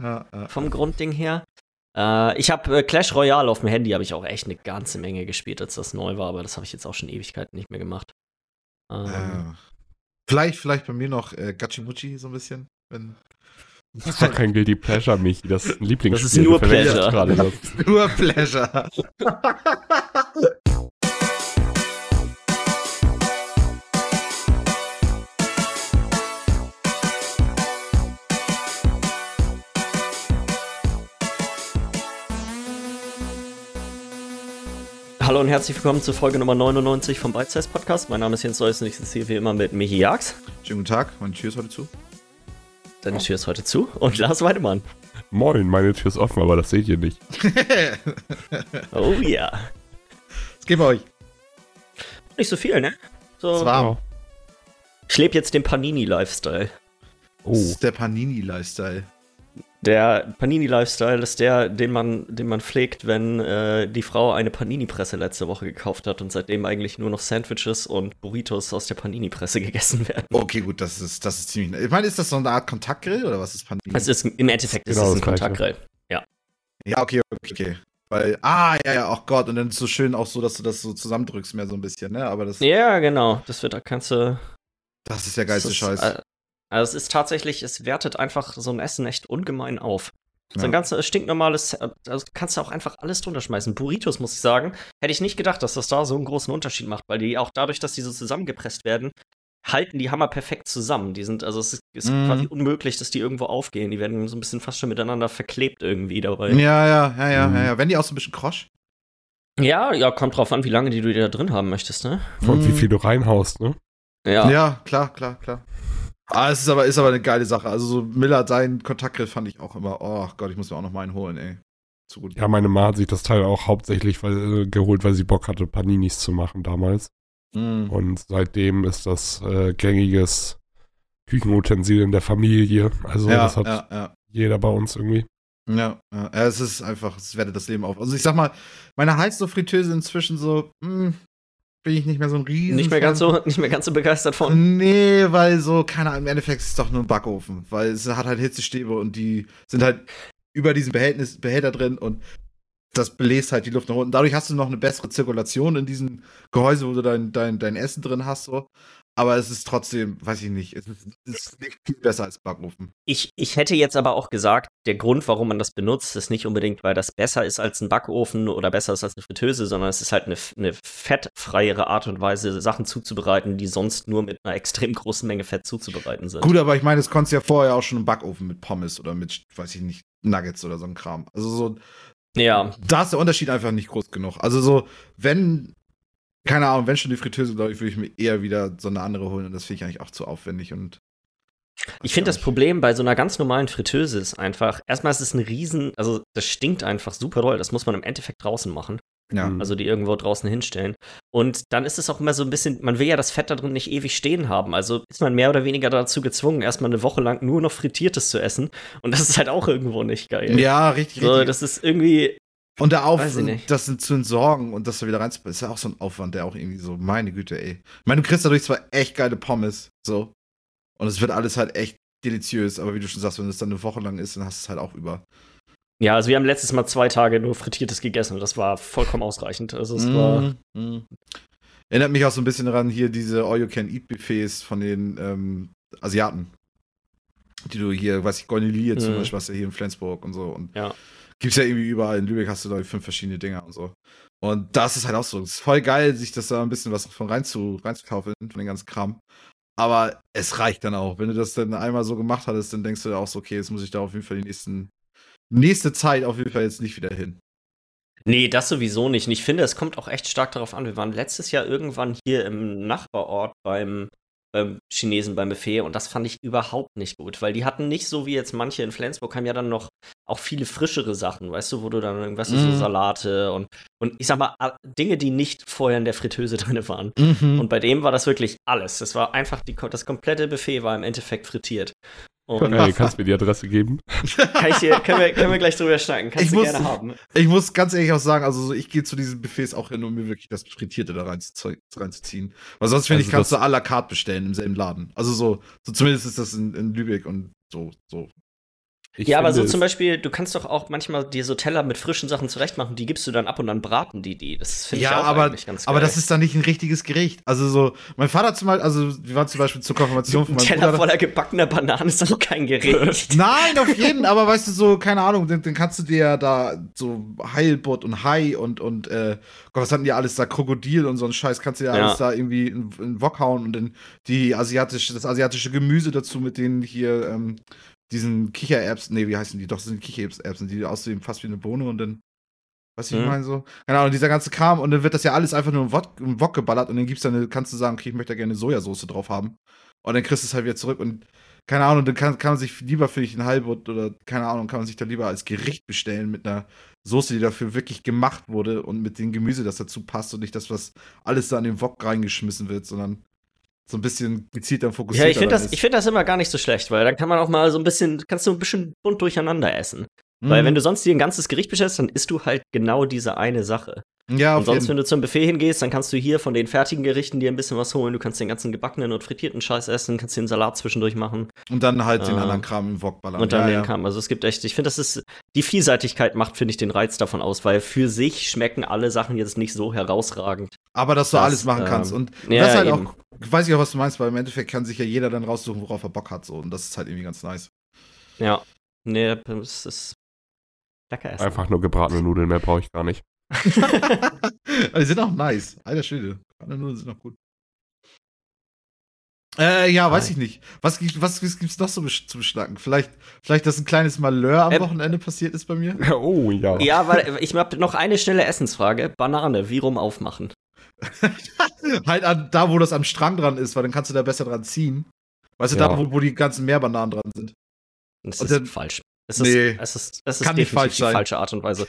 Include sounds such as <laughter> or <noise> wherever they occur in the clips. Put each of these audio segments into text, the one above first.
Ja, ja. vom Grundding her. Äh, ich habe äh, Clash Royale auf dem Handy, habe ich auch echt eine ganze Menge gespielt, als das neu war, aber das habe ich jetzt auch schon Ewigkeiten nicht mehr gemacht. Ähm, Äh, vielleicht, vielleicht bei mir noch äh, Gachimuchi so ein bisschen. Wenn, <laughs> Das ist doch kein Guilty Pleasure, Michi. Das ist ein Lieblingsspiel. Das ist nur Pleasure. gerade das. <laughs> Nur Pleasure. <laughs> Hallo und herzlich willkommen zur Folge Nummer 99 vom Bite Size Podcast. Mein Name ist Jens Leuss und ich sitze hier wie immer mit Michi Jags. Schönen guten Tag, meine Tür ist heute zu. Deine Tür ist heute zu und Lars Weidemann. Moin, meine Tür ist offen, aber das seht ihr nicht. <laughs> Oh ja. Es geht bei euch. Nicht so viel, ne? Es So, warm. ich lebe jetzt den Panini-Lifestyle. Oh, Das ist der Panini-Lifestyle. Der Panini-Lifestyle ist der, den man, den man pflegt, wenn äh, die Frau eine Panini-Presse letzte Woche gekauft hat und seitdem eigentlich nur noch Sandwiches und Burritos aus der Panini-Presse <laughs> gegessen werden. Okay, gut, das ist, das ist ziemlich. Ich meine, ist das so eine Art Kontaktgrill oder was ist Panini? Also ist, im Endeffekt ist Genau es ein das Gleiche. Kontaktgrill. ja, okay, okay, okay. Weil, ah, ja, ja, ach Gott, und dann ist es so schön auch so, dass du das so zusammendrückst, mehr so ein bisschen, ne? Aber das, Ja, genau. Das wird, da kannst du. das ist der geilste Scheiß. äh, Also es ist tatsächlich, es wertet einfach so ein Essen echt ungemein auf. So Ja. ein ganz stinknormales, äh, also kannst du auch einfach alles drunter schmeißen. Burritos, muss ich sagen, hätte ich nicht gedacht, dass das da so einen großen Unterschied macht, weil die auch dadurch, dass die so zusammengepresst werden, halten die Hammer perfekt zusammen. Die sind, also es ist, ist Mhm. quasi unmöglich, dass die irgendwo aufgehen. Die werden so ein bisschen fast schon miteinander verklebt irgendwie dabei. ja, ja, ja, ja, Mhm. ja, ja. Wenn die auch so ein bisschen krosch. Ja, ja, kommt drauf an, wie lange die du dir da drin haben möchtest, ne? und wie Mhm. viel du reinhaust, ne? Ja. Ja. klar, klar, klar. Ah, es ist aber, ist aber eine geile Sache. Also so Miller, sein Kontaktgrill fand ich auch immer, oh Gott, ich muss mir auch noch mal einen holen, ey. Zu gut. Ja, meine Ma hat sich das Teil auch hauptsächlich weil, äh, geholt, weil sie Bock hatte, Paninis zu machen damals. Mm. Und seitdem ist das äh, gängiges Küchenutensil in der Familie. Also Ja, das hat ja, ja. jeder bei uns irgendwie. Ja, ja, es ist einfach, es wertet das Leben auf. Also ich sag mal, meine Heizdofritteuse inzwischen so, hm, bin ich nicht mehr so ein riesen Nicht mehr ganz so, <laughs> nicht mehr ganz so begeistert von. Nee, weil so, keine Ahnung, im Endeffekt ist es doch nur ein Backofen, weil es hat halt Hitzestäbe und die sind halt über diesem Behältnis, Behälter drin und das bläst halt die Luft nach unten. Dadurch hast du noch eine bessere Zirkulation in diesem Gehäuse, wo du dein, dein, dein Essen drin hast, so. Aber es ist trotzdem, weiß ich nicht, es ist, es ist nicht viel besser als Backofen. Ich, ich hätte jetzt aber auch gesagt, der Grund, warum man das benutzt, ist nicht unbedingt, weil das besser ist als ein Backofen oder besser ist als eine Fritteuse, sondern es ist halt eine, eine fettfreiere Art und Weise, Sachen zuzubereiten, die sonst nur mit einer extrem großen Menge Fett zuzubereiten sind. Gut, aber ich meine, es konntest ja vorher auch schon im Backofen mit Pommes oder mit, weiß ich nicht, Nuggets oder so ein Kram. Also so, Ja, da ist der Unterschied einfach nicht groß genug. Also so, wenn, keine Ahnung, wenn schon die Fritteuse, glaube ich, würde ich mir eher wieder so eine andere holen und das finde ich eigentlich auch zu aufwendig und ich finde das Problem bei so einer ganz normalen Fritteuse ist einfach, erstmal ist es ein Riesen, also das stinkt einfach super doll, das muss man im Endeffekt draußen machen. ja. Mhm. also die irgendwo draußen hinstellen. Und dann ist es auch immer so ein bisschen, man will ja das Fett da drin nicht ewig stehen haben. Also ist man mehr oder weniger dazu gezwungen, erstmal eine Woche lang nur noch Frittiertes zu essen. Und das ist halt auch irgendwo nicht geil. Ja, richtig, So, richtig. das ist irgendwie, und der Auf, das zu entsorgen und das da wieder reinzupacken, ist ja auch so ein Aufwand, der auch irgendwie so, meine Güte, ey. Ich meine, du kriegst dadurch zwar echt geile Pommes, so. Und es wird alles halt echt deliziös, aber wie du schon sagst, wenn es dann eine Woche lang ist, dann hast du es halt auch über. ja, also wir haben letztes Mal zwei Tage nur Frittiertes gegessen und das war vollkommen ausreichend. Also es war, Mm, mm. Erinnert mich auch so ein bisschen daran, hier diese All-You-Can-Eat-Buffets von den ähm, Asiaten. Die du hier, weiß ich, Gornilie zum Mhm. Beispiel, was ja hier in Flensburg und so. Und Ja. Gibt's ja irgendwie überall. In Lübeck hast du, glaube ich, fünf verschiedene Dinger und so. Und das ist halt auch so. Es ist voll geil, sich das da ein bisschen was von rein zu, reinzukaufen, von den ganzen Kram. Aber es reicht dann auch. Wenn du das dann einmal so gemacht hattest, dann denkst du auch so, okay, jetzt muss ich da auf jeden Fall die nächsten, nächste Zeit auf jeden Fall jetzt nicht wieder hin. Nee, das sowieso nicht. Und ich finde, es kommt auch echt stark darauf an. Wir waren letztes Jahr irgendwann hier im Nachbarort beim, beim Chinesen beim Buffet und das fand ich überhaupt nicht gut, weil die hatten nicht so wie jetzt manche in Flensburg haben ja dann noch auch viele frischere Sachen, weißt du, wo du dann irgendwas so Mhm. Salate und und ich sag mal Dinge, die nicht vorher in der Fritteuse <laughs> drin waren. Mhm. Und bei dem war das wirklich alles. Das war einfach die, das komplette Buffet war im Endeffekt frittiert. Und Hey, kannst du mir die Adresse geben? <laughs> kann ich dir, können, wir, können wir gleich drüber schneiden. Kannst Ich du muss- gerne haben. Ich muss ganz ehrlich auch sagen, also so, ich gehe zu diesen Buffets auch hin, um mir wirklich das Frittierte da reinzu- reinzuziehen. Weil sonst, finde Also ich, kannst du à la carte bestellen im selben Laden. Also so, so zumindest ist das in, in Lübeck und so, so. Ich ja, aber so zum Beispiel, du kannst doch auch manchmal dir so Teller mit frischen Sachen zurechtmachen, die gibst du dann ab und dann braten die die. Das finde ich Ja, auch aber, eigentlich ganz geil. aber das ist dann nicht ein richtiges Gericht. Also so, mein Vater zum Beispiel, also wir waren zum Beispiel zur Konfirmation von ein meinem Teller Bruder. voller gebackener Bananen ist doch kein Gericht. <laughs> Nein, auf jeden, aber weißt du, so, keine Ahnung, dann, dann kannst du dir ja da so Heilbutt und Hai und, und, äh, Gott, was hatten die alles da, Krokodil und so ein Scheiß, kannst du ja, Ja. alles da irgendwie in, in Wok hauen und dann die asiatische, das asiatische Gemüse dazu mit den hier, ähm, diesen Kichererbsen, nee, wie heißen die? Doch, das sind Kichererbsen, die aussehen fast wie eine Bohne und dann, wie ich Mhm. meine so? Keine Ahnung, dieser ganze Kram und dann wird das ja alles einfach nur im Wok, im Wok geballert und dann gibt's dann, eine, kannst du sagen, okay, ich möchte da gerne Sojasauce drauf haben und dann kriegst du es halt wieder zurück und keine Ahnung, dann kann, kann man sich lieber für ein Halbut oder keine Ahnung, kann man sich da lieber als Gericht bestellen mit einer Soße, die dafür wirklich gemacht wurde und mit dem Gemüse, das dazu passt und nicht das, was alles da in den Wok reingeschmissen wird, sondern so ein bisschen gezielter und fokussiert. Ja, ich finde das, ich find das immer gar nicht so schlecht, weil dann kann man auch mal so ein bisschen, kannst du ein bisschen bunt durcheinander essen. Mhm. Weil wenn du sonst dir ein ganzes Gericht bestellst, dann isst du halt genau diese eine Sache. Ja, Und auf sonst, jeden. wenn du zum Buffet hingehst, dann kannst du hier von den fertigen Gerichten dir ein bisschen was holen. Du kannst den ganzen gebackenen und frittierten Scheiß essen, kannst dir einen Salat zwischendurch machen und dann halt den Ah. anderen Kram im Wok ballern. und dann ja, den ja. Kram. Also es gibt echt, ich finde, das ist, die Vielseitigkeit macht, finde ich, den Reiz davon aus, weil für sich schmecken alle Sachen jetzt nicht so herausragend. Aber dass du Das, alles machen kannst. ähm, Und ja, das ist halt eben. auch, weiß ich auch, was du meinst, weil im Endeffekt kann sich ja jeder dann raussuchen, worauf er Bock hat. So. Und das ist halt irgendwie ganz nice. Ja. Nee, es ist lecker essen. Einfach nur gebratene Nudeln, mehr brauche ich gar nicht. <laughs> Aber die sind auch nice. Alter Schwede. Alle Nudeln sind auch gut. Äh, ja, weiß Hi. ich nicht. Was, gibt- was, was gibt's noch so zu beschnacken? Vielleicht, vielleicht, dass ein kleines Malheur am Ähm, Wochenende passiert ist bei mir? <laughs> Oh ja. Ja, weil ich habe noch eine schnelle Essensfrage. Banane, wie rum aufmachen? <laughs> halt an, da, wo das am Strang dran ist, weil dann kannst du da besser dran ziehen. Weißt du, Ja. da, wo, wo die ganzen Meerbananen dran sind. Das ist dann- falsch. Es Nee, ist, es ist, es ist kann nicht definitiv falsch die sein. falsche Art und Weise.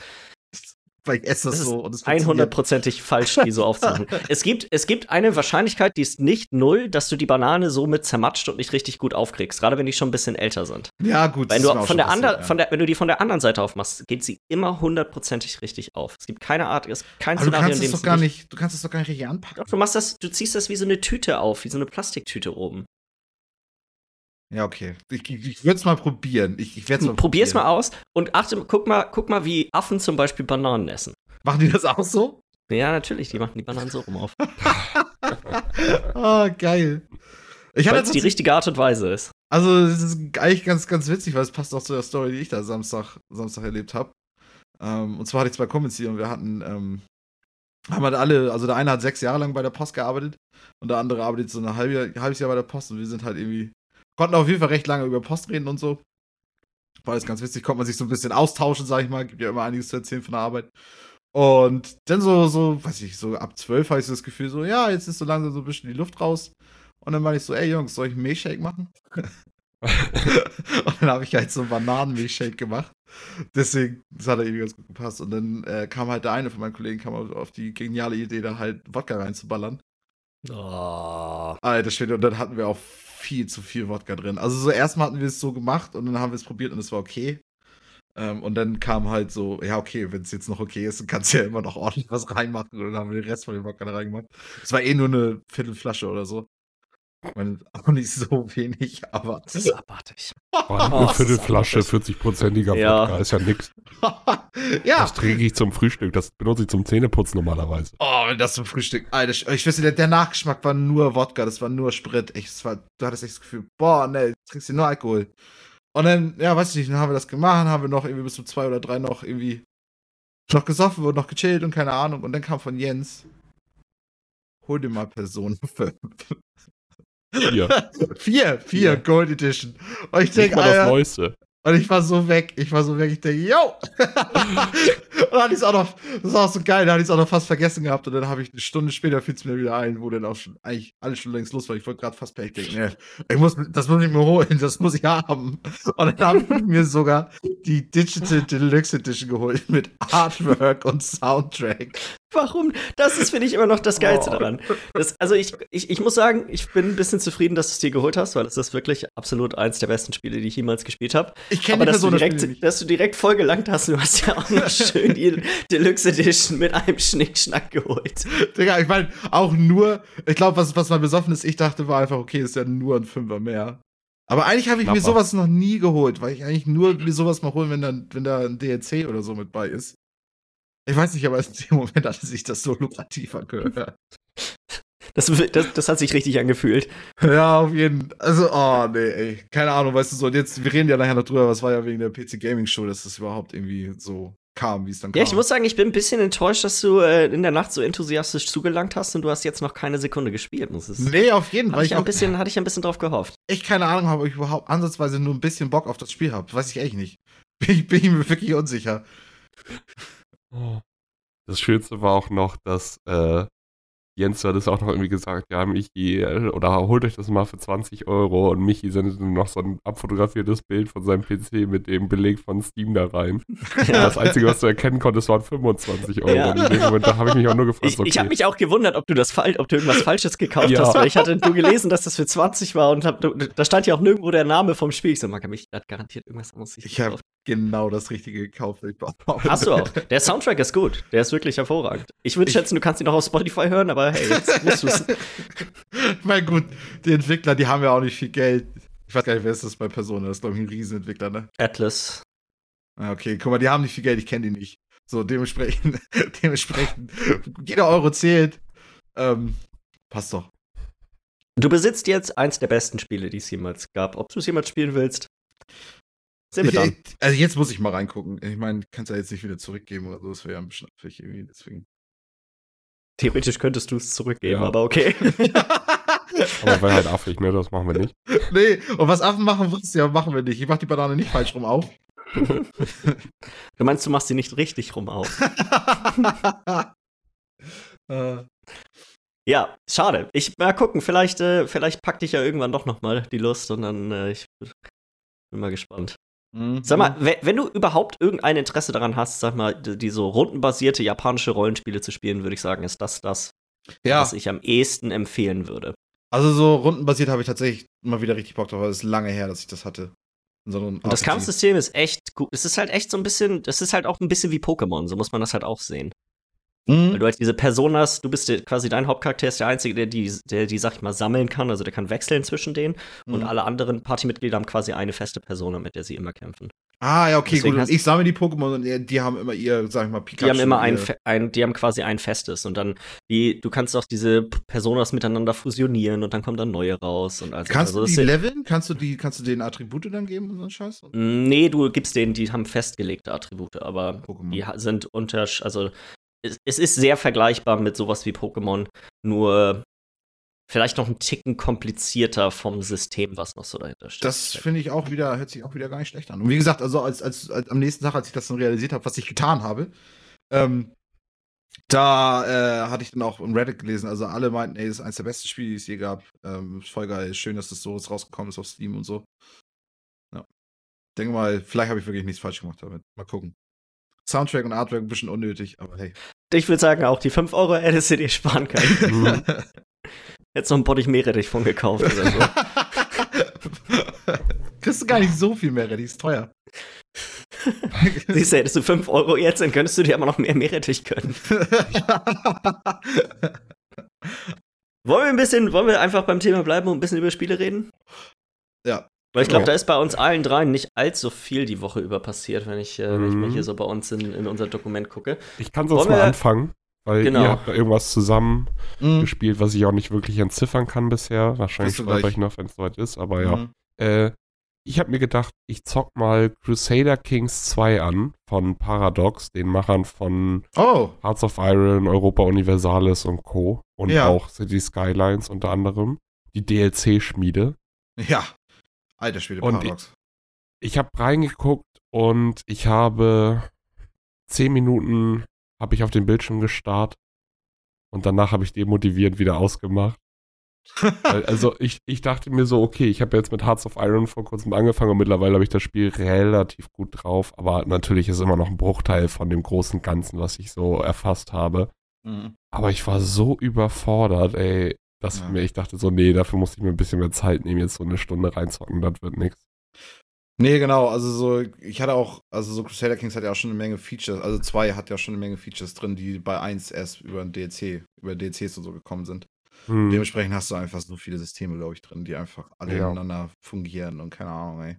Weil ich esse das, Das ist so und es. 100%ig falsch, die so aufzumachen. <laughs> es, gibt, es gibt eine Wahrscheinlichkeit, die ist nicht null, dass du die Banane so mit zermatscht und nicht richtig gut aufkriegst, gerade wenn die schon ein bisschen älter sind. Ja, gut. Wenn du, ist von der passiert, ja. von der, wenn du die von der anderen Seite aufmachst, geht sie immer hundertprozentig richtig auf. Es gibt keine Art, es gibt kein Aber du Szenario, kannst in es dem doch gar nicht, du kannst es doch gar nicht richtig anpacken. Doch, du machst das, du ziehst das wie so eine Tüte auf, wie so eine Plastiktüte oben. Ja, okay. Ich, ich, würde es mal probieren. Ich, ich werde es mal Probier's mal probieren. aus und achte, guck mal, guck mal, wie Affen zum Beispiel Bananen essen. Machen die das auch so? Ja, natürlich, die machen die Bananen so rum auf. <laughs> Ah, geil. Ich Weil es die richtige Art und Weise ist. Also, es ist eigentlich ganz, ganz witzig, weil es passt auch zu der Story, die ich da Samstag, Samstag erlebt habe. Ähm, und zwar hatte ich zwei Kumpels hier und wir hatten, ähm, haben halt alle, also der eine hat sechs Jahre lang bei der Post gearbeitet und der andere arbeitet so ein halbe, halbes Jahr bei der Post und wir sind halt irgendwie, konnten auf jeden Fall recht lange über Post reden und so. War alles ganz witzig, konnte man sich so ein bisschen austauschen, sag ich mal. Gibt ja immer einiges zu erzählen von der Arbeit. Und dann so, so, weiß ich, so ab zwölf habe ich so das Gefühl, so, ja, jetzt ist so langsam so ein bisschen die Luft raus. Und dann war ich so, ey Jungs, soll ich einen Milchshake machen? <laughs> und dann habe ich halt so einen Bananenmilchshake gemacht. Deswegen, das hat er irgendwie ganz gut gepasst. Und dann äh, kam halt der eine von meinen Kollegen kam auf die geniale Idee, da halt Wodka reinzuballern. Oh. Alter Schwede, und dann hatten wir auch viel zu viel Wodka drin. Also so erstmal hatten wir es so gemacht und dann haben wir es probiert und es war okay. Ähm, und dann kam halt so, ja, okay, wenn es jetzt noch okay ist, dann kannst du ja immer noch ordentlich was reinmachen. Und dann haben wir den Rest von dem Wodka reingemacht. Es war eh nur eine Viertelflasche oder so. Ich meine, auch nicht so wenig, aber. Das ist abartig. Oh, eine das Viertelflasche, 40-prozentiger Ja. Wodka, ist ja nix. <laughs> ja. Das trinke ich zum Frühstück, das benutze ich zum Zähneputzen normalerweise. Oh, wenn das zum Frühstück. Alter, ich ich weiß nicht, der, Nachgeschmack war nur Wodka, das war nur Sprit. Das war, du hattest echt das Gefühl, boah, ne, du trinkst hier nur Alkohol. Und dann, ja, weiß ich nicht, dann haben wir das gemacht, haben wir noch irgendwie bis zu zwei oder drei noch irgendwie noch gesoffen und noch gechillt und keine Ahnung. Und dann kam von Jens, hol dir mal Person 5. <laughs> Vier, vier, Ja. Gold Edition. Und ich denke, das Neueste. und ich war so weg, ich war so weg, ich denke, yo! <laughs> und dann hatte ich auch noch, das war auch so geil, da hatte ich es auch noch fast vergessen gehabt und dann habe ich eine Stunde später fiel es mir wieder ein, wo dann auch schon eigentlich alles schon längst los war. Ich wollte gerade fast per denken, nee, ich muss, das muss ich mir holen, das muss ich haben. Und dann habe ich mir sogar die Digital Deluxe Edition geholt mit Artwork und Soundtrack. Warum? Das ist, finde ich, immer noch das Geilste Oh. daran. Das, also ich, ich, ich muss sagen, ich bin ein bisschen zufrieden, dass du es dir geholt hast, weil es ist wirklich absolut eins der besten Spiele, die ich jemals gespielt habe. Ich kenne Aber dass du, direkt, dass du direkt voll gelangt hast, du hast ja auch noch <laughs> schön die Deluxe Edition mit einem Schnickschnack geholt. Digga, ich meine, auch nur, ich glaube, was, was mal besoffen ist, ich dachte, war einfach, okay, ist ja nur ein Fünfer mehr. Aber eigentlich habe ich mir Knapper. sowas noch nie geholt, weil ich eigentlich nur mir sowas mal holen, wenn da, wenn da ein DLC oder so mit bei ist. Ich weiß nicht, aber in dem Moment hatte sich das so lukrativ angehört. Das, das, das hat sich richtig angefühlt. Ja, auf jeden Fall. Also, oh, nee, ey. Keine Ahnung, weißt du so. Und jetzt, wir reden ja nachher noch drüber, was war ja wegen der PC Gaming Show, dass das überhaupt irgendwie so kam, wie es dann Ja, kam. ich muss sagen, ich bin ein bisschen enttäuscht, dass du äh, in der Nacht so enthusiastisch zugelangt hast und du hast jetzt noch keine Sekunde gespielt. Das ist, Nee, auf jeden Fall. hatte Ich ich, ein bisschen, hatte ich ein bisschen drauf gehofft. echt keine Ahnung habe, ob ich überhaupt ansatzweise nur ein bisschen Bock auf das Spiel habe. Weiß ich echt nicht. <laughs> Bin ich, bin ich mir wirklich unsicher. Das Schönste war auch noch, dass äh, Jens hat es auch noch irgendwie gesagt, ja, Michi, äh, oder holt euch das mal für 20 Euro und Michi sendet dann noch so ein abfotografiertes Bild von seinem PC mit dem Beleg von Steam da rein. <laughs> Das Einzige, was du erkennen konntest, waren 25 Euro. Ja. Und in dem Moment, da habe ich mich auch nur gefragt, Ich, okay. ich habe mich auch gewundert, ob du das ob du irgendwas Falsches gekauft Ja. hast, weil ich hatte nur gelesen, dass das für 20 war und hab, da stand ja auch nirgendwo der Name vom Spiel. Ich so, man kann mich hat garantiert irgendwas anderes sich Ich habe gekauft. Genau das Richtige gekauft. Hast du auch. Der Soundtrack ist gut. Der ist wirklich hervorragend. Ich würde schätzen, du kannst ihn auch auf Spotify hören, aber hey, jetzt musst du es. <laughs> mein gut, die Entwickler, die haben ja auch nicht viel Geld. Ich weiß gar nicht, wer ist das bei Persona? Das ist, glaube ich, ein Riesenentwickler, ne? Atlas. Ah, Okay, guck mal, die haben nicht viel Geld, ich kenne die nicht. So, dementsprechend, <laughs> dementsprechend, jeder Euro zählt. Ähm, passt doch. Du besitzt jetzt eins der besten Spiele, die es jemals gab. Ob du es jemals spielen willst, sehen wir Ich, also jetzt muss ich mal reingucken. Ich meine, kannst ja jetzt nicht wieder zurückgeben oder so, das wäre ja ein bisschen abfällig irgendwie, deswegen. Theoretisch könntest du es zurückgeben, Ja. aber okay. <laughs> Aber wäre halt affig, ne? Das machen wir nicht. <laughs> nee, und was Affen machen, ja, machen wir nicht. Ich mach die Banane nicht falsch rum auf. <laughs> Du meinst, du machst sie nicht richtig rum auf. äh, Ja, schade. Ich mal gucken, vielleicht, äh, vielleicht packt dich ja irgendwann doch noch mal die Lust und dann äh, ich bin mal gespannt. Mhm. Sag mal, we- wenn du überhaupt irgendein Interesse daran hast, sag mal, die, die so rundenbasierte japanische Rollenspiele zu spielen, würde ich sagen, ist das das, ja, was ich am ehesten empfehlen würde. also so rundenbasiert habe ich tatsächlich mal wieder richtig Bock drauf, weil es ist lange her, dass ich das hatte. Und das. Kampfsystem ist echt gut. Es ist halt echt so ein bisschen, das ist halt auch ein bisschen wie Pokémon, so muss man das halt auch sehen. Mhm. Weil du halt diese Personas, du bist der, quasi dein Hauptcharakter ist der Einzige, der die, der die, sag ich mal, sammeln kann, also der kann wechseln zwischen denen. Und Mhm. alle anderen Partymitglieder haben quasi eine feste Persona, mit der sie immer kämpfen. Ah, ja, okay, Deswegen gut. Und ich sammle die Pokémon und die- die haben immer ihr, sag ich mal, Pikachu. Die haben immer ein, ein, die haben quasi ein festes und dann die, du kannst auch diese Personas miteinander fusionieren und dann kommen dann neue raus und also, Kannst also du die leveln? Kannst du die, kannst du denen Attribute dann geben und so einen Scheiß? Nee, du gibst denen, die haben festgelegte Attribute, aber Pokémon. die sind unter, also es, es ist sehr vergleichbar mit sowas wie Pokémon, nur vielleicht noch ein Ticken komplizierter vom System, was noch so dahinter steht. Das finde ich auch wieder, hört sich auch wieder gar nicht schlecht an. Und wie gesagt, also als, als, als am nächsten Tag, als ich das dann realisiert habe, was ich getan habe, ähm, da äh, hatte ich dann auch im Reddit gelesen, also alle meinten, ey, das ist eines der besten Spiele, die es je gab. Ähm, voll geil, schön, dass das so jetzt rausgekommen ist auf Steam und so. Ja. Denke mal, vielleicht habe ich wirklich nichts falsch gemacht damit. Mal gucken. Soundtrack und Artwork ein bisschen unnötig, aber hey. ich würde sagen, auch die 5 Euro hättest du dir sparen können. <laughs> Mhm. <laughs> Hättest noch ein Bottich Meerrettich von gekauft oder so. <laughs> Kriegst du gar nicht so viel mehr, die ist teuer. Siehst du, hättest du 5 Euro jetzt, dann könntest du dir aber noch mehr Meerrettich gönnen. Wollen wir ein bisschen, wollen wir einfach beim Thema bleiben und ein bisschen über Spiele reden? Ja. Weil ich glaube, Ja. da ist bei uns allen dreien nicht allzu viel die Woche über passiert, wenn ich, äh, wenn ich mal Mhm. hier so bei uns in, in unser Dokument gucke. Ich kann sonst Wollen mal anfangen, weil Genau. ihr habt da irgendwas zusammen Mhm. gespielt, was ich auch nicht wirklich entziffern kann bisher. Wahrscheinlich schreibe ich noch, wenn es soweit ist, aber ja. Mhm. Äh, ich habe mir gedacht, ich zock mal Crusader Kings 2 an von Paradox, den Machern von Oh, Hearts of Iron, Europa Universalis und Co. Und Ja. auch City Skylines unter anderem. Die DLC-Schmiede. ja. Alter Spiele Und Paradox. Ich habe reingeguckt und ich habe zehn Minuten habe ich auf den Bildschirm gestarrt und danach habe ich demotivierend wieder ausgemacht. <laughs> Also ich, ich dachte mir so, okay, ich habe jetzt mit Hearts of Iron vor kurzem angefangen und mittlerweile habe ich das Spiel relativ gut drauf, aber natürlich ist immer noch ein Bruchteil von dem großen Ganzen, was ich so erfasst habe. Mhm. Aber ich war so überfordert, ey, dass Ja. mir, ich dachte so, nee, dafür muss ich mir ein bisschen mehr Zeit nehmen, jetzt so eine Stunde reinzocken, das wird nichts. Nee, genau, also so, ich hatte auch, also so Crusader Kings hat ja auch schon eine Menge Features, also zwei hat ja schon eine Menge Features drin, die bei eins erst über ein DLC, über DLCs und so gekommen sind. Hm. Dementsprechend hast du einfach so viele Systeme, glaube ich, drin, die einfach alle Ja. miteinander fungieren und keine Ahnung, ey.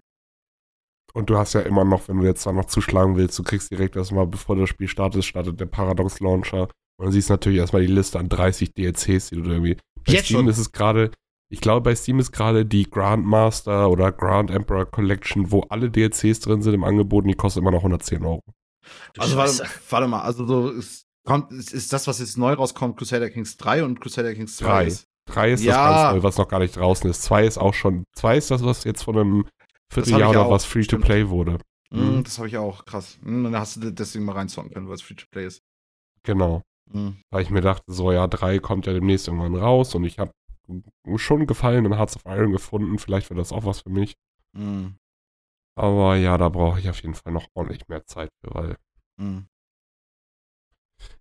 Und du hast ja immer noch, wenn du jetzt da noch zuschlagen willst, du kriegst direkt erstmal, bevor das Spiel startet, startet der Paradox Launcher. Und dann siehst du natürlich erstmal die Liste an 30 DLCs, die du da irgendwie. Bei Jetzt Steam schon? ist es gerade, ich glaube, bei Steam ist gerade die Grandmaster oder Grand Emperor Collection, wo alle DLCs drin sind im Angebot und die kostet immer noch 110 Euro. Du Also warte, warte mal, also so ist, kommt, ist, ist das, was jetzt neu rauskommt, Crusader Kings 3 und Crusader Kings 2 Drei. ist? Drei ist Ja. das ganz neu, was noch gar nicht draußen ist. Zwei ist auch schon, zwei ist das, was jetzt von einem Vierteljahr oder auch, was free to play wurde. Mhm. Mhm. Das habe ich auch, krass. Mhm, dann hast du deswegen mal reinzocken können, weil es Free-to-Play ist. Genau. Mhm. Weil ich mir dachte, so ja, drei kommt ja demnächst irgendwann raus und ich habe schon Gefallen in Hearts of Iron gefunden. Vielleicht wäre das auch was für mich. Mhm. Aber ja, da brauche ich auf jeden Fall noch ordentlich mehr Zeit für, weil. Mhm.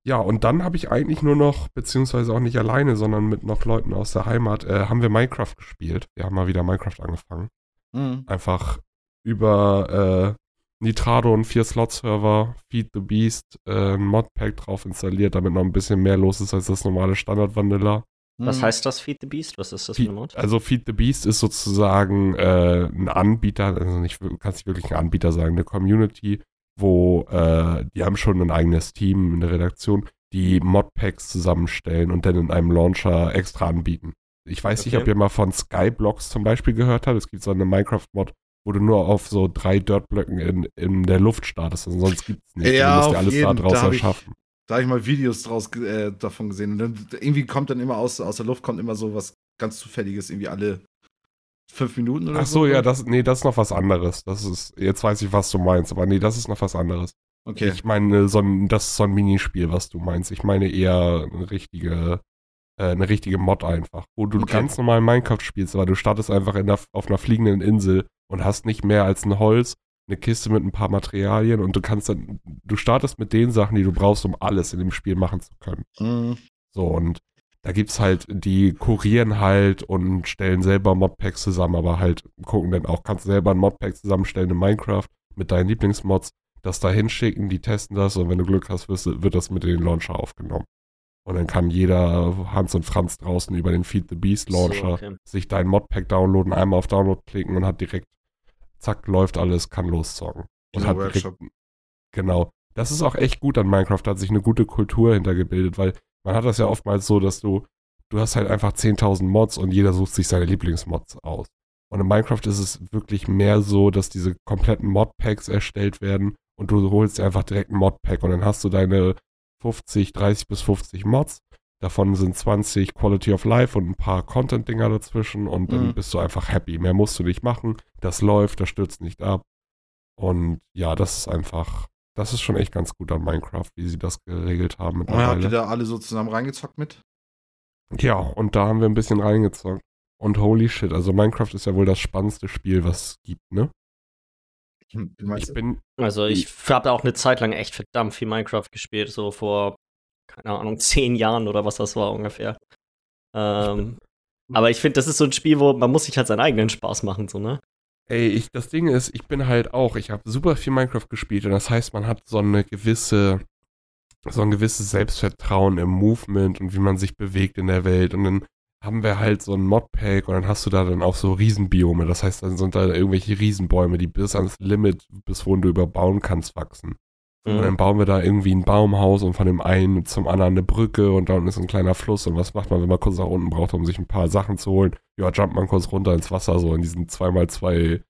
Ja, und dann habe ich eigentlich nur noch, beziehungsweise auch nicht alleine, sondern mit noch Leuten aus der Heimat, äh, haben wir Minecraft gespielt. Wir haben mal wieder Minecraft angefangen. Mhm. Einfach über äh, Nitrado und vier Slot-Server, Feed the Beast, äh, ein Modpack drauf installiert, damit noch ein bisschen mehr los ist als das normale Standard-Vanilla. Was Mhm. heißt das, Feed the Beast? Was ist das für ein Mod? also Feed the Beast ist sozusagen äh, ein Anbieter, also nicht, du kannst nicht wirklich ein Anbieter sagen, eine Community, wo äh, die haben schon ein eigenes Team in der Redaktion, die Modpacks zusammenstellen und dann in einem Launcher extra anbieten. Ich weiß nicht, Okay. ob ihr mal von Skyblocks zum Beispiel gehört habt. Es gibt so eine Minecraft-Mod, wo du nur auf so drei Dirtblöcken in, in der Luft startest. Und sonst gibt es nicht. Ja, du musst dir alles jeden. da draus Da hab ich- erschaffen. Da habe ich mal Videos draus äh, davon gesehen. Und dann, irgendwie kommt dann immer aus, aus der Luft kommt immer so was ganz Zufälliges, irgendwie alle fünf Minuten oder Ach so, ja, das, nee, das ist noch was anderes. Das ist, jetzt weiß ich, was du meinst, aber nee, das ist noch was anderes. Okay. Ich meine, so ein, das ist so ein Minispiel, was du meinst. Ich meine eher eine richtige, äh, eine richtige Mod einfach, wo du Okay. ganz normal Minecraft spielst, aber du startest einfach in der, auf einer fliegenden Insel und hast nicht mehr als ein Holz, eine Kiste mit ein paar Materialien und du kannst dann, du startest mit den Sachen, die du brauchst, um alles in dem Spiel machen zu können. Mhm. So, und da gibt's halt, die kurieren halt und stellen selber Modpacks zusammen, aber halt gucken dann auch, kannst du selber ein Modpack zusammenstellen in Minecraft mit deinen Lieblingsmods, das da hinschicken, die testen das und wenn du Glück hast, wirst, du- wird das mit in den Launcher aufgenommen. Und dann kann jeder Hans und Franz draußen über den Feed the Beast Launcher So, okay. sich dein Modpack downloaden, einmal auf Download klicken und hat direkt, zack, läuft alles, kann loszocken. Und hat Workshop. genau. Das ist auch echt gut an Minecraft, da hat sich eine gute Kultur hintergebildet, weil man hat das ja oftmals so, dass du, du hast halt einfach 10.000 Mods und jeder sucht sich seine Lieblingsmods aus. Und in Minecraft ist es wirklich mehr so, dass diese kompletten Modpacks erstellt werden und du holst dir einfach direkt ein Modpack und dann hast du deine 50, 30 bis 50 Mods. Davon sind 20 Quality of Life und ein paar Content-Dinger dazwischen und dann Mhm. bist du einfach happy. Mehr musst du nicht machen. Das läuft, das stürzt nicht ab. Und ja, das ist einfach, das ist schon echt ganz gut an Minecraft, wie sie das geregelt haben Und habt ihr mittlerweile. da alle so zusammen reingezockt mit? Ja, und da haben wir ein bisschen reingezockt. Und holy shit, also Minecraft ist ja wohl das spannendste Spiel, was es gibt, ne? Hm, Ich bin, Also ich habe auch eine Zeit lang echt verdammt viel Minecraft gespielt, so vor, keine Ahnung, zehn Jahren oder was das war ungefähr. Ähm, aber ich finde, das ist so ein Spiel, wo man muss sich halt seinen eigenen Spaß machen, so, ne? ey, ich, das Ding ist, ich bin halt auch, ich habe super viel Minecraft gespielt und das heißt, man hat so eine gewisse, so ein gewisses Selbstvertrauen im Movement und wie man sich bewegt in der Welt und dann haben wir halt so ein Modpack und dann hast du da dann auch so Riesenbiome. Das heißt, dann sind da irgendwelche Riesenbäume, die bis ans Limit, bis wohin du überbauen kannst, wachsen. Und dann Mhm. bauen wir da irgendwie ein Baumhaus und von dem einen zum anderen eine Brücke und da unten ist ein kleiner Fluss. Und was macht man, wenn man kurz nach unten braucht, um sich ein paar Sachen zu holen? Ja, jumpt man kurz runter ins Wasser, so in diesen 2x2,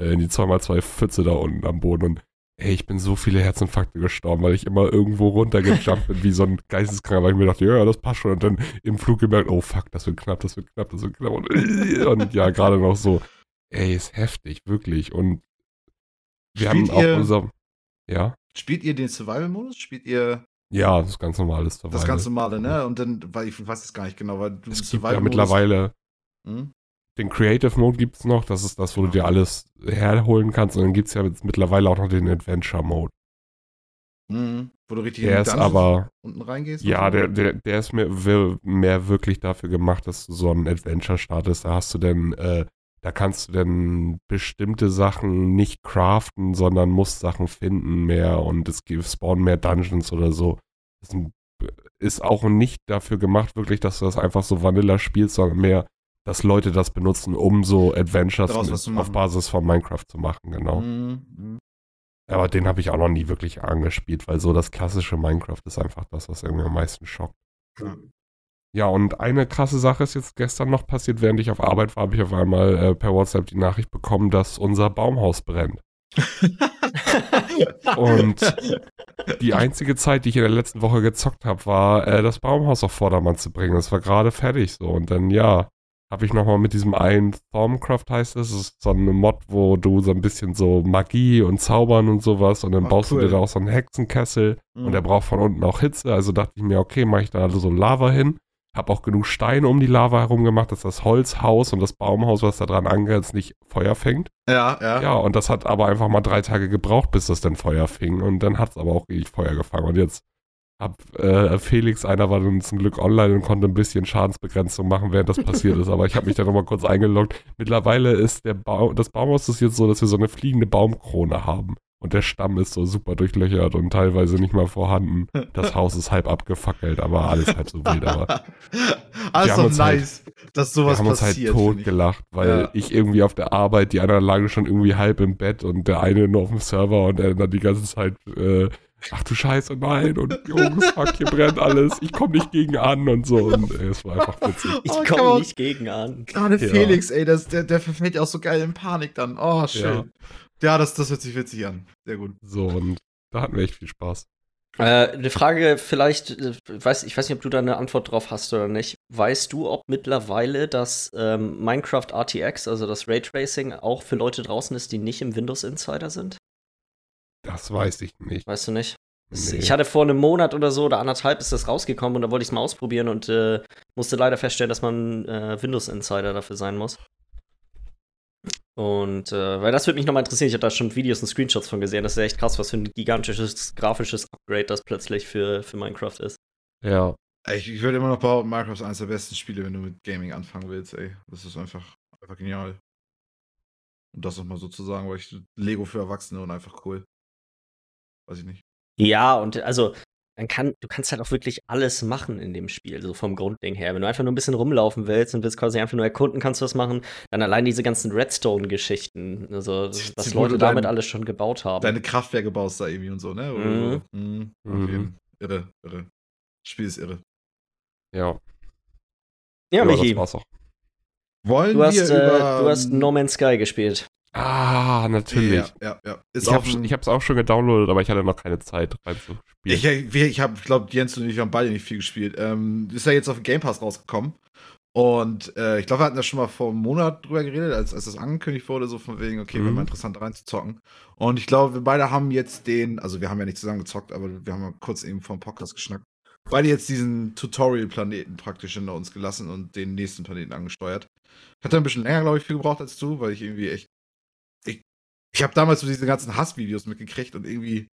äh, in die 2x2 Pfütze da unten am Boden. Und ey, ich bin so viele Herzinfarkte gestorben, weil ich immer irgendwo runtergejumpt bin, wie so ein Geisteskranker, weil ich mir dachte, ja, das passt schon. Und dann im Flug gemerkt, oh fuck, das wird knapp, das wird knapp, das wird knapp. Und, und ja, gerade noch so, ey, ist heftig, wirklich. Und wir Spielt haben auch unser, ja. Spielt ihr den Survival-Modus? Spielt ihr Ja, das ganz normales Survival. das ganz normale, ne? Und dann, weil ich weiß es gar nicht genau, weil du Es gibt ja mittlerweile Hm? den Creative Mode gibt es noch, das ist das, wo du dir alles herholen kannst. Und dann gibt es ja mittlerweile auch noch den Adventure Mode. Hm. Wo du richtig Der in ist aber, unten reingehst? ja, der, der, der ist mehr, mehr wirklich dafür gemacht, dass du so ein Adventure startest. Da hast du dann, äh, da kannst du dann bestimmte Sachen nicht craften, sondern musst Sachen finden mehr und es gibt spawnen mehr Dungeons oder so. Das ist ein ist auch nicht dafür gemacht, wirklich, dass du das einfach so Vanilla spielst, sondern mehr, dass Leute das benutzen, um so Adventures Daraus mit, auf. Basis von Minecraft zu machen, genau. Mhm, mhm. Aber den habe ich auch noch nie wirklich angespielt, weil so das klassische Minecraft ist einfach das, was irgendwie am meisten schockt. Ja. Ja, und eine krasse Sache ist jetzt gestern noch passiert, während ich auf Arbeit war, habe ich auf einmal äh, per WhatsApp die Nachricht bekommen, dass unser Baumhaus brennt. <laughs> Und die einzige Zeit, die ich in der letzten Woche gezockt habe, war, äh, das Baumhaus auf Vordermann zu bringen. Das war gerade fertig so. Und dann, ja, habe ich nochmal mit diesem einen Stormcraft heißt es, das ist so eine Mod, wo du so ein bisschen so Magie und Zaubern und sowas und dann Ah, baust cool. du dir da auch so einen Hexenkessel und Mhm. der braucht von unten auch Hitze. Also dachte ich mir, okay, mache ich da so Lava hin. Hab auch genug Steine um die Lava herum gemacht, dass das Holzhaus und das Baumhaus, was da dran angrenzt, nicht Feuer fängt. Ja, ja. Ja, und das hat aber einfach mal drei Tage gebraucht, bis das dann Feuer fing. Und dann hat es aber auch richtig Feuer gefangen. Und jetzt hab äh, Felix, einer war dann zum Glück online und konnte ein bisschen Schadensbegrenzung machen, während das passiert ist. Aber ich habe mich da nochmal kurz eingeloggt. Mittlerweile ist der Baum, das Baumhaus ist jetzt so, dass wir so eine fliegende Baumkrone haben. Und der Stamm ist so super durchlöchert und teilweise nicht mal vorhanden. Das <laughs> Haus ist halb abgefackelt, aber alles halb so wild. Aber <laughs> Alles haben doch uns halt- nice, dass wir sowas haben uns halt passiert. tot find ich. gelacht, weil Ja. ich irgendwie auf der Arbeit, die anderen lagen schon irgendwie halb im Bett und der eine nur auf dem Server und er dann die ganze Zeit, äh, ach du Scheiße, nein und Jungs, fuck, hier brennt alles, ich komme nicht gegen an und so und äh, es war einfach witzig. Ich Oh, komme nicht gegen an. Gerade Ja. Felix, ey, das, der, der verfällt ja auch so geil in Panik dann. Oh, schön. Ja, das, das hört sich witzig an. Sehr gut. So und da hatten wir echt viel Spaß. Äh, eine Frage, vielleicht, äh, weiß, ich weiß nicht, ob du da eine Antwort drauf hast oder nicht. Weißt du, ob mittlerweile das ähm, Minecraft RTX, also das Raytracing, auch für Leute draußen ist, die nicht im Windows Insider sind? Das weiß ich nicht. Weißt du nicht? Nee. Ich hatte vor einem Monat oder so oder anderthalb ist das rausgekommen und da wollte ich es mal ausprobieren und äh, musste leider feststellen, dass man äh, Windows Insider dafür sein muss. Und äh, weil das würde mich nochmal interessieren, ich habe da schon Videos und Screenshots von gesehen. Das ist ja echt krass, was für ein gigantisches grafisches Upgrade das plötzlich für, für Minecraft ist. Ja, Ich, ich würde immer noch behaupten, Minecraft ist eines der besten Spiele, wenn du mit Gaming anfangen willst, ey. Das ist einfach, einfach genial. Und das nochmal so zu sagen, weil ich Lego für Erwachsene und einfach cool. Weiß ich nicht. Ja, und also, man kann, du kannst halt auch wirklich alles machen in dem Spiel, so vom Grundding her. Wenn du einfach nur ein bisschen rumlaufen willst und willst quasi einfach nur erkunden, kannst du was machen. Dann allein diese ganzen Redstone-Geschichten, also was die- wo Leute damit dein- alles schon gebaut haben. Deine Kraftwerke baust da irgendwie und so, ne? Oder Mhm. Mhm. Auf Mhm. Irre, irre. Das Spiel ist irre. ja. ja, das Michi, war's auch. Wollen du hast, wir äh, über. du hast No Man's Sky gespielt. Ah, natürlich. Ja, ja, ja. Ist Ich habe hab's auch schon gedownloadet, aber ich hatte noch keine Zeit reinzuspielen. Ich, ich, habe, glaube, Jens und ich haben beide nicht viel gespielt. Ähm, ist ja jetzt auf Game Pass rausgekommen. Und äh, ich glaube, wir hatten da schon mal vor einem Monat drüber geredet, als, als das angekündigt wurde, so von wegen, okay, wäre Mhm. mal interessant reinzuzocken. Und ich glaube, wir beide haben jetzt den, also wir haben ja nicht zusammen gezockt, aber wir haben mal kurz eben vom Podcast geschnackt. Beide jetzt diesen Tutorial-Planeten praktisch hinter uns gelassen und den nächsten Planeten angesteuert. Ich hatte ein bisschen länger, glaube ich, viel gebraucht als du, weil ich irgendwie echt. Ich, habe damals so diese ganzen Hassvideos mitgekriegt und irgendwie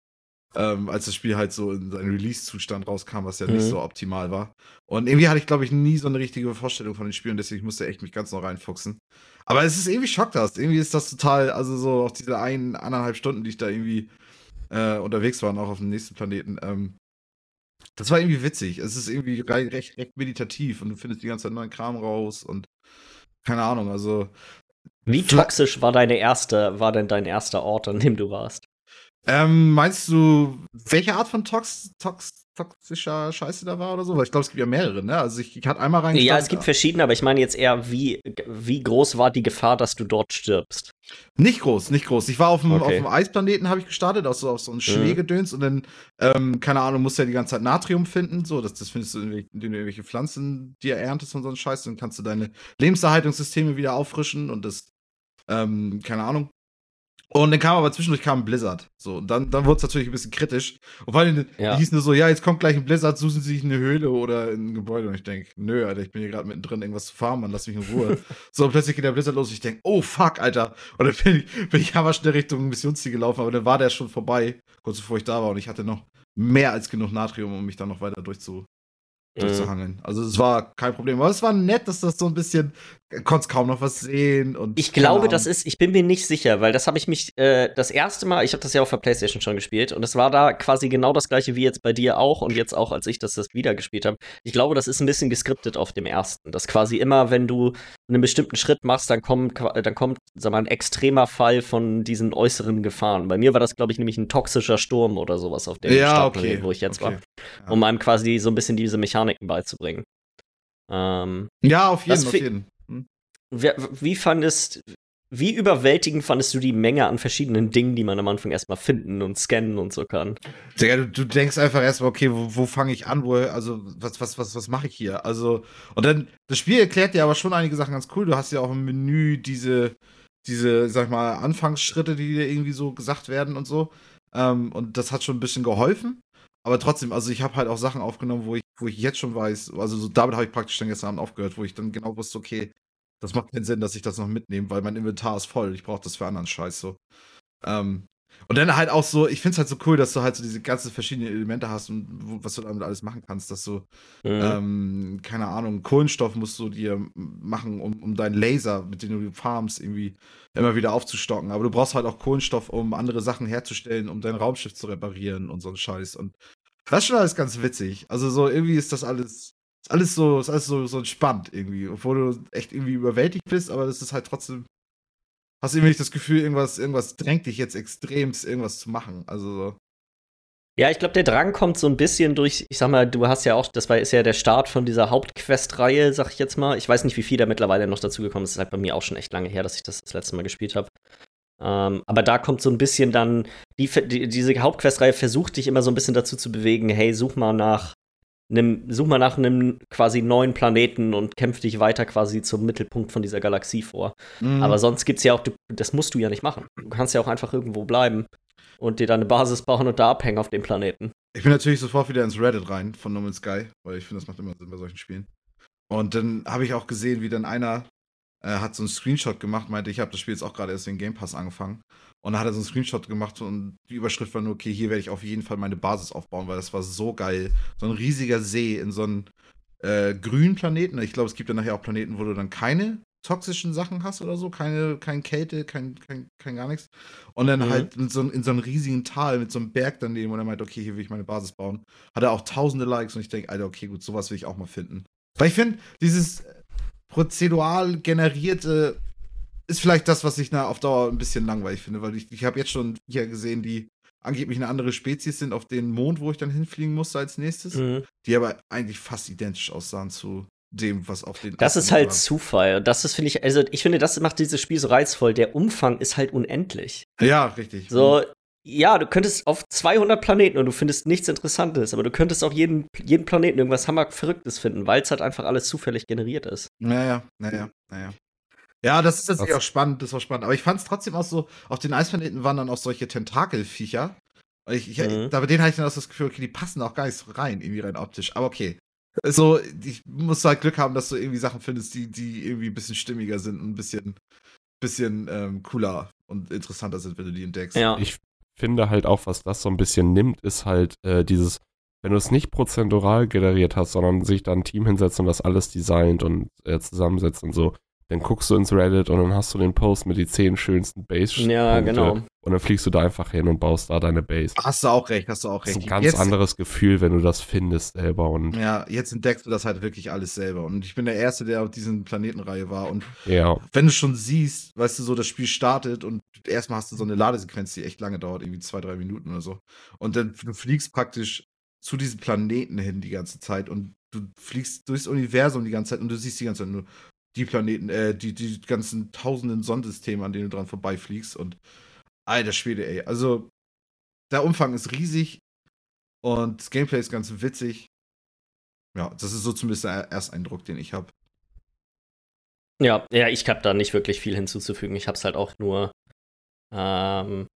ähm, als das Spiel halt so in seinen Release-Zustand rauskam, was ja nicht Mhm. so optimal war. Und irgendwie hatte ich, glaube ich, nie so eine richtige Vorstellung von den Spielen, deswegen musste ich echt mich ganz noch reinfuchsen. Aber es ist irgendwie schockhaft. Irgendwie ist das total, also so auch diese ein, anderthalb Stunden, die ich da irgendwie äh, unterwegs war, und auch auf dem nächsten Planeten, ähm, das war irgendwie witzig. Es ist irgendwie recht, recht meditativ und du findest die ganze Zeit neuen Kram raus und keine Ahnung, also Wie toxisch war deine erste, war denn dein erster Ort, an dem du warst? Ähm, meinst du, welche Art von Tox, Tox, toxischer Scheiße da war oder so? Weil ich glaube, es gibt ja mehrere, ne? Also ich, ich hatte einmal reingeschaut. Ja, es gibt verschiedene, aber ich meine jetzt eher, wie, wie groß war die Gefahr, dass du dort stirbst? Nicht groß, nicht groß. Ich war auf dem, Okay. auf dem Eisplaneten, habe ich gestartet, aus so, auf so einem Schneegedöns und dann, ähm, keine Ahnung, musst du ja die ganze Zeit Natrium finden. So, das, das findest du, indem du irgendwelche Pflanzen dir erntest und so einen Scheiß. Dann kannst du deine Lebenserhaltungssysteme wieder auffrischen und das, ähm, keine Ahnung. Und dann kam aber zwischendurch kam ein Blizzard. So, und dann, dann wurde es natürlich ein bisschen kritisch. Und vor allem, Ja. die hießen nur so, ja, jetzt kommt gleich ein Blizzard, suchen Sie sich eine Höhle oder ein Gebäude. Und ich denke, nö, Alter, ich bin hier gerade mittendrin, irgendwas zu farmen, lass mich in Ruhe. <laughs> so, und plötzlich geht der Blizzard los und ich denke, oh fuck, Alter. Und dann bin ich, bin ich aber schnell Richtung Missionsziel gelaufen, aber dann war der schon vorbei, kurz bevor ich da war. Und ich hatte noch mehr als genug Natrium, um mich dann noch weiter durchzu, durchzuhangeln. Also es war kein Problem. Aber es war nett, dass das so ein bisschen, konntest kaum noch was sehen. Und ich glaube, das ist, ich bin mir nicht sicher, weil das habe ich mich äh, das erste Mal, ich habe das ja auf der Playstation schon gespielt und es war da quasi genau das gleiche wie jetzt bei dir auch und jetzt auch, als ich das, das wieder gespielt habe. Ich glaube, das ist ein bisschen geskriptet auf dem ersten. Das quasi immer, wenn du einen bestimmten Schritt machst, dann kommt, dann kommt, sag mal, ein extremer Fall von diesen äußeren Gefahren. Bei mir war das, glaube ich, nämlich ein toxischer Sturm oder sowas auf dem ja, Startplan, okay. wo ich jetzt okay. war. Um einem quasi so ein bisschen diese Mechaniken beizubringen. Ähm, ja, auf jeden, auf jeden. Hm. Wie, wie fandest, wie überwältigend fandest du die Menge an verschiedenen Dingen, die man am Anfang erstmal finden und scannen und so kann? Digga, du, du denkst einfach erstmal, okay, wo, wo fange ich an, wo, also was, was, was, was mache ich hier? Also, und dann, das Spiel erklärt dir aber schon einige Sachen ganz cool. Du hast ja auch im Menü diese, diese, sag ich mal, Anfangsschritte, die dir irgendwie so gesagt werden und so. Ähm, und das hat schon ein bisschen geholfen. Aber trotzdem, also ich habe halt auch Sachen aufgenommen, wo ich, wo ich jetzt schon weiß, also so damit habe ich praktisch dann gestern Abend aufgehört, wo ich dann genau wusste, okay, das macht keinen Sinn, dass ich das noch mitnehme, weil mein Inventar ist voll. Ich brauche das für anderen Scheiß so. Ähm, und dann halt auch so, ich finde es halt so cool, dass du halt so diese ganzen verschiedenen Elemente hast und wo, was du damit alles machen kannst, dass du, mhm. ähm, keine Ahnung, Kohlenstoff musst du dir machen, um, um deinen Laser, mit dem du farmst, irgendwie immer wieder aufzustocken. Aber du brauchst halt auch Kohlenstoff, um andere Sachen herzustellen, um dein Raumschiff zu reparieren und so ein Scheiß. Und das ist schon alles ganz witzig. Also so irgendwie ist das alles, ist alles so, ist alles so, so entspannt irgendwie, obwohl du echt irgendwie überwältigt bist, aber das ist halt trotzdem hast irgendwie nicht das Gefühl, irgendwas, irgendwas drängt dich jetzt extremst, irgendwas zu machen. Also so. Ja, ich glaube, der Drang kommt so ein bisschen durch, ich sag mal, du hast ja auch, das war ist ja der Start von dieser Hauptquest-Reihe, sag ich jetzt mal. Ich weiß nicht, wie viel da mittlerweile noch dazu gekommen ist. Das ist halt bei mir auch schon echt lange her, dass ich das das letzte Mal gespielt habe. Ähm, aber da kommt so ein bisschen dann, die, die, diese Hauptquest-Reihe versucht dich immer so ein bisschen dazu zu bewegen, hey, such mal nach Nimm, such mal nach einem quasi neuen Planeten und kämpf dich weiter quasi zum Mittelpunkt von dieser Galaxie vor. Mhm. Aber sonst gibt's ja auch, das musst du ja nicht machen. Du kannst ja auch einfach irgendwo bleiben und dir da eine Basis bauen und da abhängen auf dem Planeten. Ich bin natürlich sofort wieder ins Reddit rein von No Man's Sky, weil ich finde, das macht immer Sinn bei solchen Spielen. Und dann habe ich auch gesehen, wie dann einer äh, hat so einen Screenshot gemacht, meinte, ich habe das Spiel jetzt auch gerade erst in Game Pass angefangen. Und dann hat er so einen Screenshot gemacht und die Überschrift war nur, okay, hier werde ich auf jeden Fall meine Basis aufbauen, weil das war so geil. So ein riesiger See in so einem äh, grünen Planeten. Ich glaube, es gibt ja nachher auch Planeten, wo du dann keine toxischen Sachen hast oder so, keine, keine Kälte, kein, kein, kein gar nichts. Und dann mhm. halt in so, in so einem riesigen Tal mit so einem Berg daneben und er meint, okay, hier will ich meine Basis bauen. Hat er auch tausende Likes und ich denke, Alter, okay, gut, sowas will ich auch mal finden. Weil ich finde, dieses prozedural generierte ist vielleicht das, was ich na, auf Dauer ein bisschen langweilig finde, weil ich, ich habe jetzt schon hier gesehen, die angeblich eine andere Spezies sind auf den Mond, wo ich dann hinfliegen musste als nächstes, mhm. die aber eigentlich fast identisch aussahen zu dem, was auf den. Das ist halt war. Zufall. Das ist, finde ich, also ich finde, das macht dieses Spiel so reizvoll. Der Umfang ist halt unendlich. Ja, richtig. So, ja, du könntest auf 200 Planeten und du findest nichts Interessantes, aber du könntest auch jeden, jeden Planeten irgendwas hammerverrücktes finden, weil es halt einfach alles zufällig generiert ist. Naja, naja, naja. Ja, das ist tatsächlich auch spannend, das war spannend. Aber ich fand es trotzdem auch so, auf den Eisplaneten waren dann auch solche Tentakelviecher. Ich, ich, mhm. Da bei denen hatte ich dann auch das Gefühl, okay, die passen auch gar nicht so rein, irgendwie rein optisch. Aber okay. So, ich muss halt Glück haben, dass du irgendwie Sachen findest, die, die irgendwie ein bisschen stimmiger sind und ein bisschen, bisschen ähm, cooler und interessanter sind, wenn du die entdeckst. Ja. Ich finde halt auch, was das so ein bisschen nimmt, ist halt äh, dieses, wenn du es nicht prozentural generiert hast, sondern sich da ein Team hinsetzt und das alles designt und äh, zusammensetzt und so, dann guckst du ins Reddit und dann hast du den Post mit die zehn schönsten Base. Ja, genau. Und dann fliegst du da einfach hin und baust da deine Base. Hast du auch recht, hast du auch recht. Das ist ein ganz jetzt, anderes Gefühl, wenn du das findest selber. Und ja, jetzt entdeckst du das halt wirklich alles selber. Und ich bin der Erste, der auf diesen Planetenreihe war. Und ja. wenn du schon siehst, weißt du, so das Spiel startet und erstmal hast du so eine Ladesequenz, die echt lange dauert, irgendwie zwei, drei Minuten oder so. Und dann du fliegst praktisch zu diesem Planeten hin die ganze Zeit und du fliegst durchs Universum die ganze Zeit und du siehst die ganze Zeit nur die Planeten, äh, die, die ganzen tausenden Sonnensysteme, an denen du dran vorbeifliegst. Und alter Schwede, ey. Also, der Umfang ist riesig und das Gameplay ist ganz witzig. Ja, das ist so zumindest der Ersteindruck, den ich habe. Ja, ja, ich habe da nicht wirklich viel hinzuzufügen. Ich habe es halt auch nur, ähm,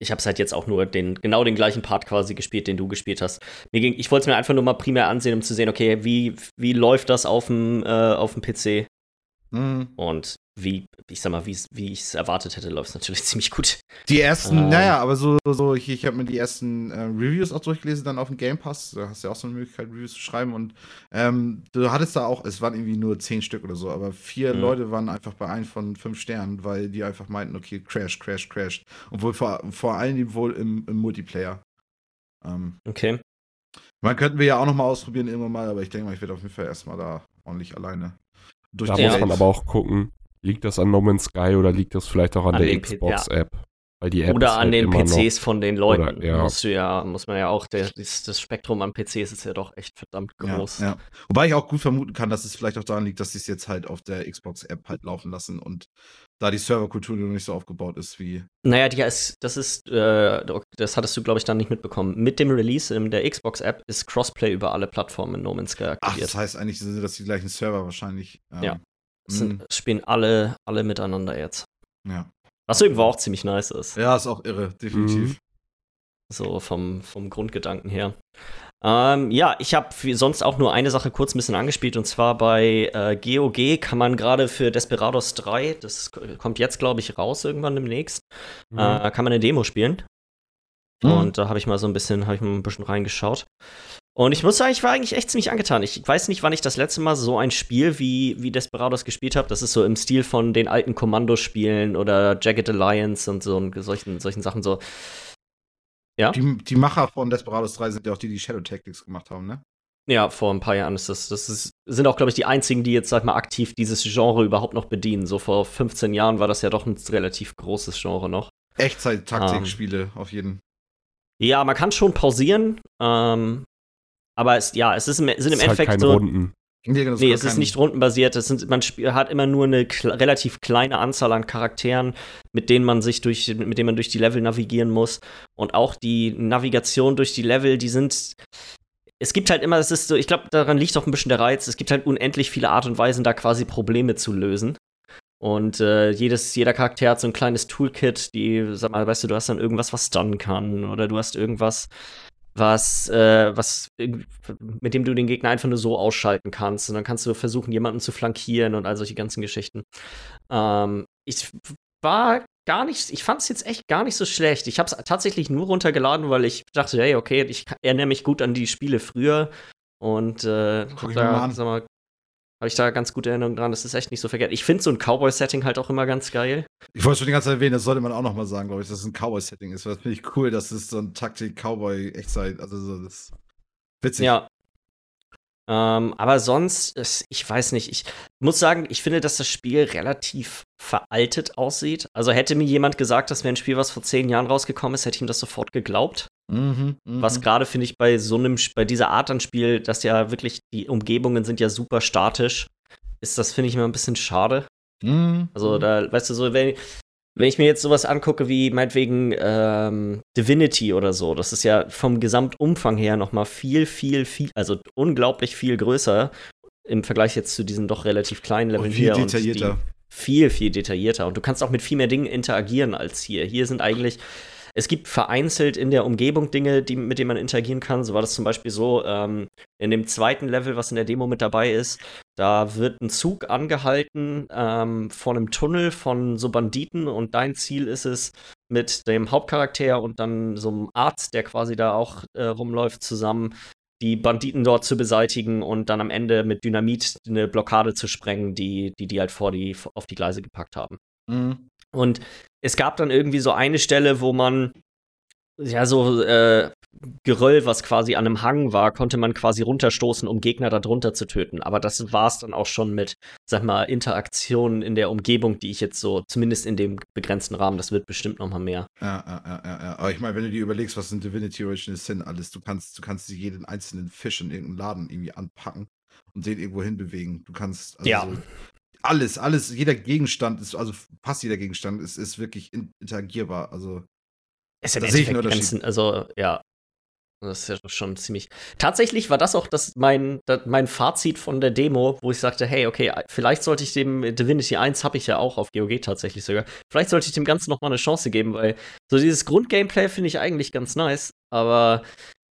ich habe es halt jetzt auch nur den genau den gleichen Part quasi gespielt, den du gespielt hast. Mir ging, ich wollte es mir einfach nur mal primär ansehen, um zu sehen, okay, wie, wie läuft das auf dem äh, auf dem PC? Mhm. Und wie, ich sag mal, wie ich es erwartet hätte, läuft es natürlich <laughs> ziemlich gut. Die ersten, ähm, naja, aber so, so ich, ich habe mir die ersten äh, Reviews auch durchgelesen, dann auf dem Game Pass. Da hast du ja auch so eine Möglichkeit, Reviews zu schreiben. Und ähm, du hattest da auch, es waren irgendwie nur zehn Stück oder so, aber vier mhm. Leute waren einfach bei einem von fünf Sternen, weil die einfach meinten, okay, crash, crash, crash. Obwohl vor, vor allem wohl im, im Multiplayer. Ähm, okay. Man könnten wir ja auch noch mal ausprobieren irgendwann mal, aber ich denke mal, ich werde auf jeden Fall erstmal da ordentlich alleine durch Da muss man aber auch gucken, liegt das an No Man's Sky oder liegt das vielleicht auch an, an der Xbox-App? Ja. Weil die App oder an halt den PCs noch, von den Leuten. Oder, ja. Musst du ja, muss man ja auch, der, das Spektrum an PCs ist ja doch echt verdammt groß. Ja, ja. Wobei ich auch gut vermuten kann, dass es vielleicht auch daran liegt, dass sie es jetzt halt auf der Xbox-App halt laufen lassen und da die Serverkultur noch nicht so aufgebaut ist wie. Naja, die ist, das ist, äh, das hattest du, glaube ich, dann nicht mitbekommen. Mit dem Release in der Xbox-App ist Crossplay über alle Plattformen in No Man's Sky aktiviert. Ach, das heißt eigentlich sind das die gleichen Server wahrscheinlich. Ähm, ja. Sind, spielen alle, alle miteinander jetzt. Ja. Was irgendwo auch ziemlich nice ist. Ja, ist auch irre, definitiv. Mhm. So vom, vom Grundgedanken her. Ähm, ja, ich habe sonst auch nur eine Sache kurz ein bisschen angespielt und zwar bei äh, GOG kann man gerade für Desperados 3, das kommt jetzt glaube ich raus irgendwann demnächst, mhm. äh, kann man eine Demo spielen. Mhm. Und da habe ich mal so ein bisschen, habe ich mal ein bisschen reingeschaut. Und ich muss sagen, ich war eigentlich echt ziemlich angetan. Ich weiß nicht, wann ich das letzte Mal so ein Spiel wie, wie Desperados gespielt habe. Das ist so im Stil von den alten Kommandospielen oder Jagged Alliance und so und solchen, solchen Sachen so. Ja. Die, die Macher von Desperados 3 sind ja auch die, die Shadow Tactics gemacht haben, ne? Ja, vor ein paar Jahren ist das. Das ist, sind auch, glaube ich, die einzigen, die jetzt, sag mal, aktiv dieses Genre überhaupt noch bedienen. So vor 15 Jahren war das ja doch ein relativ großes Genre noch. Echtzeit-Taktikspiele, um, auf jeden. Ja, man kann schon pausieren. Ähm, aber es, ja, es ist im, sind im halt Endeffekt halt so. Runden. Nee, genau, nee es ist nicht rundenbasiert. Es sind, man hat immer nur eine relativ kleine Anzahl an Charakteren, mit denen man sich durch, mit denen man durch die Level navigieren muss. Und auch die Navigation durch die Level, die sind. Es gibt halt immer, es ist so, ich glaube, daran liegt auch ein bisschen der Reiz. Es gibt halt unendlich viele Art und Weisen, da quasi Probleme zu lösen. Und äh, jedes, jeder Charakter hat so ein kleines Toolkit, die, sag mal, weißt du, du hast dann irgendwas, was stunnen kann, oder du hast irgendwas, was, äh, was, mit dem du den Gegner einfach nur so ausschalten kannst. Und dann kannst du versuchen, jemanden zu flankieren und all solche ganzen Geschichten. Ähm, ich war gar nicht, ich fand es jetzt echt gar nicht so schlecht. Ich habe es tatsächlich nur runtergeladen, weil ich dachte, hey, okay, ich erinnere mich gut an die Spiele früher und äh, hab da, sag mal, habe ich da ganz gute Erinnerungen dran. Das ist echt nicht so verkehrt. Ich finde so ein Cowboy-Setting halt auch immer ganz geil. Ich wollte schon die ganze Zeit erwähnen, das sollte man auch noch mal sagen, glaube ich, dass es ein Cowboy-Setting ist. Das finde ich cool, dass es so ein Taktik-Cowboy-Echtzeit, also so das witzig. Ja, ähm, aber sonst, ich weiß nicht, ich muss sagen, ich finde, dass das Spiel relativ veraltet aussieht. Also hätte mir jemand gesagt, das wäre ein Spiel, was vor zehn Jahren rausgekommen ist, hätte ich ihm das sofort geglaubt. Mhm, mh. Was gerade finde ich bei so einem, bei dieser Art an Spiel, dass ja wirklich die Umgebungen sind ja super statisch, ist das finde ich immer ein bisschen schade. Mhm. Also mhm. da, weißt du, so wenn, wenn ich mir jetzt sowas angucke wie meinetwegen ähm, Divinity oder so, das ist ja vom Gesamtumfang her noch mal viel, viel, viel, also unglaublich viel größer im Vergleich jetzt zu diesen doch relativ kleinen Leveln hier. Viel detaillierter. viel, viel detaillierter. Und du kannst auch mit viel mehr Dingen interagieren als hier. Hier sind eigentlich es gibt vereinzelt in der Umgebung Dinge, die, mit denen man interagieren kann. So war das zum Beispiel so ähm, in dem zweiten Level, was in der Demo mit dabei ist. Da wird ein Zug angehalten ähm, vor einem Tunnel von so Banditen und dein Ziel ist es, mit dem Hauptcharakter und dann so einem Arzt, der quasi da auch äh, rumläuft, zusammen die Banditen dort zu beseitigen und dann am Ende mit Dynamit eine Blockade zu sprengen, die die, die halt vor die, auf die Gleise gepackt haben. Mhm. Und es gab dann irgendwie so eine Stelle, wo man ja so äh, Geröll, was quasi an einem Hang war, konnte man quasi runterstoßen, um Gegner darunter zu töten. Aber das war es dann auch schon mit, sag mal, Interaktionen in der Umgebung, die ich jetzt so, zumindest in dem begrenzten Rahmen, das wird bestimmt noch mal mehr. Ja, ja, ja, ja. Aber ich meine, wenn du dir überlegst, was in Divinity Original Sin alles, du kannst, du kannst jeden einzelnen Fisch in irgendeinem Laden irgendwie anpacken und den irgendwo hinbewegen. Du kannst also ja. So, alles, alles, jeder Gegenstand ist, also fast jeder Gegenstand ist, ist wirklich interagierbar. Also. Ist ja Grenzen, also ja. Das ist ja schon ziemlich. Tatsächlich war das auch das, mein, das, mein Fazit von der Demo, wo ich sagte, hey, okay, vielleicht sollte ich dem Divinity 1 habe ich ja auch auf GOG tatsächlich sogar. Vielleicht sollte ich dem Ganzen noch mal eine Chance geben, weil so dieses Grundgameplay finde ich eigentlich ganz nice, aber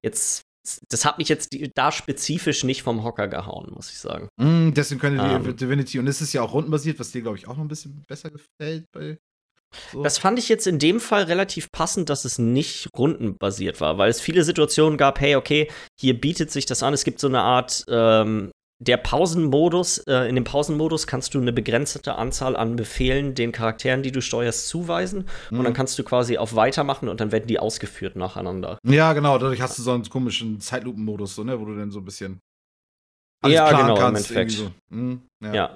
jetzt das hat mich jetzt da spezifisch nicht vom Hocker gehauen, muss ich sagen. Mm, deswegen könnte die Ähm. Divinity, und es ist ja auch rundenbasiert, was dir, glaube ich, auch noch ein bisschen besser gefällt bei. So. Das fand ich jetzt in dem Fall relativ passend, dass es nicht rundenbasiert war, weil es viele Situationen gab, hey, okay, hier bietet sich das an, es gibt so eine Art, ähm, der Pausenmodus, äh, in dem Pausenmodus kannst du eine begrenzte Anzahl an Befehlen den Charakteren, die du steuerst, zuweisen Mhm. und dann kannst du quasi auf Weitermachen und dann werden die ausgeführt nacheinander. Ja, genau, dadurch hast du so einen komischen Zeitlupenmodus, so, ne, wo du dann so ein bisschen. Ja, planen genau, im kannst, Endeffekt. irgendwie So. Mm, ja. Ja.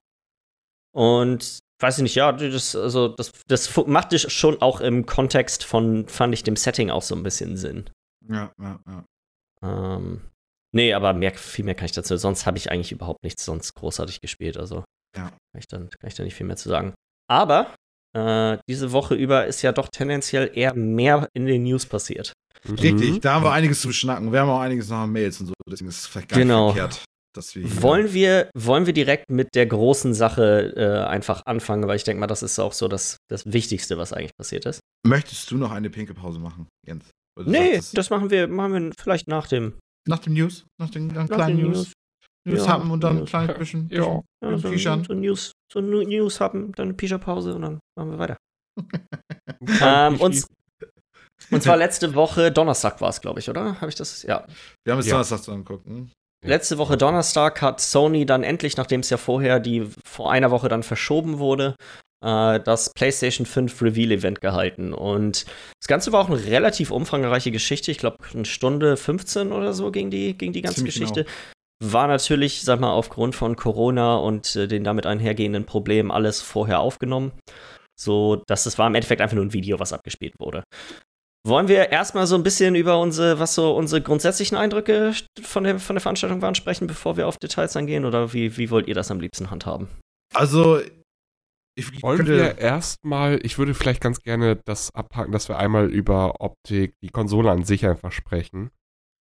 Und weiß ich nicht, ja, das, also das, das macht es schon auch im Kontext von, fand ich, dem Setting auch so ein bisschen Sinn. Ja, ja, ja. Ähm, nee, aber mehr, viel mehr kann ich dazu. Sonst habe ich eigentlich überhaupt nichts sonst großartig gespielt. Also Ja. kann, ich dann, kann ich da nicht viel mehr zu sagen. Aber äh, diese Woche über ist ja doch tendenziell eher mehr in den News passiert. Richtig, Mhm. da haben wir einiges zu schnacken. Wir haben auch einiges noch an Mails und so, deswegen ist es vielleicht gar Genau. nicht verkehrt, dass wir Wollen wir, wollen wir direkt mit der großen Sache äh, einfach anfangen, weil ich denke mal, das ist auch so das, das Wichtigste, was eigentlich passiert ist. Möchtest du noch eine pinke Pause machen, Jens? Du Nee, das machen wir, machen wir vielleicht nach dem. Nach dem News? Nach den Nach kleinen den News? News. News Ja, haben und dann ein News. kleines bisschen. Ja. bisschen- Ja, so, so News, so News haben, dann eine Pischa-Pause und dann machen wir weiter. <laughs> Ähm, und, <laughs> und zwar letzte Woche, Donnerstag war es, glaube ich, oder? Habe ich das? Ja. Wir haben jetzt Ja. Donnerstag zusammen geguckt. Hm? Letzte Woche Donnerstag hat Sony dann endlich, nachdem es ja vorher die vor einer Woche dann verschoben wurde, äh, das PlayStation 5 Reveal-Event gehalten. Und das Ganze war auch eine relativ umfangreiche Geschichte. Ich glaube, eine Stunde 15 oder so ging die, ging die ganze Ziemlich genau. Geschichte. War natürlich, sag mal, aufgrund von Corona und äh, den damit einhergehenden Problemen alles vorher aufgenommen. So, dass es war im Endeffekt einfach nur ein Video, was abgespielt wurde. Wollen wir erstmal so ein bisschen über unsere, was so unsere grundsätzlichen Eindrücke von der, von der Veranstaltung waren, sprechen, bevor wir auf Details eingehen? Oder wie, wie wollt ihr das am liebsten handhaben? Also, ich Wollen könnte. wir erstmal, ich würde vielleicht ganz gerne das abhaken, dass wir einmal über Optik, die Konsole an sich einfach sprechen.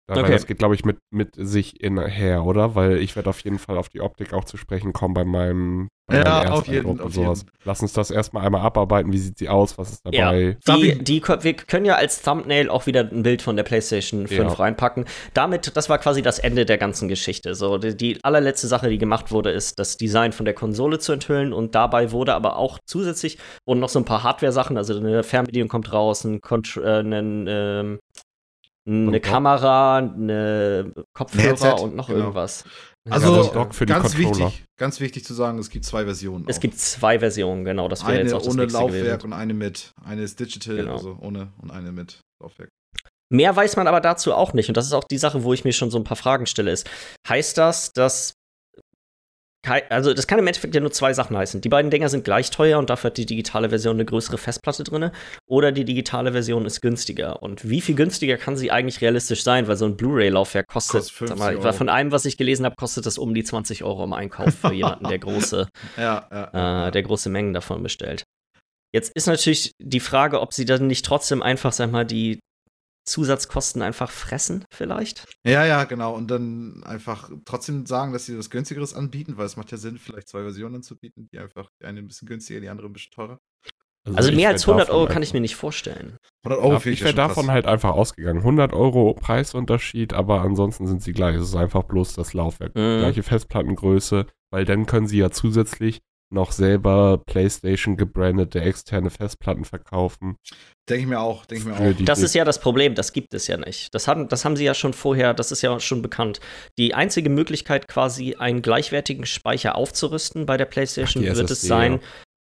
Okay. Das geht, glaube ich, mit, mit sich in her, oder? Weil ich werde auf jeden Fall auf die Optik auch zu sprechen kommen bei meinem, bei Ja, auf jeden- jeden. Lass uns das erstmal einmal abarbeiten. Wie sieht sie aus? Was ist dabei? Darf Die, die, wir können ja als Thumbnail auch wieder ein Bild von der PlayStation 5 Ja. reinpacken. Damit, das war quasi das Ende der ganzen Geschichte. So, die, die allerletzte Sache, die gemacht wurde, ist, das Design von der Konsole zu enthüllen. Und dabei wurde aber auch zusätzlich wurden noch so ein paar Hardware-Sachen, also eine Fernbedienung kommt raus, ein Contr äh, ein, ähm, eine Kamera, eine Kopfhörer Headset, und noch genau. irgendwas. Also, ganz wichtig, ganz wichtig zu sagen, es gibt zwei Versionen. Es auch. gibt zwei Versionen, genau. Das wäre eine jetzt auch das ohne Laufwerk gewesen. und eine mit. Eine ist digital, Genau. also ohne und eine mit Laufwerk. Mehr weiß man aber dazu auch nicht. Und das ist auch die Sache, wo ich mir schon so ein paar Fragen stelle. Ist, heißt das, dass. Also, das kann im Endeffekt ja nur zwei Sachen heißen. Die beiden Dinger sind gleich teuer und dafür hat die digitale Version eine größere Festplatte drin. Oder die digitale Version ist günstiger. Und wie viel günstiger kann sie eigentlich realistisch sein? Weil so ein Blu-ray-Laufwerk kostet, Kostet sag mal, 50 Euro. von einem, was ich gelesen habe, kostet das um die 20 Euro im Einkauf für jemanden, der große, <laughs> Ja, ja. äh, der große Mengen davon bestellt. Jetzt ist natürlich die Frage, ob sie dann nicht trotzdem einfach, sag mal, die Zusatzkosten einfach fressen, vielleicht. ja, ja, genau. Und dann einfach trotzdem sagen, dass sie was günstigeres anbieten, weil es macht ja Sinn, vielleicht zwei Versionen anzubieten, die einfach die eine ein bisschen günstiger, die andere ein bisschen teurer. Also ich mehr als 100 davon Euro kann ich mir nicht vorstellen. 100 Ja, finde ich ja wäre davon krass. halt einfach ausgegangen. 100 Euro Preisunterschied, aber ansonsten sind sie gleich. Es ist einfach bloß das Laufwerk. Mhm. Gleiche Festplattengröße, weil dann können sie ja zusätzlich noch selber PlayStation gebrandete externe Festplatten verkaufen. Denke ich mir auch, denke ich mir auch. Das ist ja das Problem, das gibt es ja nicht. Das haben, das haben sie ja schon vorher, das ist ja schon bekannt. Die einzige Möglichkeit, quasi einen gleichwertigen Speicher aufzurüsten bei der PlayStation, Ach, wird es SSD, sein,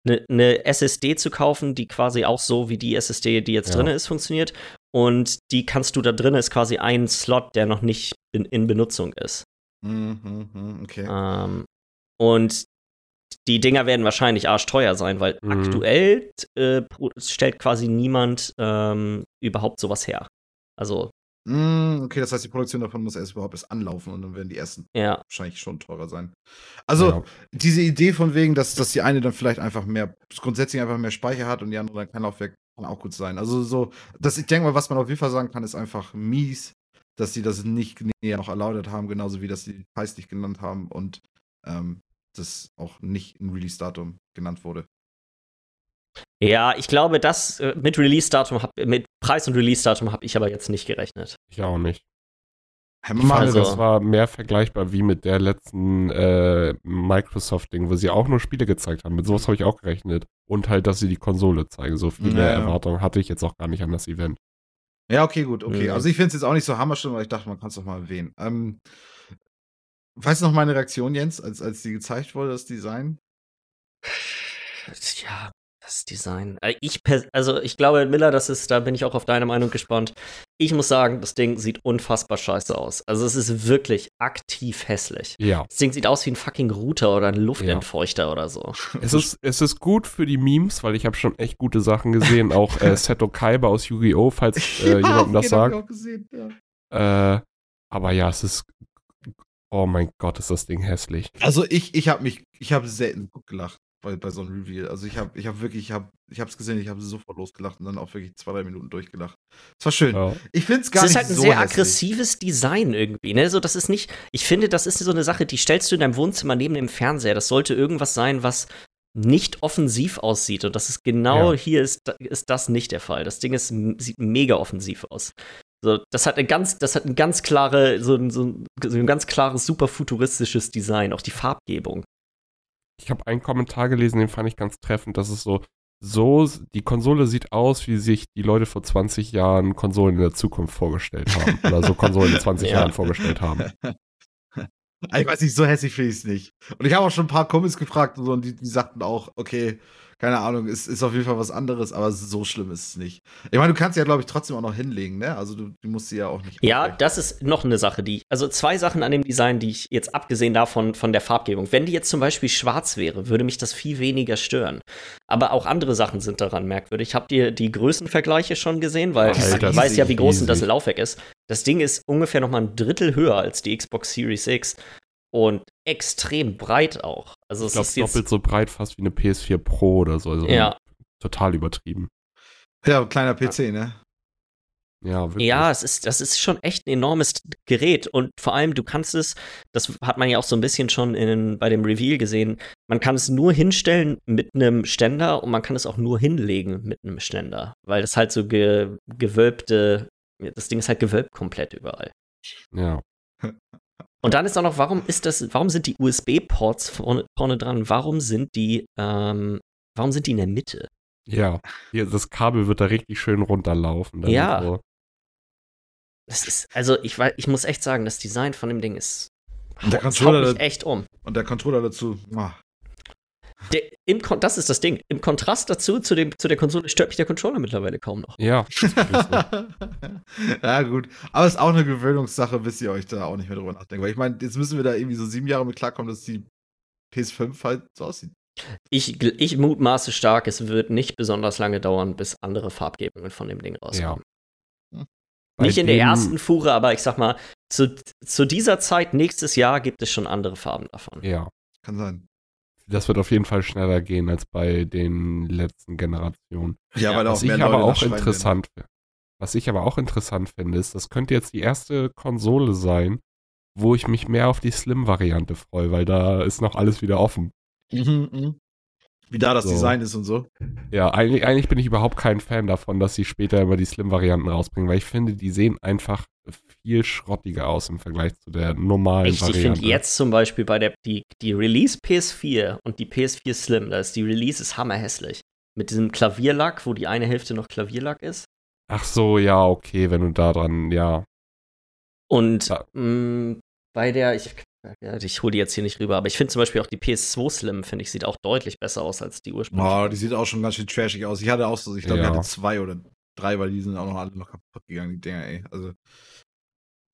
ja. eine ne SSD zu kaufen, die quasi auch so wie die SSD, die jetzt Ja. drin ist, funktioniert. Und die kannst du da drin, ist quasi ein Slot, der noch nicht in, in Benutzung ist. Mhm, mhm, mhm, okay. Ähm, und die Dinger werden wahrscheinlich arschteuer sein, weil Mhm. aktuell äh, stellt quasi niemand ähm, überhaupt sowas her. Also, Mm, okay, das heißt, die Produktion davon muss erst überhaupt erst anlaufen und dann werden die ersten ja. wahrscheinlich schon teurer sein. Also, Ja. diese Idee von wegen, dass, dass die eine dann vielleicht einfach mehr, grundsätzlich einfach mehr Speicher hat und die andere dann kein Laufwerk, kann auch gut sein. Also so, das, ich denke mal, was man auf jeden Fall sagen kann, ist einfach mies, dass sie das nicht näher noch erläutert haben, genauso wie dass sie die Preis nicht genannt haben und ähm, das auch nicht ein Release-Datum genannt wurde. Ja, ich glaube, das äh, mit Release-Datum, mit Preis und Release-Datum habe ich aber jetzt nicht gerechnet. Ich auch nicht. Ich fand, also, das war mehr vergleichbar wie mit der letzten äh, Microsoft-Ding, wo sie auch nur Spiele gezeigt haben. Mit sowas habe ich auch gerechnet. Und halt, dass sie die Konsole zeigen. So viele ja, Erwartungen hatte ich jetzt auch gar nicht an das Event. Ja, okay, gut, okay. Also ich finde es jetzt auch nicht so hammerschlimm, aber ich dachte, man kann es doch mal erwähnen. Ähm, weißt du noch meine Reaktion, Jens, als, als die gezeigt wurde, das Design? Ja, das Design. Äh, ich, also ich glaube, Miller, das ist, da bin ich auch auf deine Meinung gespannt. Ich muss sagen, das Ding sieht unfassbar scheiße aus. Also es ist wirklich aktiv hässlich. Ja. Das Ding sieht aus wie ein fucking Router oder ein Luftentfeuchter ja. oder so. Es ist, es ist gut für die Memes, weil ich habe schon echt gute Sachen gesehen. auch äh, <laughs> Seto Kaiba aus Yu-Gi-Oh!, falls äh, <laughs> ja, jemandem das sagt. Auch gesehen, ja. Äh, aber ja, es ist Oh mein Gott, ist das Ding hässlich. Also ich, ich habe mich, ich habe selten gut gelacht bei, bei so einem Reveal. Also ich habe ich hab wirklich, ich habe ich es gesehen, ich habe sofort losgelacht und dann auch wirklich zwei, drei Minuten durchgelacht. Es war schön. Ja. Ich finde es gar nicht so Es ist halt ein so sehr hässlich. aggressives Design irgendwie, ne? So, das ist nicht, ich finde, das ist so eine Sache, die stellst du in deinem Wohnzimmer neben dem Fernseher. Das sollte irgendwas sein, was nicht offensiv aussieht. Und das ist genau ja. hier ist, ist das nicht der Fall. Das Ding ist, sieht mega offensiv aus. So, das hat eine ganz, das hat ein ganz klare, so, so, so ein ganz klares, super futuristisches Design, auch die Farbgebung. Ich habe einen Kommentar gelesen, den fand ich ganz treffend. Das ist so, so, die Konsole sieht aus, wie sich die Leute vor 20 Jahren Konsolen in der Zukunft vorgestellt haben. <laughs> oder so Konsolen in 20 ja. Jahren vorgestellt haben. <laughs> Ich weiß nicht, so hässlich finde ich es nicht. Und ich habe auch schon ein paar Kumpels gefragt und, so, und die, die sagten auch, okay, keine Ahnung, ist, ist auf jeden Fall was anderes, aber so schlimm ist es nicht. Ich meine, du kannst ja, glaube ich, trotzdem auch noch hinlegen, ne? Also du, du musst sie ja auch nicht. Ja, das ist noch eine Sache, die. Also zwei Sachen an dem Design, die ich jetzt abgesehen davon von der Farbgebung. Wenn die jetzt zum Beispiel schwarz wäre, würde mich das viel weniger stören. Aber auch andere Sachen sind daran merkwürdig. Habt ihr die Größenvergleiche schon gesehen? Weil Alter, ich weiß ja, wie groß easy. das Laufwerk ist. Das Ding ist ungefähr noch mal ein Drittel höher als die Xbox Series X und extrem breit auch. Also ich glaube, doppelt so breit fast wie eine PS4 Pro oder so. Also ja. Total übertrieben. Ja, kleiner PC, ne? Ja, wirklich. ja, es ist, das ist schon echt ein enormes Gerät und vor allem, du kannst es, das hat man ja auch so ein bisschen schon in, bei dem Reveal gesehen, man kann es nur hinstellen mit einem Ständer und man kann es auch nur hinlegen mit einem Ständer, weil das halt so ge, gewölbte, das Ding ist halt gewölbt komplett überall. Ja. Und dann ist auch noch, warum ist das, warum sind die USB-Ports vorne, vorne, dran? Warum sind die, ähm, warum sind die in der Mitte? Ja, das Kabel wird da richtig schön runterlaufen. Ja. So. Das ist, also ich, ich muss echt sagen, das Design von dem Ding ist. Und der Controller mich echt um. Und der Controller dazu. Oh. Der, im, das ist das Ding. Im Kontrast dazu, zu, dem, zu der Konsole, stört mich der Controller mittlerweile kaum noch. Ja. <laughs> ja, gut. Aber es ist auch eine Gewöhnungssache, bis ihr euch da auch nicht mehr drüber nachdenkt. Weil ich meine, jetzt müssen wir da irgendwie so sieben Jahre mit klarkommen, dass die PS5 halt so aussieht. Ich, ich mutmaße stark, es wird nicht besonders lange dauern, bis andere Farbgebungen von dem Ding rauskommen. Ja. Hm. Nicht in der ersten Fuhre, aber ich sag mal, zu, zu dieser Zeit nächstes Jahr gibt es schon andere Farben davon. Ja. Kann sein das wird auf jeden Fall schneller gehen als bei den letzten Generationen. Ja, weil auch was ich aber auch interessant finde. Was ich aber auch interessant finde, ist, das könnte jetzt die erste Konsole sein, wo ich mich mehr auf die Slim-Variante freue, weil da ist noch alles wieder offen. Mhm, mh. Wie da das so. Design ist und so. Ja, eigentlich, eigentlich bin ich überhaupt kein Fan davon, dass sie später immer die Slim-Varianten rausbringen, weil ich finde, die sehen einfach viel schrottiger aus im Vergleich zu der normalen ich, Variante. Ich finde jetzt zum Beispiel bei der die, die Release PS4 und die PS4 Slim, da ist die Release ist hammerhässlich. Mit diesem Klavierlack, wo die eine Hälfte noch Klavierlack ist. Ach so, ja, okay, wenn du da dran, ja. Und ja. Mh, bei der, ich, ja, ich hole die jetzt hier nicht rüber, aber ich finde zum Beispiel auch die PS2 Slim, finde ich, sieht auch deutlich besser aus als die ursprüngliche. Oh, die sieht auch schon ganz schön trashig aus. Ich hatte auch so, ich glaube, ja. ich hatte zwei oder drei, weil die sind auch noch alle noch kaputt gegangen, die Dinger, ey. Also.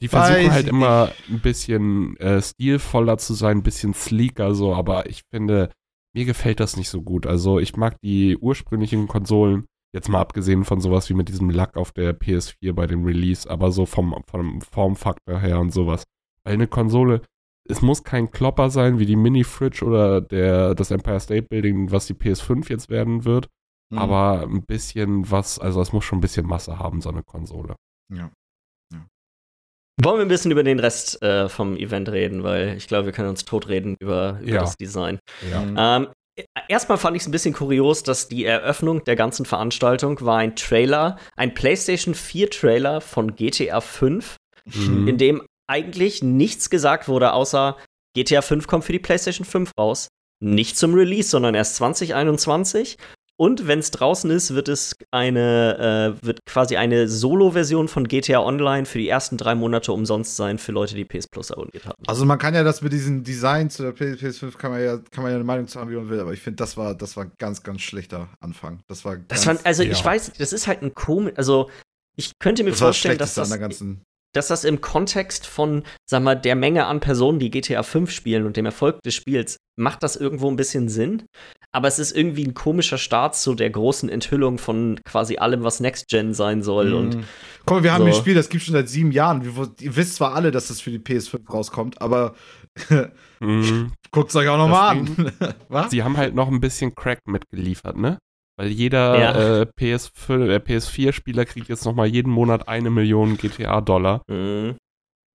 Die versuchen halt immer ein bisschen äh, stilvoller zu sein, ein bisschen sleeker so, aber ich finde, mir gefällt das nicht so gut. Also ich mag die ursprünglichen Konsolen, jetzt mal abgesehen von sowas wie mit diesem Lack auf der PS4 bei dem Release, aber so vom, vom Formfaktor her und sowas. Weil eine Konsole, es muss kein Klopper sein wie die Mini-Fridge oder der, das Empire State Building, was die PS5 jetzt werden wird. Mhm. Aber ein bisschen was, also es muss schon ein bisschen Masse haben, so eine Konsole. Ja. Wollen wir ein bisschen über den Rest äh, vom Event reden, weil ich glaube, wir können uns totreden über, über ja. das Design. Ja. Ähm, erstmal fand ich es ein bisschen kurios, dass die Eröffnung der ganzen Veranstaltung war ein Trailer, ein PlayStation 4 Trailer von GTA 5, mhm. in dem eigentlich nichts gesagt wurde, außer GTA 5 kommt für die PlayStation 5 raus. Nicht zum Release, sondern erst 2021. Und wenn es draußen ist, wird es eine, äh, wird quasi eine Solo-Version von GTA Online für die ersten drei Monate umsonst sein für Leute, die PS Plus abonniert haben. Also man kann ja das mit diesen Designs der PS5 kann man ja, kann man ja eine Meinung zu haben, wie man will, aber ich finde, das war, das war ein ganz, ganz schlechter Anfang. Das war Das ganz, fand, also ja. ich weiß, das ist halt ein komisch, also ich könnte mir das war vorstellen, dass das, der ganzen. Dass das im Kontext von, sag mal, der Menge an Personen, die GTA 5 spielen und dem Erfolg des Spiels, macht das irgendwo ein bisschen Sinn. Aber es ist irgendwie ein komischer Start zu der großen Enthüllung von quasi allem, was Next Gen sein soll. Und Mhm. Guck mal, wir haben so. ein Spiel, das gibt schon seit sieben Jahren. Wir, ihr wisst zwar alle, dass das für die PS5 rauskommt, aber Mhm. <laughs> guckt es euch auch nochmal an. <laughs> Was? Sie haben halt noch ein bisschen Crack mitgeliefert, ne? Weil jeder Ja. äh, PS5, äh, PS4-Spieler kriegt jetzt noch mal jeden Monat eine Million GTA-Dollar. mh,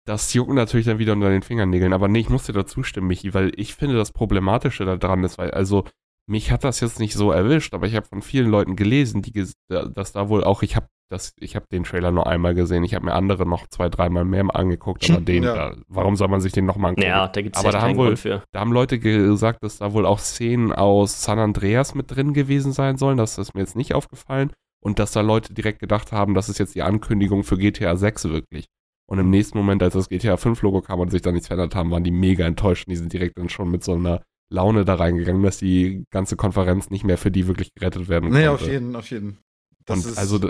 Das juckt natürlich dann wieder unter den Fingernägeln. Aber nee, ich muss dir dazu stimmen, Michi, weil ich finde, das Problematische daran ist, weil, also, mich hat das jetzt nicht so erwischt, aber ich habe von vielen Leuten gelesen, die, dass da wohl auch, ich habe das, ich habe den Trailer nur einmal gesehen, ich habe mir andere noch zwei, dreimal mehr angeguckt, aber <laughs> den, Ja. da, warum soll man sich den nochmal angucken? ja, da gibt es Aber da haben wohl- Grund für. Da haben Leute gesagt, dass da wohl auch Szenen aus San Andreas mit drin gewesen sein sollen. Das ist mir jetzt nicht aufgefallen. Und dass da Leute direkt gedacht haben, das ist jetzt die Ankündigung für GTA 6 wirklich. Und im nächsten Moment, als das GTA 5 Logo kam und sich da nichts verändert haben, waren die mega enttäuscht. Und die sind direkt dann schon mit so einer Laune da reingegangen, dass die ganze Konferenz nicht mehr für die wirklich gerettet werden Nee, konnte. auf jeden, auf jeden. Das Und ist, also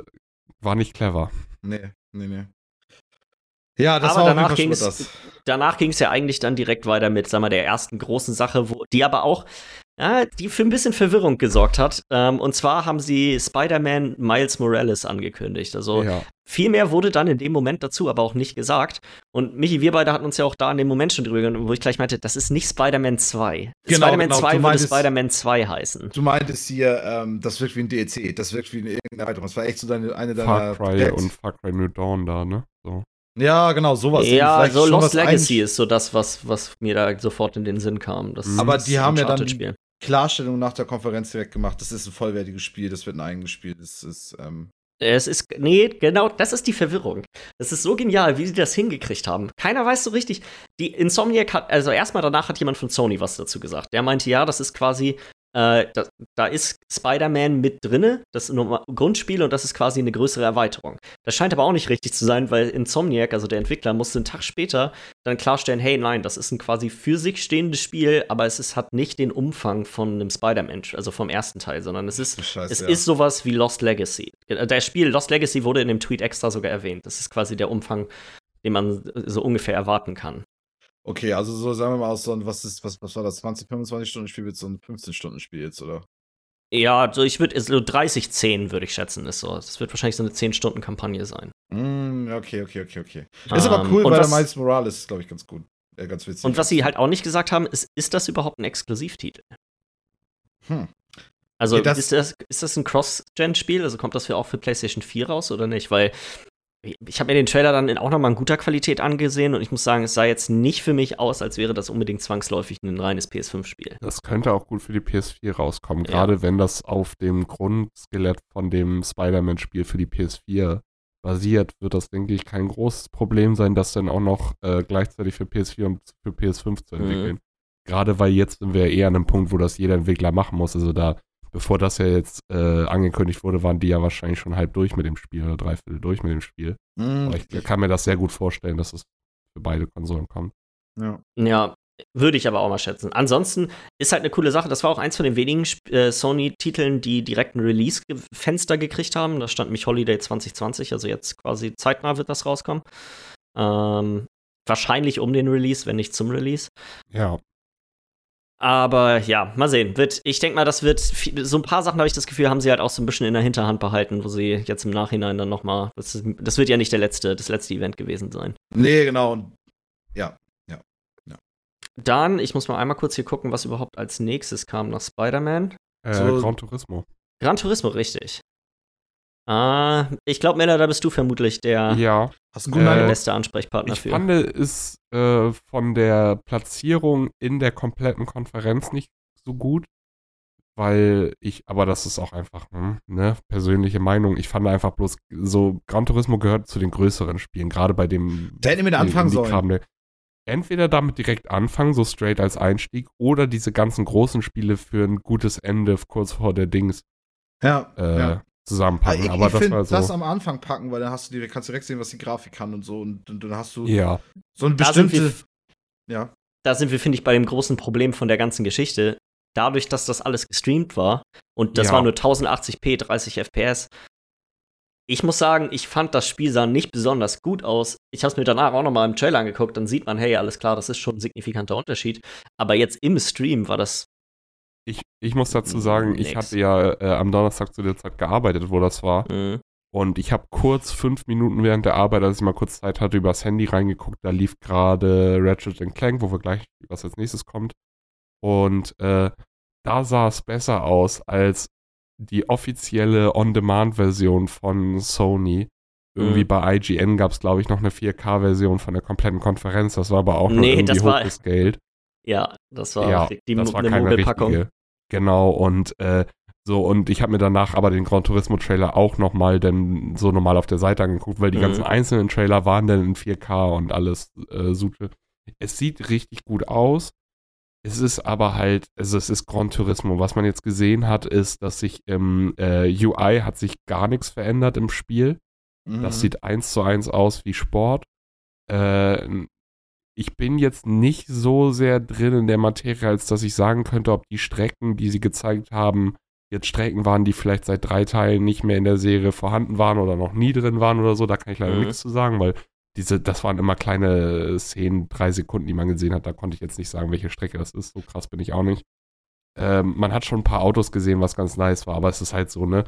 war nicht clever. nee, nee, nee. Ja, das Aber war danach ging's- das. Danach ging es ja eigentlich dann direkt weiter mit, sag mal, der ersten großen Sache, wo die aber auch, ja, die für ein bisschen Verwirrung gesorgt hat. Ähm, und zwar haben sie Spider-Man Miles Morales angekündigt. Also ja. Viel mehr wurde dann in dem Moment dazu aber auch nicht gesagt. Und Michi, wir beide hatten uns ja auch da in dem Moment schon drüber, geredet, wo ich gleich meinte, das ist nicht Spider-Man 2. Genau, Spider-Man genau, 2 du würde Spider-Man 2 heißen. Du meintest hier, ähm, das wirkt wie ein DLC, das wirkt wie eine irgendeine Erweiterung. Das war echt so deine, eine deiner. Far Cry Gags. und Far Cry New Dawn da, ne? So. Ja, genau, sowas. ja, Vielleicht so Lost Legacy ist so das, was, was mir da sofort in den Sinn kam. Das. Aber ist die haben ja dann Uncharted-Spiel. Klarstellung nach der Konferenz direkt gemacht. Das ist ein vollwertiges Spiel, das wird ein eigenes Spiel. Das ist, ähm, Es ist, nee, genau, das ist die Verwirrung. Das ist so genial, wie sie das hingekriegt haben. Keiner weiß so richtig. Die Insomniac hat, also erstmal danach hat jemand von Sony was dazu gesagt. Der meinte, ja, das ist quasi, äh, da, da ist Spider-Man mit drinne, das Grundspiel und das ist quasi eine größere Erweiterung. Das scheint aber auch nicht richtig zu sein, weil Insomniac, also der Entwickler, musste einen Tag später dann klarstellen, hey, nein, das ist ein quasi für sich stehendes Spiel, aber es ist, hat nicht den Umfang von einem Spider-Man, also vom ersten Teil, sondern es ist Scheiße, es ja. ist sowas wie Lost Legacy. Das Spiel Lost Legacy wurde in dem Tweet extra sogar erwähnt. Das ist quasi der Umfang, den man so ungefähr erwarten kann. Okay, also so sagen wir mal aus so ein, was ist, was, was war das, 20, 25 Stunden Spiel wird so ein 15 Stunden Spiel jetzt, oder? Ja, so ich würde so 30, 10 würde ich schätzen, ist so. Das wird wahrscheinlich so eine 10-Stunden-Kampagne sein. Mm, okay, okay, okay, okay. Ist aber Ähm, cool, und weil was- der Miles Morales ist, glaube ich, ganz gut. Äh, ganz witzig. Und was sie halt auch nicht gesagt haben, ist, ist das überhaupt ein Exklusivtitel? Hm. Also Okay, das- ist, das, ist das ein Cross-Gen-Spiel? Also kommt das für auch für PlayStation 4 raus oder nicht? Weil ich habe mir den Trailer dann auch noch mal in guter Qualität angesehen und ich muss sagen, es sah jetzt nicht für mich aus, als wäre das unbedingt zwangsläufig ein reines PS5-Spiel. Das könnte auch gut für die PS4 rauskommen, Ja. gerade wenn das auf dem Grundskelett von dem Spider-Man-Spiel für die PS4 basiert, wird das, denke ich, kein großes Problem sein, das dann auch noch äh, gleichzeitig für PS4 und für PS5 zu Mhm. entwickeln. Gerade weil jetzt sind wir eher an einem Punkt, wo das jeder Entwickler machen muss. Also da, bevor das ja jetzt äh, angekündigt wurde, waren die ja wahrscheinlich schon halb durch mit dem Spiel oder dreiviertel durch mit dem Spiel. Mm, Aber ich kann mir das sehr gut vorstellen, dass es für beide Konsolen kommt. ja. Ja, würde ich aber auch mal schätzen. Ansonsten ist halt eine coole Sache. Das war auch eins von den wenigen äh, Sony-Titeln, die direkt ein Release-Fenster gekriegt haben. Da stand mich Holiday 2020, also jetzt quasi zeitnah wird das rauskommen. Ähm, wahrscheinlich um den Release, wenn nicht zum Release. Ja, Aber ja, mal sehen. Wird, ich denke mal, das wird viel, so ein paar Sachen habe ich das Gefühl, haben sie halt auch so ein bisschen in der Hinterhand behalten, wo sie jetzt im Nachhinein dann noch mal. Das, das wird ja nicht der letzte, das letzte Event gewesen sein. Nee, genau. Und ja. Dann, ich muss mal einmal kurz hier gucken, was überhaupt als nächstes kam nach Spider-Man. äh, So- Gran Turismo. Gran Turismo, richtig. Ah, ich glaube, Mella, da bist du vermutlich der Ja, Hast du einen guten Äh, beste Ansprechpartner Ich für. fand es äh, von der Platzierung in der kompletten Konferenz nicht so gut. weil ich, aber das ist auch einfach hm, ne, persönliche Meinung. Ich fand einfach bloß so, Gran Turismo gehört zu den größeren Spielen, gerade bei dem. Da hätten wir da anfangen sollen. Kram, ne. Entweder damit direkt anfangen, so straight als Einstieg, oder diese ganzen großen Spiele für ein gutes Ende kurz vor der Dings Ja, äh, ja. Zusammenpacken. ich, aber ich das war so. das am Anfang packen, weil dann hast du direkt, kannst du direkt sehen, was die Grafik kann und so. Und, und dann hast du ja. so eine Da sind bestimmte. wir, Ja. da sind wir, finde ich, bei dem großen Problem von der ganzen Geschichte. Dadurch, dass das alles gestreamt war und das Ja. war nur 1080p, 30 FPS. Ich muss sagen, ich fand das Spiel sah nicht besonders gut aus. Ich habe es mir danach auch noch mal im Trailer angeguckt, dann sieht man, hey, alles klar, das ist schon ein signifikanter Unterschied. Aber jetzt im Stream war das Ich, ich muss dazu sagen, ich Nix. hatte ja äh, am Donnerstag zu der Zeit gearbeitet, wo das war. mh, Und ich habe kurz fünf Minuten während der Arbeit, als ich mal kurz Zeit hatte, übers Handy reingeguckt. Da lief gerade Ratchet Clank, wo wir gleich, was als nächstes kommt. Und äh, da sah es besser aus als die offizielle On-Demand-Version von Sony. Irgendwie Mhm. bei IGN gab es, glaube ich, noch eine 4K-Version von der kompletten Konferenz. Das war aber auch nur Nee, irgendwie das war- ja, das war Ja, die das war eine keine Mogelpackung. richtige. Genau, und äh, so, und ich habe mir danach aber den Gran Turismo-Trailer auch nochmal dann so normal auf der Seite angeguckt, weil die Mhm. ganzen einzelnen Trailer waren dann in 4K und alles äh, Sute. Es sieht richtig gut aus. Es ist aber halt, also es ist Gran Turismo. Was man jetzt gesehen hat, ist, dass sich im äh, UI hat sich gar nichts verändert im Spiel. Das Mhm. sieht eins zu eins aus wie Sport. Äh, ich bin jetzt nicht so sehr drin in der Materie, als dass ich sagen könnte, ob die Strecken, die sie gezeigt haben, jetzt Strecken waren, die vielleicht seit drei Teilen nicht mehr in der Serie vorhanden waren oder noch nie drin waren oder so. Da kann ich leider Mhm. nichts zu sagen, weil diese, das waren immer kleine Szenen, drei Sekunden, die man gesehen hat. Da konnte ich jetzt nicht sagen, welche Strecke das ist. So krass bin ich auch nicht. Ähm, man hat schon ein paar Autos gesehen, was ganz nice war, aber es ist halt so, ne?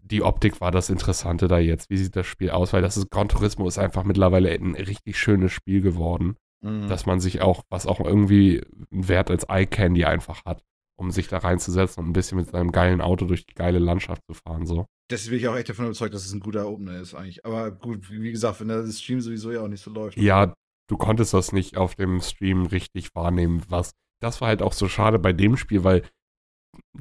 Die Optik war das Interessante da jetzt. Wie sieht das Spiel aus? Weil das ist Gran Turismo ist einfach mittlerweile ein richtig schönes Spiel geworden, Mhm. dass man sich auch, was auch irgendwie einen Wert als Eye Candy einfach hat, um sich da reinzusetzen und ein bisschen mit seinem geilen Auto durch die geile Landschaft zu fahren. So. Deswegen bin ich auch echt davon überzeugt, dass es ein guter Opener ist eigentlich. Aber gut, wie gesagt, wenn der Stream sowieso ja auch nicht so läuft. Ja, du konntest das nicht auf dem Stream richtig wahrnehmen, was. Das war halt auch so schade bei dem Spiel, weil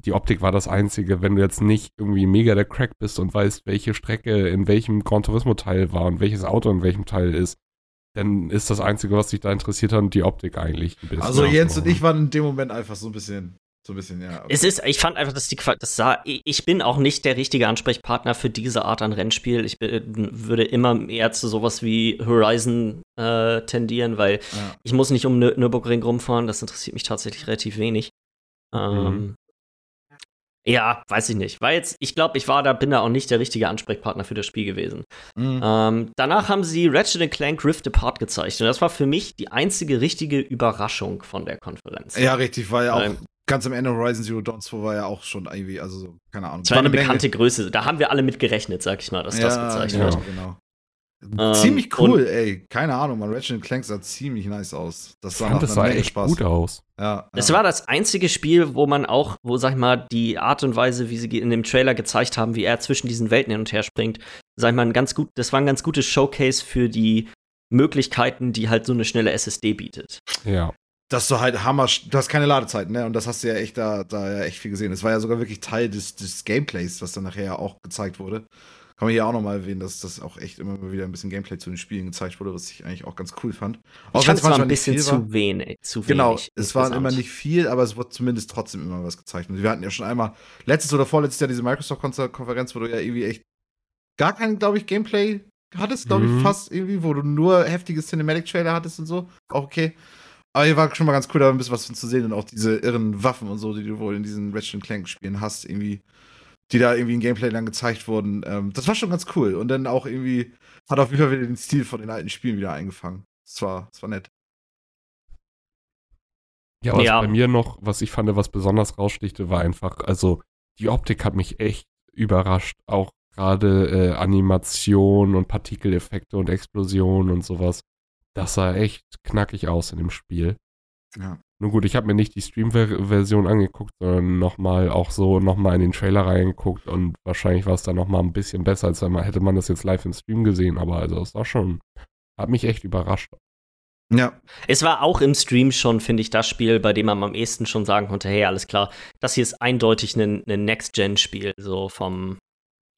die Optik war das Einzige. Wenn du jetzt nicht irgendwie mega der Crack bist und weißt, welche Strecke in welchem Gran Turismo-Teil war und welches Auto in welchem Teil ist, dann ist das Einzige, was dich da interessiert hat, die Optik eigentlich. ein bisschen. Also Jens und ich waren in dem Moment einfach so ein bisschen, so ein bisschen, ja. Es ist, ich fand einfach, dass die das sah, ich bin auch nicht der richtige Ansprechpartner für diese Art an Rennspiel. Ich bin, würde immer eher zu sowas wie Horizon äh, tendieren, weil ja. ich muss nicht um Nür Nürburgring rumfahren, das interessiert mich tatsächlich relativ wenig. Ähm, Ja, weiß ich nicht. War jetzt, ich glaube, ich war da, bin da auch nicht der richtige Ansprechpartner für das Spiel gewesen. Mhm. Ähm, danach haben sie Ratchet Clank Rift Apart gezeigt. Und das war für mich die einzige richtige Überraschung von der Konferenz. ja, richtig, war ja auch Ähm, ganz am Ende Horizon Zero Dawn 2 war ja auch schon irgendwie, also so, keine Ahnung. Es war eine Menge. bekannte Größe. Da haben wir alle mit gerechnet, sag ich mal, dass das gezeigt ja, wird. genau. Ähm, ziemlich cool, ey. Keine Ahnung, man. Ratchet Clank sah ziemlich nice aus. Das sah fand, das sah echt Spaß. gut aus. Ja, Es ja. war das einzige Spiel, wo man auch, wo, sag ich mal, die Art und Weise, wie sie in dem Trailer gezeigt haben, wie er zwischen diesen Welten hin und her springt, sag ich mal, ein ganz gut, das war ein ganz gutes Showcase für die Möglichkeiten, die halt so eine schnelle SSD bietet. Ja. dass du halt Hammer, du hast keine Ladezeiten, ne? Und das hast du ja echt da, da ja echt viel gesehen. Es war ja sogar wirklich Teil des, des Gameplays, was dann nachher ja auch gezeigt wurde. Kann man hier auch nochmal erwähnen, dass das auch echt immer wieder ein bisschen Gameplay zu den Spielen gezeigt wurde, was ich eigentlich auch ganz cool fand. Auch ich fand, es war ein bisschen zu wenig. Zu Genau, wenig es waren insgesamt. immer nicht viel, aber es wurde zumindest trotzdem immer was gezeigt. Und wir hatten ja schon einmal letztes oder vorletztes Jahr diese Microsoft-Konferenz, wo du ja irgendwie echt gar kein, glaube ich, Gameplay hattest, glaube Mhm. ich, fast irgendwie, wo du nur heftige Cinematic-Trailer hattest und so. Auch okay. Aber hier war schon mal ganz cool, da ein bisschen was von zu sehen und auch diese irren Waffen und so, die du wohl in diesen Ratchet Clank-Spielen hast, irgendwie, die da irgendwie in Gameplay dann gezeigt wurden. Ähm, das war schon ganz cool. Und dann auch irgendwie hat auf jeden Fall wieder den Stil von den alten Spielen wieder eingefangen. Das war, das war nett. Ja, was Ja. bei mir noch, was ich fand, was besonders rausstichte, war einfach, also die Optik hat mich echt überrascht. Auch gerade äh, Animation und Partikeleffekte und Explosionen und sowas. Das sah echt knackig aus in dem Spiel. Ja. Nun gut, ich habe mir nicht die Stream-Version angeguckt, sondern nochmal auch so nochmal in den Trailer reingeguckt und wahrscheinlich war es dann nochmal ein bisschen besser, als wenn man, hätte man das jetzt live im Stream gesehen, aber also es war schon, hat mich echt überrascht. Ja. Es war auch im Stream schon, finde ich, das Spiel, bei dem man am ehesten schon sagen konnte, hey, alles klar, das hier ist eindeutig ein, ein Next-Gen-Spiel, so vom,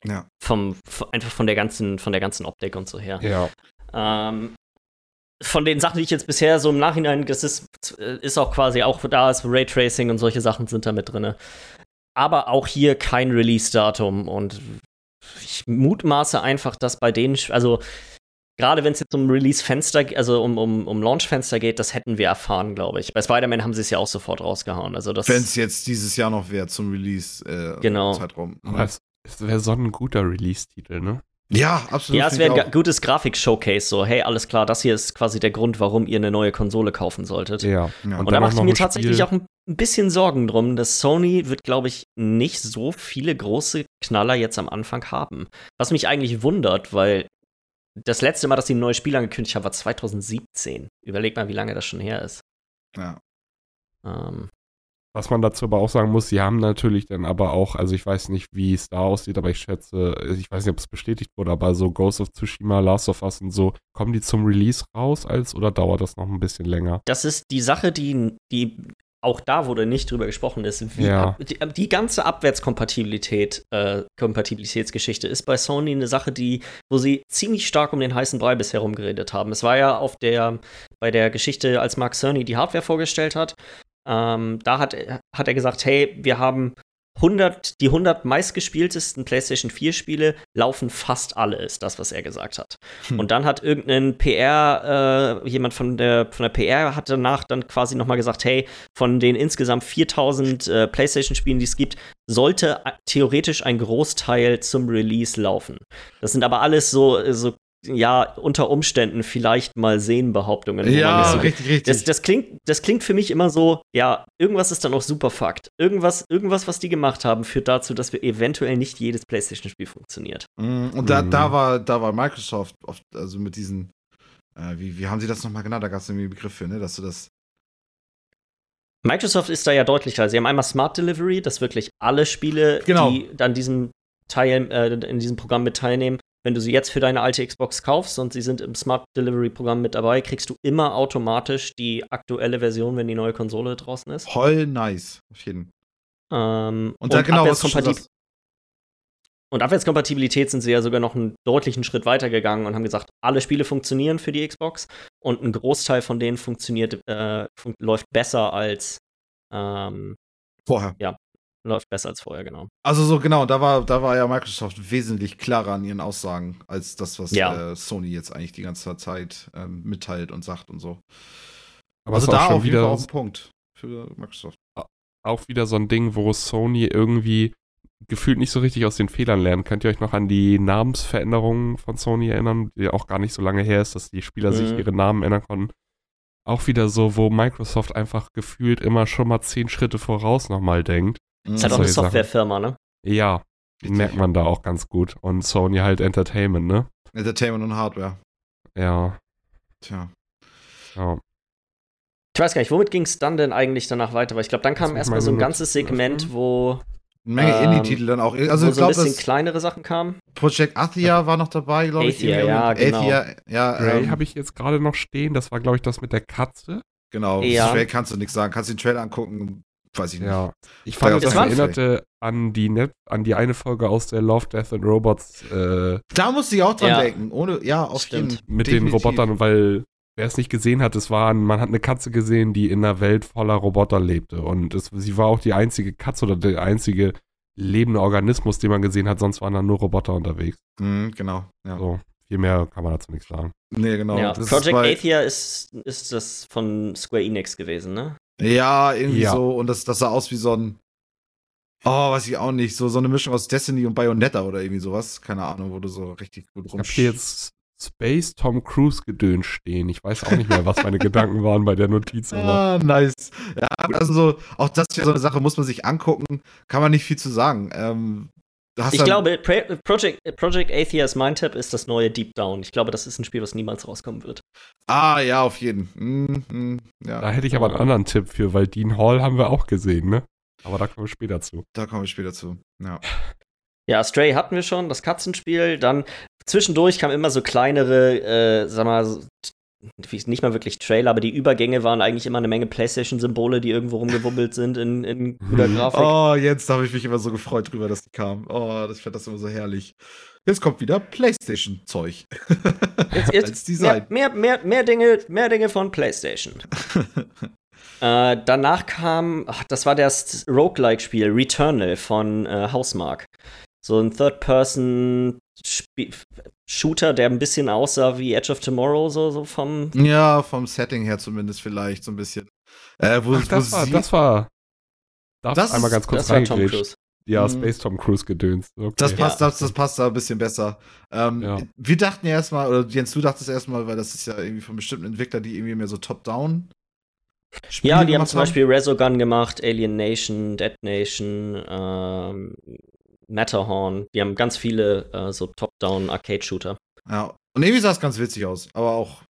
Ja. vom, einfach von der ganzen, von der ganzen Optik und so her. Ja. Ähm, von den Sachen, die ich jetzt bisher so im Nachhinein, das ist, ist auch quasi auch da ist Raytracing und solche Sachen sind da mit drin. Aber auch hier kein Release-Datum und ich mutmaße einfach, dass bei denen, also gerade wenn es jetzt um Release-Fenster, also um, um, um Launch-Fenster geht, das hätten wir erfahren, glaube ich. Bei Spider-Man haben sie es ja auch sofort rausgehauen. Also das Wenn es jetzt dieses Jahr noch wäre zum Release äh, Genau. Zeitraum. Aber es, es wäre so ein guter Release-Titel, ne? Ja, absolut. Ja, es wäre ein gutes Grafik-Showcase, so, hey, alles klar, das hier ist quasi der Grund, warum ihr eine neue Konsole kaufen solltet. Ja. Ja. Und, dann da mache ich mir tatsächlich Spiel- auch ein ein bisschen Sorgen drum, dass Sony wird, glaube ich, nicht so viele große Knaller jetzt am Anfang haben. Was mich eigentlich wundert, weil das letzte Mal, dass sie ein neues Spiel angekündigt haben, war 2017. Überleg mal, wie lange das schon her ist. Ja. Ähm, Was man dazu aber auch sagen muss, sie haben natürlich dann aber auch, also ich weiß nicht, wie es da aussieht, aber ich schätze, ich weiß nicht, ob es bestätigt wurde, aber so Ghost of Tsushima, Last of Us und so, kommen die zum Release raus als oder dauert das noch ein bisschen länger? das ist die Sache, die, die auch da wurde nicht drüber gesprochen ist. Wie Ja. ab, die, die ganze Abwärtskompatibilität, äh, Kompatibilitätsgeschichte ist bei Sony eine Sache, die, wo sie ziemlich stark um den heißen Brei bisher rumgeredet haben. Es war ja auf der, bei der Geschichte, als Mark Cerny die Hardware vorgestellt hat, ähm, da hat, hat er gesagt, hey, wir haben 100, die 100 meistgespieltesten PlayStation 4 Spiele laufen fast alle, ist das, was er gesagt hat. Hm. Und dann hat irgendein PR, äh, jemand von der, von der PR hat danach dann quasi nochmal gesagt, hey, von den insgesamt 4000 äh, PlayStation-Spielen, die es gibt, sollte äh, theoretisch ein Großteil zum Release laufen. Das sind aber alles so, so ja, unter Umständen vielleicht mal sehen Behauptungen. Ja, so richtig, richtig. das, das, klingt, das klingt für mich immer so, ja, irgendwas ist dann auch super Fakt. Irgendwas, irgendwas, was die gemacht haben, führt dazu, dass wir eventuell nicht jedes PlayStation-Spiel funktioniert. Mm, Und da, Mhm. da, war, da war Microsoft oft, also mit diesen, äh, wie, wie haben sie das nochmal genannt? Da gab es irgendwie einen Begriff für, ne? Dass du das. Microsoft ist da ja deutlicher. Sie haben einmal Smart Delivery, dass wirklich alle Spiele, Genau. die an diesem Teil, äh, in diesem Programm mit teilnehmen, wenn du sie jetzt für deine alte Xbox kaufst und sie sind im Smart Delivery Programm mit dabei, kriegst du immer automatisch die aktuelle Version, wenn die neue Konsole draußen ist. Voll nice. Auf jeden Ähm, Und da genau, was sagst. Und Abwärtskompatibilität sind sie ja sogar noch einen deutlichen Schritt weiter gegangen und haben gesagt, alle Spiele funktionieren für die Xbox und ein Großteil von denen funktioniert, äh, fun läuft besser als ähm, Vorher. Läuft besser als vorher, genau. Also so genau, da war, da war ja Microsoft wesentlich klarer an ihren Aussagen, als das, was Ja. äh, Sony jetzt eigentlich die ganze Zeit ähm, mitteilt und sagt und so. Aber also es ist da auch auf jeden Fall wieder, auf den Punkt für Microsoft. auch wieder so ein Ding, wo Sony irgendwie gefühlt nicht so richtig aus den Fehlern lernt. Könnt ihr euch noch an die Namensveränderungen von Sony erinnern, die auch gar nicht so lange her ist, dass die Spieler sich Mhm. ihre Namen ändern konnten? Auch wieder so, wo Microsoft einfach gefühlt immer schon mal zehn Schritte voraus nochmal denkt. Ist halt auch eine. Softwarefirma, ne? Ja, Richtig. merkt man da auch ganz gut. Und Sony halt Entertainment, ne? Entertainment und Hardware. Ja, Tja. ja. Ich weiß gar nicht, womit ging es dann denn eigentlich danach weiter? Weil ich glaube, dann kam erstmal mal so ein ganzes Segment, wo, Eine Menge Ähm, Indie-Titel dann auch. Also wo ich so ein bisschen kleinere Sachen kamen. Project Athia war noch dabei, glaube ich. Athia, ja, genau. Athia, ja, Ray ähm, habe ich jetzt gerade noch stehen. Das war, glaube ich, das mit der Katze. genau. Ja. Trail kannst du nichts sagen. Kannst du den Trailer angucken, weiß ich nicht. Ja. Ich fand, das waren- erinnerte an die, Net an die eine Folge aus der Love, Death and Robots äh, Da musste ich auch dran Ja. denken. Ohne, ja, auf Stimmt. jeden mit definitiv. den Robotern, weil wer es nicht gesehen hat, es war, man hat eine Katze gesehen, die in einer Welt voller Roboter lebte. Und es, sie war auch die einzige Katze oder der einzige lebende Organismus, den man gesehen hat, sonst waren da nur Roboter unterwegs. Mhm, genau. Ja. So, viel mehr kann man dazu nicht sagen. Nee, genau. ja. Das ist Project bei- Athia ist, ist das von Square Enix gewesen, ne? Ja, irgendwie Ja. so. Und das, das sah aus wie so ein. Oh, weiß ich auch nicht. So, so eine Mischung aus Destiny und Bayonetta oder irgendwie sowas. Keine Ahnung, wo du so richtig gut Ich rum. habe hier jetzt Space Tom Cruise gedöns stehen. Ich weiß auch nicht mehr, was meine Gedanken waren bei der Notiz. Ah, nice. Ja, also so, auch das ist ja so eine Sache, muss man sich angucken. Kann man nicht viel zu sagen. Ähm, Ich glaube, Project, Project Athia ist mein Tipp, ist das neue Deep Down. Ich glaube, das ist ein Spiel, was niemals rauskommen wird. Ah, ja, auf jeden. Mm, mm, ja, da hätte ich aber einen anderen Tipp für, weil Dean Hall haben wir auch gesehen, ne? Aber da kommen wir später zu. da kommen wir später zu. Ja. Ja, Stray hatten wir schon, das Katzenspiel. Dann zwischendurch kamen immer so kleinere, äh, sag mal, nicht mal wirklich Trailer, aber die Übergänge waren eigentlich immer eine Menge PlayStation-Symbole, die irgendwo rumgewubbelt sind in, in guter Mhm. Grafik. Oh, jetzt habe ich mich immer so gefreut drüber, dass die kamen. Oh, das fand das immer so herrlich. Jetzt kommt wieder PlayStation-Zeug. <laughs> Jetzt, jetzt Als Design. Mehr, mehr, mehr, mehr, Dinge, mehr Dinge von PlayStation. <laughs> äh, danach kam, ach, das war das Roguelike-Spiel Returnal von äh, Housemark. So ein Third-Person-Shooter, der ein bisschen aussah wie Edge of Tomorrow, so, so vom. Ja, vom Setting her zumindest vielleicht so ein bisschen. Äh, wo, Ach, das wo war, das war. Darf Das ich einmal ganz kurz Das war Tom reingrätschen? Cruise. Ja, Mhm. Space Tom Cruise gedöns. Okay. Das passt, das, das passt da ein bisschen besser. Ähm, Ja. Wir dachten ja erstmal, oder Jens, du dachtest erstmal, weil das ist ja irgendwie von bestimmten Entwicklern, die irgendwie mehr so top-down. Ja, die haben zum Beispiel Resogun gemacht, Alien Nation, Dead Nation, ähm, Matterhorn. Die haben ganz viele äh, so Top-Down-Arcade-Shooter. Ja. Und irgendwie sah es ganz witzig aus, aber auch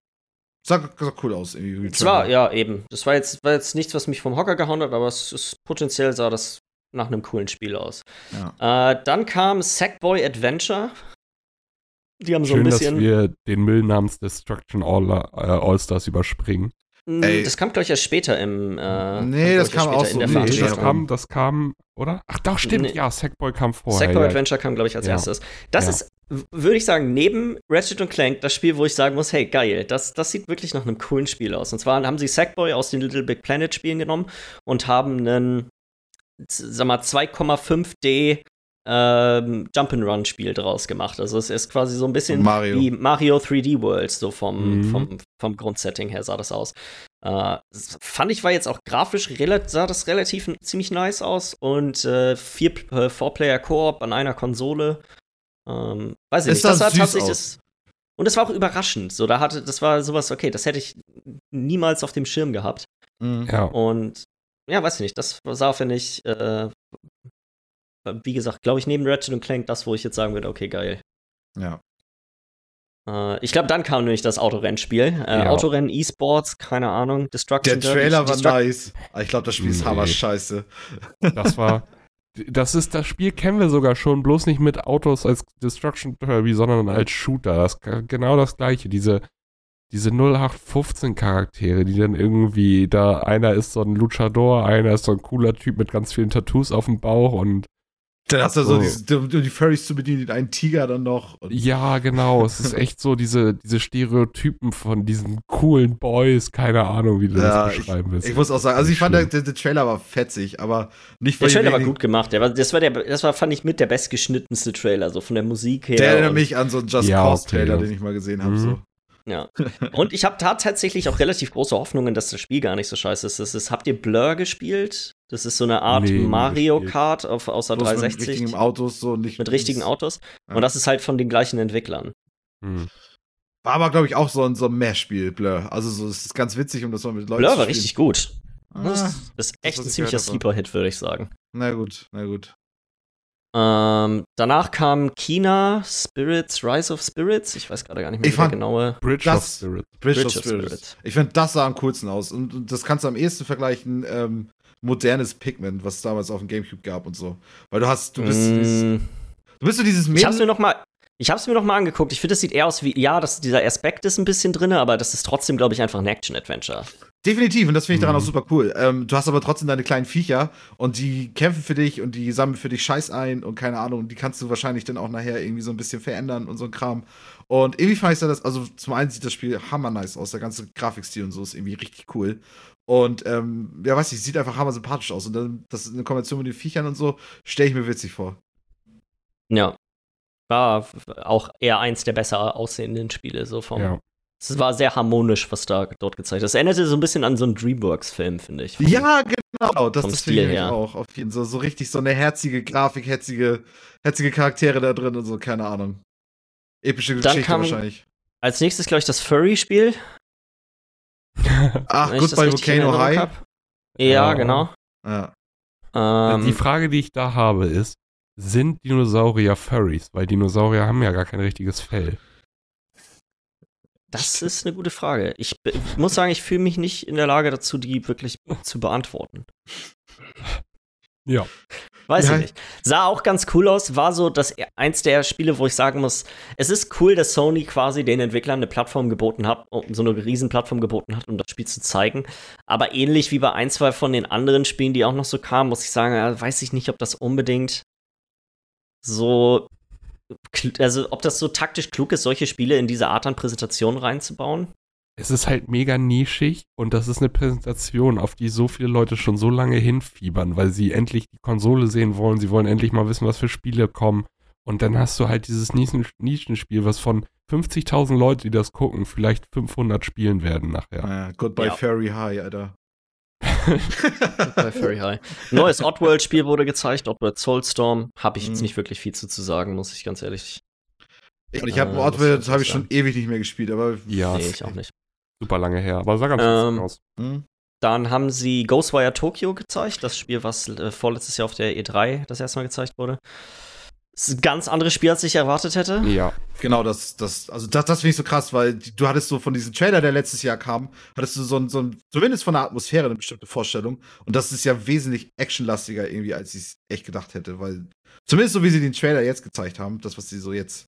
sah, sah cool aus. Irgendwie Es war, ja, eben. Das war jetzt, war jetzt nichts, was mich vom Hocker gehauen hat, aber es ist, potenziell sah das nach einem coolen Spiel aus. Ja. Äh, dann kam Sackboy Adventure. Die haben so Schön, ein dass bisschen. wir den Müll namens Destruction All, äh, All-Stars überspringen. Mm, Ey. das kam, glaube ich, erst später im. Äh, Nee, das kam später auch in so der Nee, das kam, das kam, oder? Ach, doch, stimmt, Nee. ja, Sackboy kam vorher. Sackboy ja. Adventure kam, glaube ich, als Ja. erstes. Das Ja. ist, würde ich sagen, neben Ratchet und Clank das Spiel, wo ich sagen muss, hey, geil, das, das sieht wirklich nach einem coolen Spiel aus. Und zwar haben sie Sackboy aus den Little Big Planet Spielen genommen und haben einen, sag mal, 2,5D ähm, Jump'n'Run-Spiel draus gemacht. Also es ist quasi so ein bisschen Mario. wie Mario 3D World, so vom, Mhm. vom, vom Grundsetting her sah das aus. Äh, das fand ich war jetzt auch grafisch sah das relativ ziemlich nice aus und äh, vier äh, Four-Player Koop an einer Konsole. Ähm, weiß ich Es nicht. sah Das war süß tatsächlich aus. das. Und es war auch überraschend. So, da hatte, das war sowas, okay, das hätte ich niemals auf dem Schirm gehabt. Mhm. Ja. Und ja, weiß ich nicht, das sah, finde ich, äh, wie gesagt, glaube ich, neben Ratchet und Clank das, wo ich jetzt sagen würde, okay, geil. ja. Äh, ich glaube, dann kam nämlich das Autorennspiel. Äh, Ja. Autorennen, E-Sports, keine Ahnung, Destruction Der Derby, Trailer war Destruct- nice. Aber ich glaube, das Spiel ist Nee. hammer scheiße. Das war. Das ist das Spiel kennen wir sogar schon, bloß nicht mit Autos als Destruction Derby, sondern als Shooter. Das ist genau das gleiche. Diese, diese 0815 Charaktere, die dann irgendwie da, einer ist so ein Luchador, einer ist so ein cooler Typ mit ganz vielen Tattoos auf dem Bauch und Dann hast du so diese, die, die Furries zu bedienen, einen Tiger dann noch. Und ja, genau. Es ist echt so diese, diese Stereotypen von diesen coolen Boys, keine Ahnung, wie du Ja, das beschreiben willst. ich muss auch sagen, also ich fand, der, der, der Trailer war fetzig, aber nicht Der weil Trailer war gut gemacht. Der war, das, war der, das war, fand ich, mit der bestgeschnittenste Trailer, so von der Musik her. Der erinnert mich an so einen Just Ja, Cause okay, Trailer, ja. den ich mal gesehen habe. Mhm. So. Ja. Und ich habe da tatsächlich auch relativ große Hoffnungen, dass das Spiel gar nicht so scheiße ist. Das ist habt ihr Blur gespielt? Das ist so eine Art Nee, Mario. Kart auf, aus der Bloß mit 360 richtigen Autos so nicht mit richtigen Autos. Ja. Und das ist halt von den gleichen Entwicklern. Hm. War aber, glaube ich, auch so ein, so ein Mesh-Spiel, Blur. Also so, es ist ganz witzig, um das mal mit Leuten Blur war richtig gut. Das Ah, ist, das ist das, echt was ein ich ziemlicher. Sleeper-Hit, würde ich sagen. na gut, na gut. Ähm, danach kam Kina, Spirits, Rise of Spirits. Ich weiß gerade gar nicht mehr, Ich wie der fand- genaue Bridge Das- of Spirit. Bridge, Bridge of of Spirits. Spirits. Ich finde, das sah am coolsten aus. Und, und das kannst du am ehesten vergleichen, ähm, modernes Pikmin, was es damals auf dem Gamecube gab und so. Weil du hast, du bist, dieses, Mm, du bist so dieses ich hab's mir Mädel. noch mal ich hab's mir noch mal angeguckt. Ich finde, das sieht eher aus wie, ja, das, dieser Aspekt ist ein bisschen drin, aber das ist trotzdem, glaube ich, einfach ein Action-Adventure. Definitiv, und das finde ich daran Mhm. auch super cool. Ähm, du hast aber trotzdem deine kleinen Viecher und die kämpfen für dich und die sammeln für dich Scheiß ein und keine Ahnung, die kannst du wahrscheinlich dann auch nachher irgendwie so ein bisschen verändern und so ein Kram. Und irgendwie fand ich das, also zum einen sieht das Spiel hammer nice aus, der ganze Grafikstil und so ist irgendwie richtig cool. Und ähm, ja, weiß ich, sieht einfach hammer sympathisch aus. Und dann, das ist eine Kombination mit den Viechern und so, stelle ich mir witzig vor. Ja. War auch eher eins der besser aussehenden Spiele, so vom. Ja. Es war sehr harmonisch, was da dort gezeigt ist. Es erinnerte so ein bisschen an so einen Dreamworks-Film, finde ich. Ja, genau, das, finde ich auch. Auf jeden Fall so, so richtig so eine herzige Grafik, herzige, herzige Charaktere da drin und so, keine Ahnung. Epische Dann Geschichte kam- wahrscheinlich. Als nächstes, glaube ich, das Furry-Spiel. Ach, gut bei Volcano High. hab. Ja, Ja. genau. Ja. Ähm, die Frage, die ich da habe, ist, sind Dinosaurier Furries? Weil Dinosaurier haben ja gar kein richtiges Fell. Das ist eine gute Frage. Ich be- muss sagen, ich fühle mich nicht in der Lage dazu, die wirklich zu beantworten. Ja. Weiß Ja. ich nicht. Sah auch ganz cool aus. War so das eins der Spiele, wo ich sagen muss, es ist cool, dass Sony quasi den Entwicklern eine Plattform geboten hat, um- so eine Riesenplattform geboten hat, um das Spiel zu zeigen. Aber ähnlich wie bei ein, zwei von den anderen Spielen, die auch noch so kamen, muss ich sagen, weiß ich nicht, ob das unbedingt so, also ob das so taktisch klug ist, solche Spiele in diese Art an Präsentation reinzubauen. Es ist halt mega nischig und das ist eine Präsentation, auf die so viele Leute schon so lange hinfiebern, weil sie endlich die Konsole sehen wollen. Sie wollen endlich mal wissen, was für Spiele kommen. Und dann hast du halt dieses Nischen- Nischenspiel, was von 50.000 Leuten, die das gucken, vielleicht 500 spielen werden nachher. Ja, goodbye Ja. Fairy High, Alter. Bei Fairy High. Neues Oddworld-Spiel wurde gezeigt, Oddworld Soulstorm. Habe ich jetzt Mhm. nicht wirklich viel zu, zu sagen, muss ich ganz ehrlich. Ich, ich habe Äh, Oddworld, habe ich schon ewig nicht mehr gespielt, aber Ja, nee, ich auch nicht. super lange her, aber sah ganz Ähm, aus. hm? Dann haben sie Ghostwire Tokyo gezeigt, das Spiel, was äh, vorletztes Jahr auf der E3 das erste Mal gezeigt wurde. Ganz anderes Spiel, als ich erwartet hätte. Ja, Genau, das, das, also das, das finde ich so krass, weil du hattest so von diesem Trailer, der letztes Jahr kam, hattest du so ein, so ein, zumindest von der Atmosphäre eine bestimmte Vorstellung. Und das ist ja wesentlich actionlastiger irgendwie, als ich es echt gedacht hätte, weil zumindest so wie sie den Trailer jetzt gezeigt haben, das, was sie so jetzt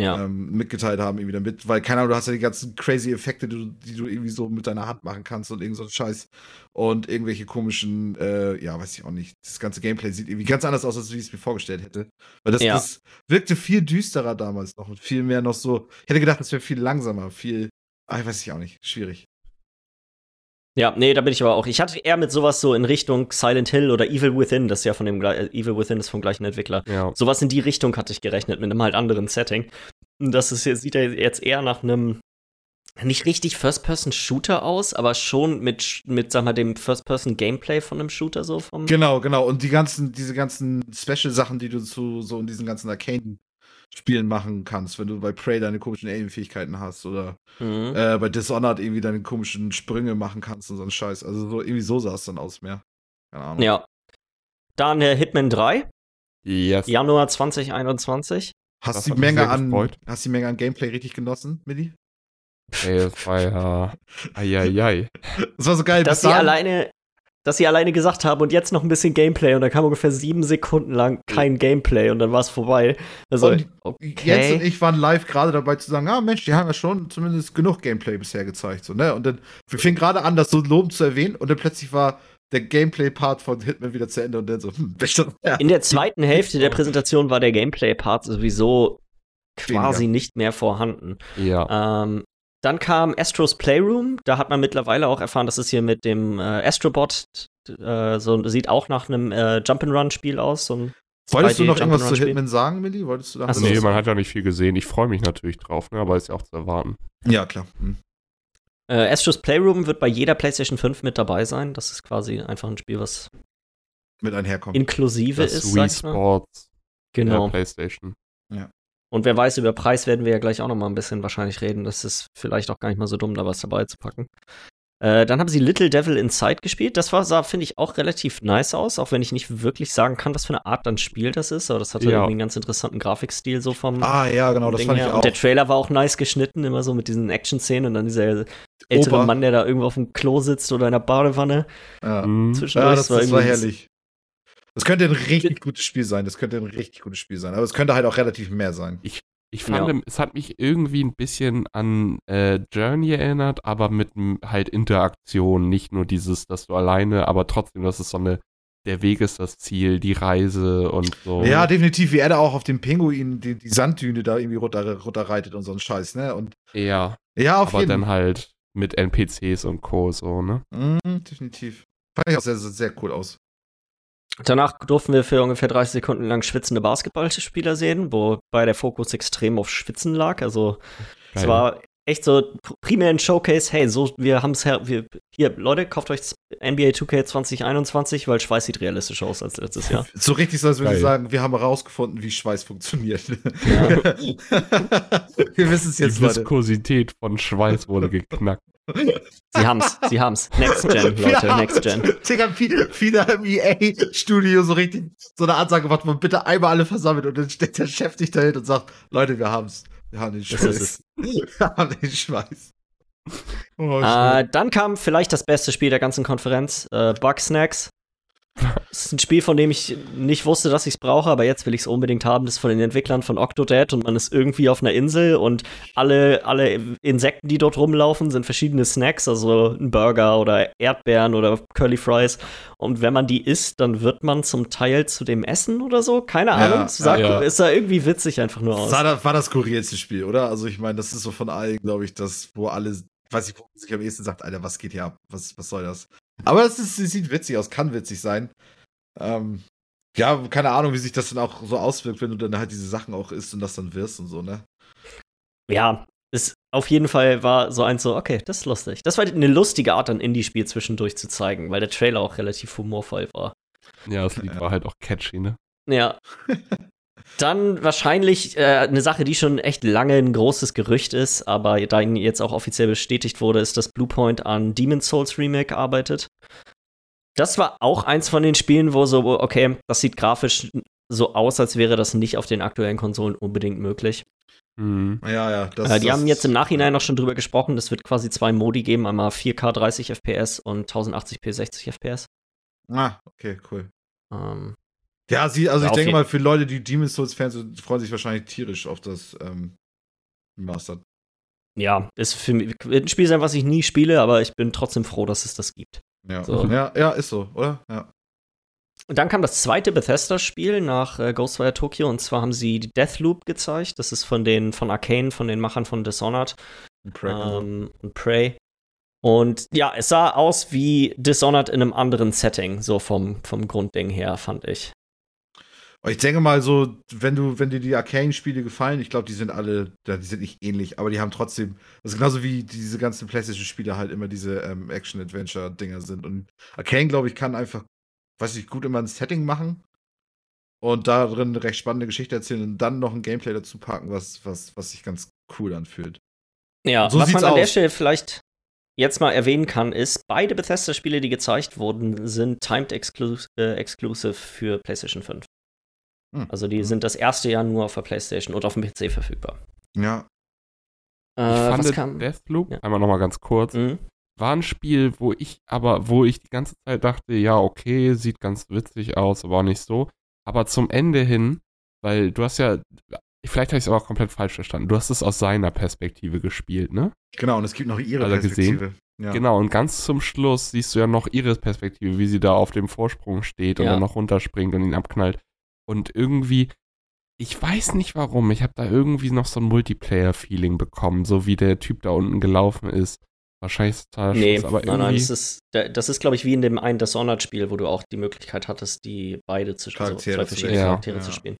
Ja. ähm, mitgeteilt haben, irgendwie damit, weil keine Ahnung, du hast ja die ganzen crazy Effekte, die du, die du irgendwie so mit deiner Hand machen kannst und irgend so Scheiß und irgendwelche komischen, äh, ja, weiß ich auch nicht. Das ganze Gameplay sieht irgendwie ganz anders aus, als wie ich es mir vorgestellt hätte. Weil das, Ja. das wirkte viel düsterer damals noch und viel mehr noch so. Ich hätte gedacht, das wäre viel langsamer, viel, ah, ich weiß ich auch nicht, schwierig. Ja, nee, da bin ich aber auch. Ich hatte eher mit sowas so in Richtung Silent Hill oder Evil Within, das ist ja von dem äh, Evil Within ist vom gleichen Entwickler. ja. Sowas in die Richtung hatte ich gerechnet, mit einem halt anderen Setting. Und Das ist, sieht ja jetzt eher nach einem nicht richtig First-Person-Shooter aus, aber schon mit, mit sag mal, dem First-Person-Gameplay von einem Shooter so vom. Genau, genau. Und die ganzen, diese ganzen Special-Sachen, die du zu so in diesen ganzen Arcane-Spielen machen kannst, wenn du bei Prey deine komischen Alien-Fähigkeiten hast oder Mhm. äh, bei Dishonored irgendwie deine komischen Sprünge machen kannst und so ein Scheiß. Also so irgendwie so sah es dann aus mehr. Keine Ahnung. Ja. Dann äh, Hitman 3, Yes. Januar 2021. Hast Das die Menge an gefreut. hast die Menge an Gameplay richtig genossen, Milli? Ey, das war ja. <laughs> Eieiei. Das war so geil. dass bis sie alleine, dass sie alleine gesagt haben und jetzt noch ein bisschen Gameplay und da kam ungefähr sieben Sekunden lang kein Gameplay und dann war es vorbei. Also, Und okay. Jens und ich waren live gerade dabei zu sagen, ah Mensch, die haben ja schon zumindest genug Gameplay bisher gezeigt. So, ne? Und dann wir fingen gerade an, das so lobend zu erwähnen und dann plötzlich war der Gameplay-Part von Hitman wieder zu Ende und dann so, hm? <laughs> Ja. In der zweiten Hälfte der Präsentation war der Gameplay-Part sowieso quasi nicht mehr vorhanden. Ja. Ähm, dann kam Astros Playroom. Da hat man mittlerweile auch erfahren, dass es hier mit dem äh, Astrobot äh, so sieht auch nach einem äh, Jump'n'Run-Spiel aus. So ein Wolltest du 2D noch irgendwas zu. Hitman sagen, Milli? Wolltest du da nee, man hat ja nicht viel gesehen. Ich freue mich natürlich drauf, ne, aber ist ja auch zu erwarten. Ja, klar. Hm. Äh, Astros Playroom wird bei jeder PlayStation 5 mit dabei sein. Das ist quasi einfach ein Spiel, was Mit einherkommen. inklusive Das ist. Wii sag ich mal. Sports Genau. der PlayStation. Und wer weiß, über Preis werden wir ja gleich auch noch mal ein bisschen wahrscheinlich reden. Das ist vielleicht auch gar nicht mal so dumm, da was dabei zu packen. Äh, dann haben sie Little Devil Inside gespielt. Das war, sah, finde ich, auch relativ nice aus, auch wenn ich nicht wirklich sagen kann, was für eine Art dann Spiel das ist. Aber das hatte Ja. irgendwie einen ganz interessanten Grafikstil so vom Ah, ja, genau, das Ding fand ich her. auch. Und der Trailer war auch nice geschnitten, immer so mit diesen Action-Szenen und dann dieser ältere Opa. Mann, der da irgendwo auf dem Klo sitzt oder in der Badewanne Ja, Mhm. zwischendurch. ja das, das war irgendwie- herrlich. Das könnte ein richtig gutes Spiel sein. Das könnte ein richtig gutes Spiel sein. Aber es könnte halt auch relativ mehr sein. Ich fand, Ja. es hat mich irgendwie ein bisschen an äh, Journey erinnert, aber mit halt Interaktion, nicht nur dieses, dass du alleine, aber trotzdem, das ist so eine, der Weg ist das Ziel, die Reise und so. Ja, definitiv, wie er da auch auf dem Pinguin die, die Sanddüne da irgendwie runter, runterreitet und so ein Scheiß, ne? Und ja, ja, auf aber jeden dann halt mit NPCs und Co. so, ne? Mhm, definitiv. Fand ich auch sehr, sehr, sehr cool aus. Danach durften wir für ungefähr 30 Sekunden lang schwitzende Basketballspieler sehen, wobei der Fokus extrem auf Schwitzen lag. Also es Geil. war echt so pr- primär ein Showcase, hey, so, wir haben es her, wir, hier, Leute, kauft euch NBA 2K 2021, weil Schweiß sieht realistischer aus als letztes Jahr. <laughs> So richtig so, als würde ich sagen, wir haben herausgefunden, wie Schweiß funktioniert. Ja. <laughs> wir wissen es Die jetzt, Leute. Viskosität von Schweiß wurde geknackt. Sie haben's, sie haben's. Next Gen, <laughs> Leute, Ja. Next Gen. Digga, viele, viele im EA-Studio so richtig so eine Ansage gemacht, man bitte einmal alle versammelt und dann steht der Chef dich dahin und sagt, Leute, wir haben's. Wir haben den Schweiß. <laughs> Wir haben den Schweiß. Oh, Äh, dann kam vielleicht das beste Spiel der ganzen Konferenz, äh, Bugsnacks. Es ist ein Spiel, von dem ich nicht wusste, dass ich es brauche, aber jetzt will ich es unbedingt haben. Das ist von den Entwicklern von Octodad und man ist irgendwie auf einer Insel und alle, alle Insekten, die dort rumlaufen, sind verschiedene Snacks, also ein Burger oder Erdbeeren oder Curly Fries. Und wenn man die isst, dann wird man zum Teil zu dem Essen oder so. Keine Ahnung. Ja, es sah, ja. es sah irgendwie witzig einfach nur aus. Das war, war das skurrilste Spiel, oder? Also ich meine, das ist so von allen, glaube ich, das, wo alle, weiß ich, wo man sich am ehesten sagt, Alter, was geht hier ab? Was, was soll das? Aber es, ist, es sieht witzig aus, kann witzig sein. Ähm, ja, keine Ahnung, wie sich das dann auch so auswirkt, wenn du dann halt diese Sachen auch isst und das dann wirst und so, ne? Ja, es auf jeden Fall war so eins so, okay, das ist lustig. Das war eine lustige Art, ein Indie-Spiel zwischendurch zu zeigen, weil der Trailer auch relativ humorvoll war. Ja, das Lied war halt auch catchy, ne? Ja. <laughs> Dann wahrscheinlich äh, eine Sache, die schon echt lange ein großes Gerücht ist, aber da jetzt auch offiziell bestätigt wurde, ist, dass Bluepoint an Demon's Souls Remake arbeitet. Das war auch eins von den Spielen, wo so, okay, das sieht grafisch so aus, als wäre das nicht auf den aktuellen Konsolen unbedingt möglich. Mhm. Ja, ja. Das, äh, die das, haben jetzt im Nachhinein noch schon drüber gesprochen, es wird quasi zwei Modi geben, einmal 4K 30 FPS und 1080p 60 FPS. Ah, okay, cool. Ähm, Ja, sie, also ich denke mal, für Leute, die Demon's Souls-Fans sind, freuen sich wahrscheinlich tierisch auf das ähm, Remastered. ja, ist für mich wird ein Spiel sein, was ich nie spiele, aber ich bin trotzdem froh, dass es das gibt. Ja. So. ja, ja, ist so, oder? Ja. Und dann kam das zweite Bethesda-Spiel nach äh, Ghostwire Tokyo und zwar haben sie die Deathloop gezeigt. Das ist von den von Arcane, von den Machern von Dishonored Ein Crack, also. ähm, und Prey. Und ja, es sah aus wie Dishonored in einem anderen Setting, so vom, vom Grundding her, fand ich. Aber Ich denke mal so, wenn du, wenn dir die Arcane-Spiele gefallen, ich glaube, die sind alle, die sind nicht ähnlich, aber die haben trotzdem, das ist genauso wie diese ganzen PlayStation-Spiele halt immer diese ähm, Action-Adventure-Dinger sind. Und Arcane, glaube ich, kann einfach, weiß ich, gut immer ein Setting machen und da drin eine recht spannende Geschichte erzählen und dann noch ein Gameplay dazu packen, was, was, was sich ganz cool anfühlt. Ja, So was man an der aus. Stelle vielleicht jetzt mal erwähnen kann, ist, beide Bethesda-Spiele, die gezeigt wurden, sind timed äh, exclusive für PlayStation 5. Hm. Also die Mhm. sind das erste Jahr nur auf der PlayStation und auf dem PC verfügbar. Ja. Äh, Ich was fand kam? Deathloop, Ja. einmal nochmal ganz kurz, Mhm. war ein Spiel, wo ich aber, wo ich die ganze Zeit dachte, ja, okay, sieht ganz witzig aus, aber auch nicht so. Aber zum Ende hin, weil du hast ja, vielleicht habe ich es aber auch komplett falsch verstanden. Du hast es aus seiner Perspektive gespielt, ne? Genau, und es gibt noch ihre Hat er gesehen? Perspektive. Ja. Genau, und ganz zum Schluss siehst du ja noch ihre Perspektive, wie sie da auf dem Vorsprung steht und Ja. dann noch runterspringt und ihn abknallt. Und irgendwie, ich weiß nicht warum, ich habe da irgendwie noch so ein Multiplayer-Feeling bekommen, so wie der Typ da unten gelaufen ist. Wahrscheinlich ist total Nee, aber nein, irgendwie. nein, das ist, da- das ist glaube ich, wie in dem einen Dishonored-Spiel, wo du auch die Möglichkeit hattest, die beide zu also zwei verschiedene wechseln. Charaktere Ja. zu spielen.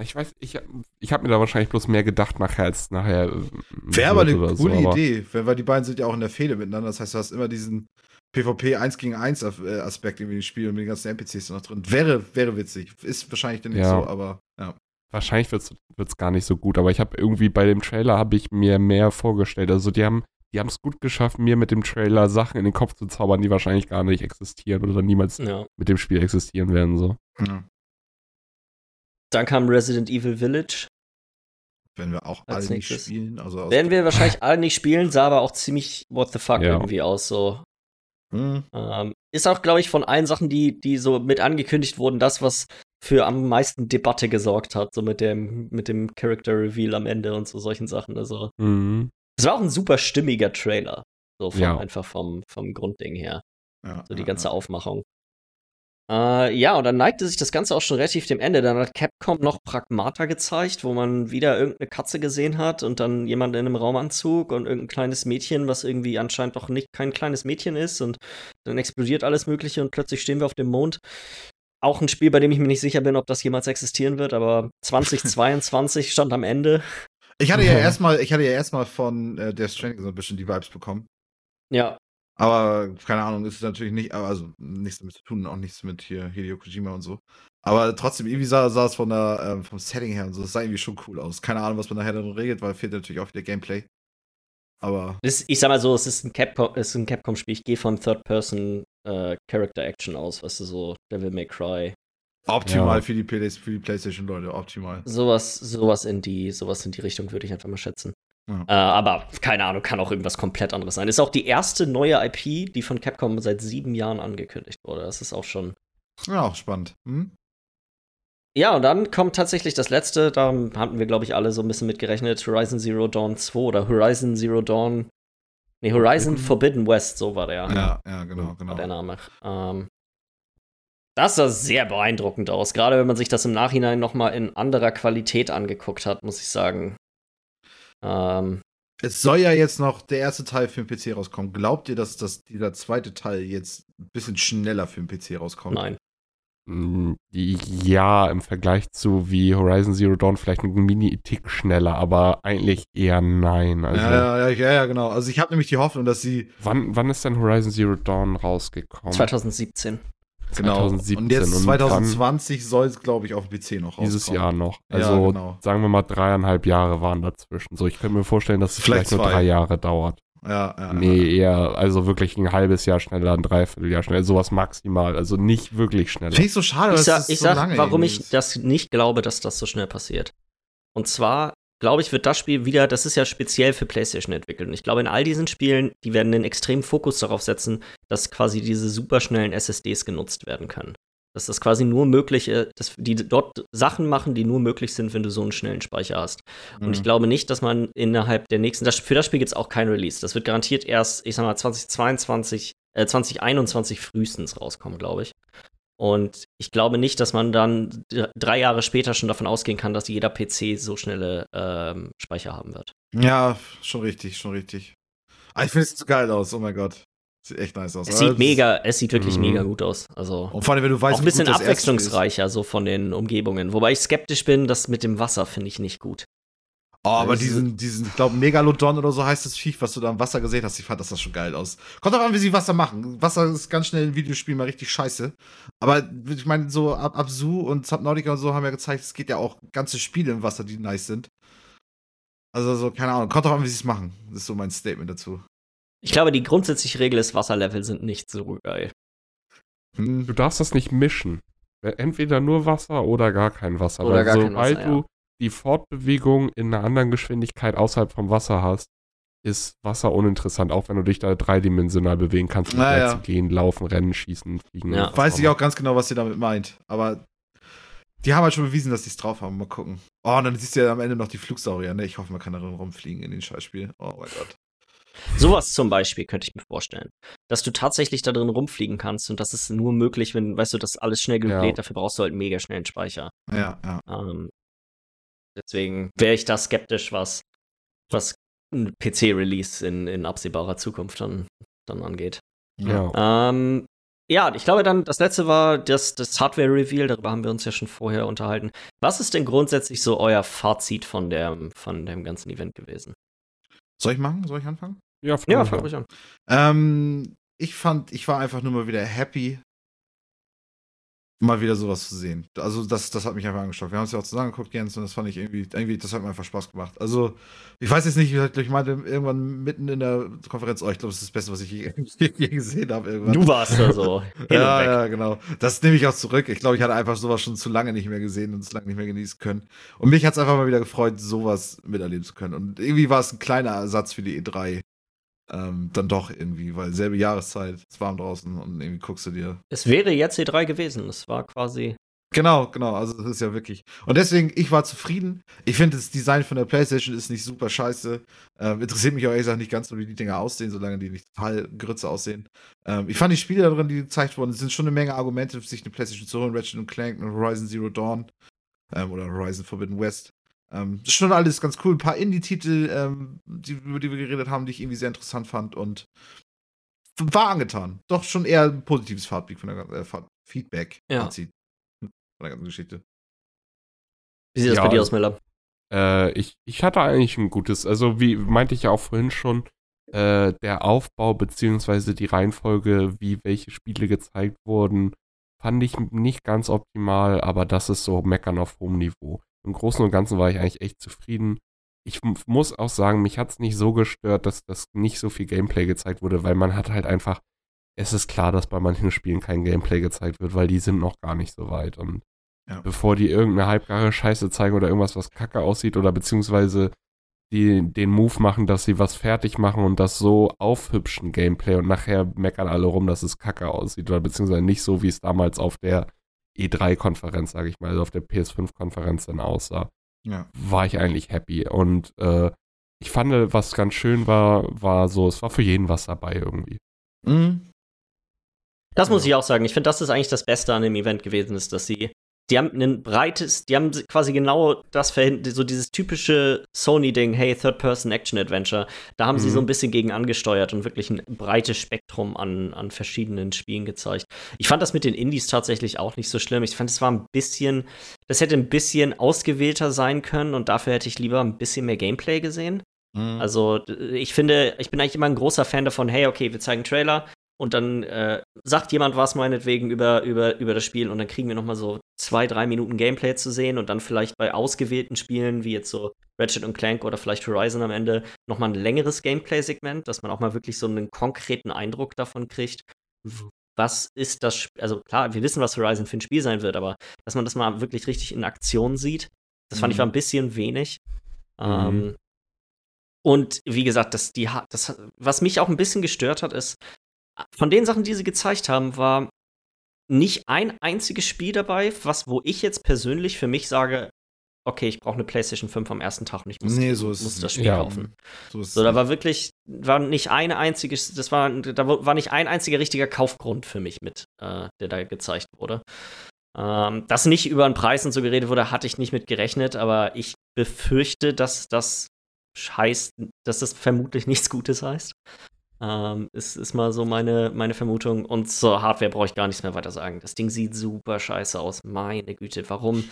Ich weiß, ich, ich habe mir da wahrscheinlich bloß mehr gedacht nachher als nachher. äh, Wäre aber eine coole so, aber- Idee, weil, weil die beiden sind ja auch in der Fehde miteinander. Das heißt, du hast immer diesen PvP 1 gegen 1 Af- äh, Aspekt irgendwie im Spiel und mit den ganzen NPCs noch drin. Wäre, wäre witzig. Ist wahrscheinlich dann nicht Ja. so, aber ja. Wahrscheinlich wird es gar nicht so gut, aber ich habe irgendwie bei dem Trailer habe ich mir mehr vorgestellt. Also die haben die haben es gut geschafft, mir mit dem Trailer Sachen in den Kopf zu zaubern, die wahrscheinlich gar nicht existieren oder niemals Ja. mit dem Spiel existieren werden. So. ja. Dann kam Resident Evil Village. Werden wir auch Als alle nicht nächstes. spielen. Also Werden wir wahrscheinlich alle nicht spielen, sah aber auch ziemlich what the fuck Ja. irgendwie aus. So. Hm. Ähm, ist auch, glaube ich, von allen Sachen, die, die so mit angekündigt wurden, das, was für am meisten Debatte gesorgt hat, so mit dem, mit dem Character Reveal am Ende und so solchen Sachen. Also, Mhm. es war auch ein super stimmiger Trailer. So von, Ja. einfach vom, vom Grundding her. Ja, So die ja, ganze ja. Aufmachung. Äh, ja, und dann neigte sich das Ganze auch schon relativ dem Ende. Dann hat Capcom noch Pragmata gezeigt, wo man wieder irgendeine Katze gesehen hat und dann jemand in einem Raumanzug und irgendein kleines Mädchen, was irgendwie anscheinend doch nicht kein kleines Mädchen ist und dann explodiert alles Mögliche und plötzlich stehen wir auf dem Mond. Auch ein Spiel, bei dem ich mir nicht sicher bin, ob das jemals existieren wird, aber <laughs> 2022 stand am Ende. Ich hatte ja erstmal, ich hatte ja erstmal von äh, der Stranding so ein bisschen die Vibes bekommen. Ja, Aber keine Ahnung, ist natürlich nicht, also nichts damit zu tun, auch nichts mit hier Hideo Kojima und so. Aber trotzdem, irgendwie sah, sah es von der, ähm, vom Setting her und so, das sah irgendwie schon cool aus. Keine Ahnung, was man nachher dann regelt, weil fehlt natürlich auch wieder Gameplay. Aber das, ich sag mal so, es ist ein Capcom, es ist ein Capcom-Spiel. Ich gehe von Third-Person äh, Character Action aus, weißt du, so Devil May Cry. optimal Ja. für, die für die PlayStation-Leute, optimal. Sowas, sowas in die, sowas in die Richtung würde ich einfach mal schätzen. Ja. Äh, aber keine Ahnung, kann auch irgendwas komplett anderes sein. Ist auch die erste neue IP, die von Capcom seit sieben Jahren angekündigt wurde. Das ist auch schon Ja, auch spannend. Hm? Ja, und dann kommt tatsächlich das letzte, da hatten wir, glaube ich, alle so ein bisschen mitgerechnet, Horizon Zero Dawn 2 oder Horizon Zero Dawn. Nee, Horizon Forbidden West, so war der. Ja, ja, genau, genau. War der Name. Ähm, das sah sehr beeindruckend aus, gerade wenn man sich das im Nachhinein noch mal in anderer Qualität angeguckt hat, muss ich sagen. Ähm, es soll ja jetzt noch der erste Teil für den PC rauskommen. Glaubt ihr, dass das, dieser zweite Teil jetzt ein bisschen schneller für den PC rauskommt? nein. Mm, Ja, im Vergleich zu wie Horizon Zero Dawn vielleicht ein Mini-Tick schneller, aber eigentlich eher nein. Also, ja, ja, ja, ja, ja, genau. Also ich habe nämlich die Hoffnung, dass sie Wann, wann ist denn Horizon Zero Dawn rausgekommen? 2017. genau 2017 und jetzt und 2020 soll es glaube ich auf dem PC noch rauskommen. Dieses Jahr noch. Ja, Also genau. sagen wir mal dreieinhalb Jahre waren dazwischen. So, ich könnte mir vorstellen, dass es Vielleicht vielleicht, nur drei Jahre dauert. Ja, ja. Nee, eher, also wirklich ein halbes Jahr schneller, ein Dreivierteljahr schneller, sowas maximal. Also nicht wirklich schneller. Finde ich so schade, Ich dass sag, das ich so sag lange warum ich ist. das nicht glaube, dass das so schnell passiert. Und zwar, glaube ich, wird das Spiel wieder, das ist ja speziell für PlayStation entwickelt. Und ich glaube, in all diesen Spielen, die werden einen extremen Fokus darauf setzen, dass quasi diese superschnellen SSDs genutzt werden können. Dass das quasi nur möglich ist, dass die dort Sachen machen, die nur möglich sind, wenn du so einen schnellen Speicher hast. Und Mhm. ich glaube nicht, dass man innerhalb der nächsten, das, für das Spiel gibt es auch kein Release. Das wird garantiert erst, ich sag mal, 2022, äh, 2021 frühestens rauskommen, glaube ich. Und ich glaube nicht, dass man dann drei Jahre später schon davon ausgehen kann, dass jeder PC so schnelle ähm, Speicher haben wird. Ja, schon richtig, schon richtig. Aber ich finde es so geil aus, oh mein Gott. Sieht echt nice aus. Es sieht mega, es sieht wirklich Mhm. mega gut aus. Also Und vor allem, wenn du weißt, auch ein bisschen abwechslungsreicher so von den Umgebungen. Wobei ich skeptisch bin, das mit dem Wasser finde ich nicht gut. Oh, aber Das diesen, diesen, ich glaube, Megalodon oder so heißt das Viech, was du da im Wasser gesehen hast, ich fand das sah schon geil aus. Kommt auch an, wie sie Wasser machen. Wasser ist ganz schnell in Videospielen mal richtig scheiße. Aber ich meine, so Ab Absu und Subnautica und so haben ja gezeigt, es geht ja auch ganze Spiele im Wasser, die nice sind. Also so, keine Ahnung. Kommt auch an, wie sie es machen. Das ist so mein Statement dazu. Ich glaube, die grundsätzliche Regel ist, Wasserlevel sind nicht so geil. Hm. Du darfst das nicht mischen. Entweder nur Wasser oder gar kein Wasser. Oder Weil gar kein sobald Wasser, du ja. Die Fortbewegung in einer anderen Geschwindigkeit außerhalb vom Wasser hast, ist Wasser uninteressant, auch wenn du dich da dreidimensional bewegen kannst. Na ja. zu gehen, laufen, rennen, schießen, fliegen. Ja. Weiß ich auch ganz genau, was ihr damit meint. Aber die haben halt schon bewiesen, dass die es drauf haben. Mal gucken. Oh, und dann siehst du ja am Ende noch die Flugsaurier, ne? Ich hoffe, man kann darin rumfliegen in den Scheißspiel. Oh mein Gott. Sowas zum Beispiel könnte ich mir vorstellen. Dass du tatsächlich da drin rumfliegen kannst und das ist nur möglich, wenn, weißt du, das alles schnell gebläht, Ja. dafür brauchst du halt einen mega schnellen Speicher. Ja, ja. Ähm, deswegen wäre ich da skeptisch, was, was ein PC-Release in, in absehbarer Zukunft dann, dann angeht. Ja. Ähm, ja, ich glaube dann, das letzte war das, das Hardware-Reveal, darüber haben wir uns ja schon vorher unterhalten. Was ist denn grundsätzlich so euer Fazit von, der, von dem ganzen Event gewesen? Soll ich machen? Soll ich anfangen? Ja, Ja, fang an. ruhig an. Ähm, ich fand, ich war einfach nur mal wieder happy, mal wieder sowas zu sehen. Also das, das hat mich einfach angeschaut. Wir haben es ja auch zusammen geguckt, Jens, und das fand ich irgendwie, irgendwie, das hat mir einfach Spaß gemacht. Also, ich weiß jetzt nicht, ich meinte irgendwann mitten in der Konferenz, oh, ich glaube, das ist das Beste, was ich je, <laughs> je gesehen habe irgendwann. Du warst da so <laughs> ja, ja, genau. Das nehme ich auch zurück. Ich glaube, ich hatte einfach sowas schon zu lange nicht mehr gesehen und es lange nicht mehr genießen können. Und mich hat es einfach mal wieder gefreut, sowas miterleben zu können. Und irgendwie war es ein kleiner Ersatz für die E3. Ähm, dann doch irgendwie, weil selbe Jahreszeit, es warm draußen und irgendwie guckst du dir. Es wäre jetzt E3 gewesen. Es war quasi. Genau, genau, also das ist ja wirklich. Und deswegen, ich war zufrieden. Ich finde, das Design von der PlayStation ist nicht super scheiße. Ähm, interessiert mich auch ehrlich gesagt nicht ganz so, wie die Dinger aussehen, solange die nicht total Grütze aussehen. Ähm, ich fand die Spiele darin, die gezeigt wurden, es sind schon eine Menge Argumente, sich eine PlayStation zu holen. Ratchet Clank und Horizon Zero Dawn ähm, oder Horizon Forbidden West. Ähm, das ist schon alles ganz cool. Ein paar Indie-Titel, ähm, die, über die wir geredet haben, die ich irgendwie sehr interessant fand und war angetan. Doch schon eher ein positives Feedback von der, äh, Feedback. Ja. Von der ganzen Geschichte. Wie sieht das Ja, bei dir aus, Miller? Äh, ich, ich hatte eigentlich ein gutes, also wie meinte ich ja auch vorhin schon, äh, der Aufbau beziehungsweise die Reihenfolge, wie welche Spiele gezeigt wurden, fand ich nicht ganz optimal, aber das ist so Meckern auf hohem Niveau. Im Großen und Ganzen war ich eigentlich echt zufrieden. Ich muss auch sagen, mich hat es nicht so gestört, dass das nicht so viel Gameplay gezeigt wurde, weil man hat halt einfach, es ist klar, dass bei manchen Spielen kein Gameplay gezeigt wird, weil die sind noch gar nicht so weit und Ja. bevor die irgendeine halbgare Scheiße zeigen oder irgendwas, was kacke aussieht oder beziehungsweise die den Move machen, dass sie was fertig machen und das so aufhübschen Gameplay und nachher meckern alle rum, dass es kacke aussieht oder beziehungsweise nicht so, wie es damals auf der E3-Konferenz, sage ich mal, also auf der PS5-Konferenz dann aussah. Ja. War ich eigentlich happy und äh, ich fand, was ganz schön war, war so, es war für jeden was dabei irgendwie. Mhm. Das muss ich auch sagen. Ich finde, das ist eigentlich das Beste an dem Event gewesen, ist, dass sie die haben ein breites, die haben quasi genau das verhindert, so dieses typische Sony-Ding, hey, Third-Person-Action-Adventure. Da haben mhm. sie so ein bisschen gegen angesteuert und wirklich ein breites Spektrum an, an verschiedenen Spielen gezeigt. Ich fand das mit den Indies tatsächlich auch nicht so schlimm. Ich fand, es war ein bisschen, das hätte ein bisschen ausgewählter sein können und dafür hätte ich lieber ein bisschen mehr Gameplay gesehen. Mhm. Also, ich finde, ich bin eigentlich immer ein großer Fan davon, hey, okay, wir zeigen Trailer, und dann äh, sagt jemand was meinetwegen über, über, über das Spiel und dann kriegen wir noch mal so zwei, drei Minuten Gameplay zu sehen und dann vielleicht bei ausgewählten Spielen wie jetzt so Ratchet und Clank oder vielleicht Horizon am Ende noch mal ein längeres Gameplay-Segment, dass man auch mal wirklich so einen konkreten Eindruck davon kriegt, was ist das, Sp also klar, wir wissen, was Horizon für ein Spiel sein wird, aber dass man das mal wirklich richtig in Aktion sieht, das fand mhm. ich war ein bisschen wenig. Mhm. Ähm, und wie gesagt, das, die, das, was mich auch ein bisschen gestört hat, ist, von den Sachen, die sie gezeigt haben, war nicht ein einziges Spiel dabei, was, wo ich jetzt persönlich für mich sage, okay, ich brauche eine PlayStation 5 am ersten Tag und ich muss, nee, so muss das Spiel ja. kaufen. So, so da war wirklich, war nicht eine einzige, das war, da war nicht ein einziger richtiger Kaufgrund für mich mit, äh, der da gezeigt wurde. Ähm, dass nicht über den Preis und so geredet wurde, hatte ich nicht mit gerechnet, aber ich befürchte, dass das heißt, dass das vermutlich nichts Gutes heißt. Ähm, ist, ist mal so meine, meine Vermutung. Und zur Hardware brauche ich gar nichts mehr weiter sagen. Das Ding sieht super scheiße aus. Meine Güte, warum?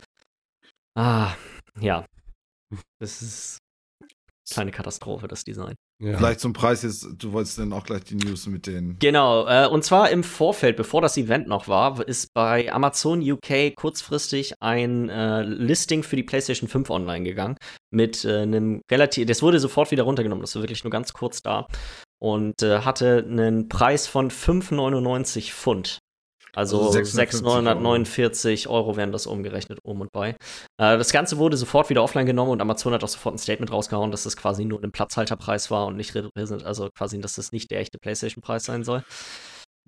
Ah, ja. Das ist kleine Katastrophe, das Design. Ja. Vielleicht zum Preis jetzt, du wolltest dann auch gleich die News mit den. Genau, äh, und zwar im Vorfeld, bevor das Event noch war, ist bei Amazon UK kurzfristig ein äh, Listing für die PlayStation 5 online gegangen. Mit äh, einem relativ, das wurde sofort wieder runtergenommen, das war wirklich nur ganz kurz da und äh, hatte einen Preis von 5,99 Pfund. Also, also 649 Euro. Euro werden das umgerechnet, um und bei. Äh, das Ganze wurde sofort wieder offline genommen und Amazon hat auch sofort ein Statement rausgehauen, dass das quasi nur ein Platzhalterpreis war und nicht repräsent, also quasi, dass das nicht der echte PlayStation-Preis sein soll.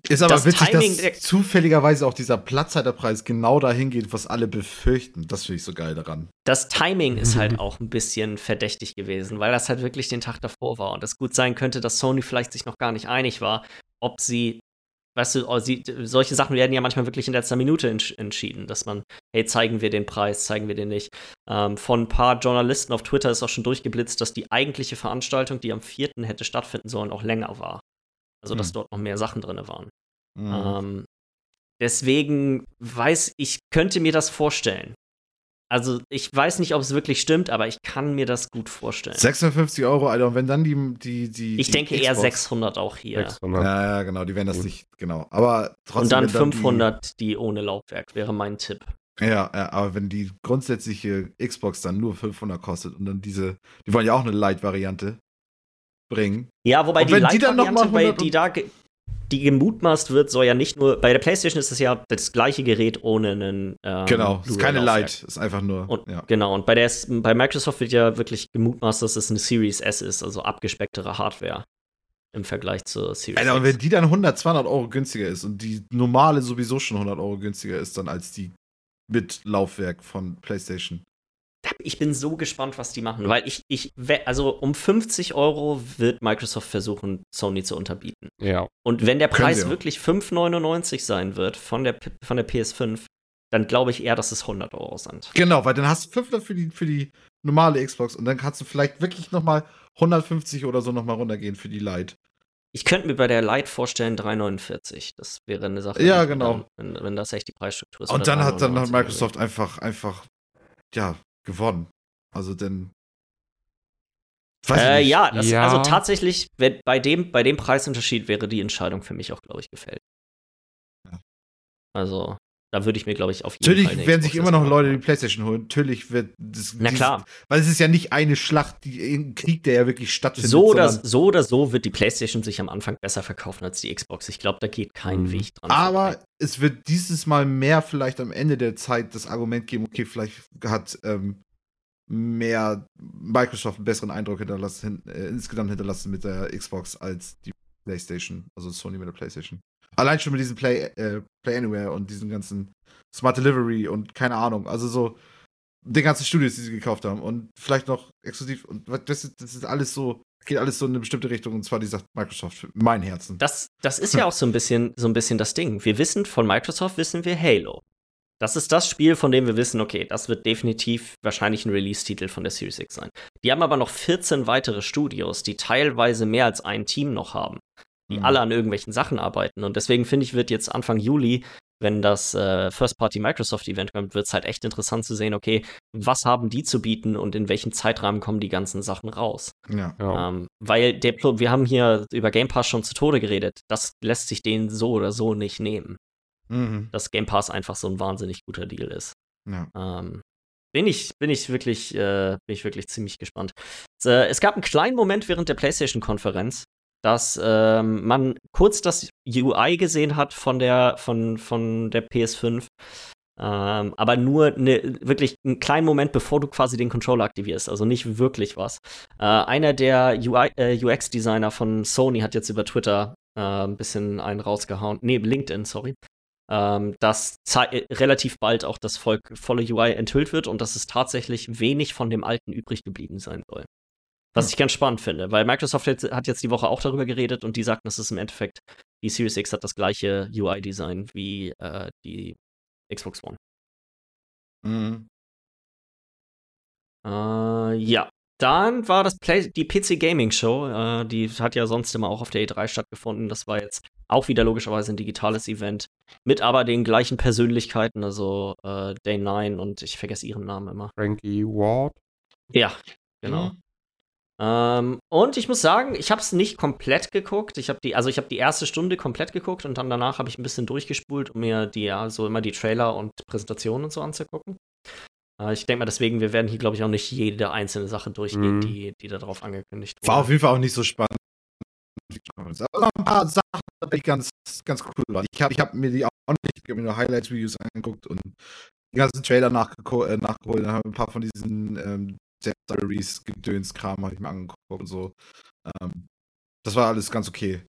Ist aber das witzig, Timing dass zufälligerweise auch dieser Platzhalterpreis genau dahin geht, was alle befürchten. Das finde ich so geil daran. Das Timing ist halt <laughs> auch ein bisschen verdächtig gewesen, weil das halt wirklich den Tag davor war. Und es gut sein könnte, dass Sony vielleicht sich noch gar nicht einig war, ob sie, weißt du, oh, sie, solche Sachen werden ja manchmal wirklich in letzter Minute entsch entschieden, dass man, hey, zeigen wir den Preis, zeigen wir den nicht. Ähm, von ein paar Journalisten auf Twitter ist auch schon durchgeblitzt, dass die eigentliche Veranstaltung, die am 4. hätte stattfinden sollen, auch länger war. Also, dass hm. dort noch mehr Sachen drin waren. Mhm. Ähm, deswegen weiß ich, könnte mir das vorstellen. Also, ich weiß nicht, ob es wirklich stimmt, aber ich kann mir das gut vorstellen. 56 Euro, Alter, und wenn dann die. die, die ich die denke Xbox eher 600 auch hier. 600. Ja, ja, genau, die werden das nicht, genau. Aber trotzdem. Und dann 500, die, die ohne Laufwerk, wäre mein Tipp. Ja, ja, aber wenn die grundsätzliche Xbox dann nur 500 kostet und dann diese, die wollen ja auch eine Light-Variante, bringen. Ja, wobei die Light-Variante, bei die da die gemutmaßt wird, soll ja nicht nur bei der PlayStation ist es ja das gleiche Gerät ohne einen ähm, Genau, ist keine Light, ist einfach nur und, ja. Genau, und bei der bei Microsoft wird ja wirklich gemutmaßt, dass es eine Series S ist, also abgespecktere Hardware im Vergleich zur Series Alter, und wenn die dann 100, 200 Euro günstiger ist und die normale sowieso schon 100 Euro günstiger ist dann als die mit Laufwerk von PlayStation ich bin so gespannt, was die machen, weil ich, ich, also um 50 Euro wird Microsoft versuchen, Sony zu unterbieten. Ja. Und wenn der Preis wirklich 5,99 sein wird von der, von der PS5, dann glaube ich eher, dass es 100 Euro sind. Genau, weil dann hast du 500 für die, für die normale Xbox und dann kannst du vielleicht wirklich noch mal 150 oder so noch mal runtergehen für die Lite. Ich könnte mir bei der Lite vorstellen 3,49. Das wäre eine Sache. Ja, genau. Wenn, wenn, das echt die Preisstruktur ist. Und dann hat dann Microsoft einfach, einfach, ja, gewonnen. Also denn. Äh, ja, das, ja, also tatsächlich, wenn, bei, dem, bei dem Preisunterschied wäre die Entscheidung für mich auch, glaube ich, gefällt. Ja. Also, da würde ich mir, glaube ich, auf jeden Natürlich Fall. Natürlich werden sich immer noch Leute die Playstation holen. Natürlich wird das. Na klar. weil es ist ja nicht eine Schlacht, die, ein Krieg, der ja wirklich stattfindet. So oder, so oder so wird die Playstation sich am Anfang besser verkaufen als die Xbox. Ich glaube, da geht kein mhm. Weg dran. Aber vorbei. es wird dieses Mal mehr vielleicht am Ende der Zeit das Argument geben, okay, vielleicht hat ähm, mehr Microsoft einen besseren Eindruck hinterlassen, hin, äh, insgesamt hinterlassen mit der Xbox als die PlayStation, also Sony mit der PlayStation. Allein schon mit diesem Play, äh, Play Anywhere und diesem ganzen Smart Delivery und keine Ahnung, also so den ganzen Studios, die sie gekauft haben und vielleicht noch exklusiv und das ist, das ist alles so, geht alles so in eine bestimmte Richtung und zwar die sagt Microsoft, mein Herzen. Das, das ist ja auch so ein bisschen so ein bisschen das Ding. Wir wissen von Microsoft wissen wir Halo. Das ist das Spiel, von dem wir wissen, okay, das wird definitiv wahrscheinlich ein Release-Titel von der Series X sein. Die haben aber noch 14 weitere Studios, die teilweise mehr als ein Team noch haben, die mhm. alle an irgendwelchen Sachen arbeiten. Und deswegen finde ich, wird jetzt Anfang Juli, wenn das äh, First-Party Microsoft-Event kommt, wird es halt echt interessant zu sehen, okay, was haben die zu bieten und in welchem Zeitrahmen kommen die ganzen Sachen raus. Ja. Ähm, weil der, wir haben hier über Game Pass schon zu Tode geredet. Das lässt sich denen so oder so nicht nehmen Mhm. dass Game Pass einfach so ein wahnsinnig guter Deal ist. Ja. Ähm, bin ich, bin ich wirklich, äh, bin ich wirklich ziemlich gespannt. Es, äh, es gab einen kleinen Moment während der PlayStation-Konferenz, dass ähm, man kurz das UI gesehen hat von der, von, von der PS5. Ähm, aber nur ne, wirklich einen kleinen Moment, bevor du quasi den Controller aktivierst. Also nicht wirklich was. Äh, einer der äh, UX-Designer von Sony hat jetzt über Twitter äh, ein bisschen einen rausgehauen. Nee, LinkedIn, sorry ähm, dass äh, relativ bald auch das Volk volle UI enthüllt wird und dass es tatsächlich wenig von dem Alten übrig geblieben sein soll. Was hm. ich ganz spannend finde, weil Microsoft hat jetzt die Woche auch darüber geredet und die sagten, es im Endeffekt, die Series X hat das gleiche UI-Design wie äh, die Xbox One. Mhm. Äh, ja, dann war das Play die PC Gaming Show. Äh, die hat ja sonst immer auch auf der E3 stattgefunden. Das war jetzt auch wieder logischerweise ein digitales Event. Mit aber den gleichen Persönlichkeiten, also äh, Day 9 und ich vergesse ihren Namen immer. Frankie Ward. Ja, genau. Mhm. Ähm, und ich muss sagen, ich habe es nicht komplett geguckt. Ich habe die, also ich habe die erste Stunde komplett geguckt und dann danach habe ich ein bisschen durchgespult, um mir die, also immer die Trailer und Präsentationen und so anzugucken. Äh, ich denke mal, deswegen, wir werden hier, glaube ich, auch nicht jede einzelne Sache durchgehen, mhm. die, die da drauf angekündigt wurde. War auf jeden Fall auch nicht so spannend. Aber ein paar Sachen, die ganz, ganz cool waren. Ich habe ich hab mir die auch nicht, ich habe mir nur Highlights-Videos angeguckt und die ganzen Trailer nachgeholt, äh, nachgeholt. Dann habe ein paar von diesen ähm, Diaries, Gedöns-Kram habe ich mir angeguckt und so. Ähm, das war alles ganz okay.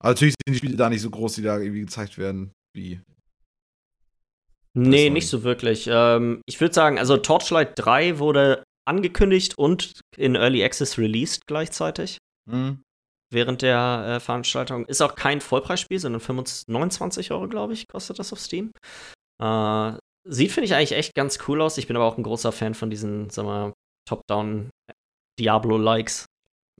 Aber natürlich sind die Spiele da nicht so groß, die da irgendwie gezeigt werden, wie Nee, nicht so wirklich. Ähm, ich würde sagen, also Torchlight 3 wurde angekündigt und in Early Access released gleichzeitig. Mhm. Während der äh, Veranstaltung. Ist auch kein Vollpreisspiel, sondern 25, 29 Euro, glaube ich, kostet das auf Steam. Äh, sieht, finde ich, eigentlich echt ganz cool aus. Ich bin aber auch ein großer Fan von diesen, sag mal, Top-Down Diablo-Likes.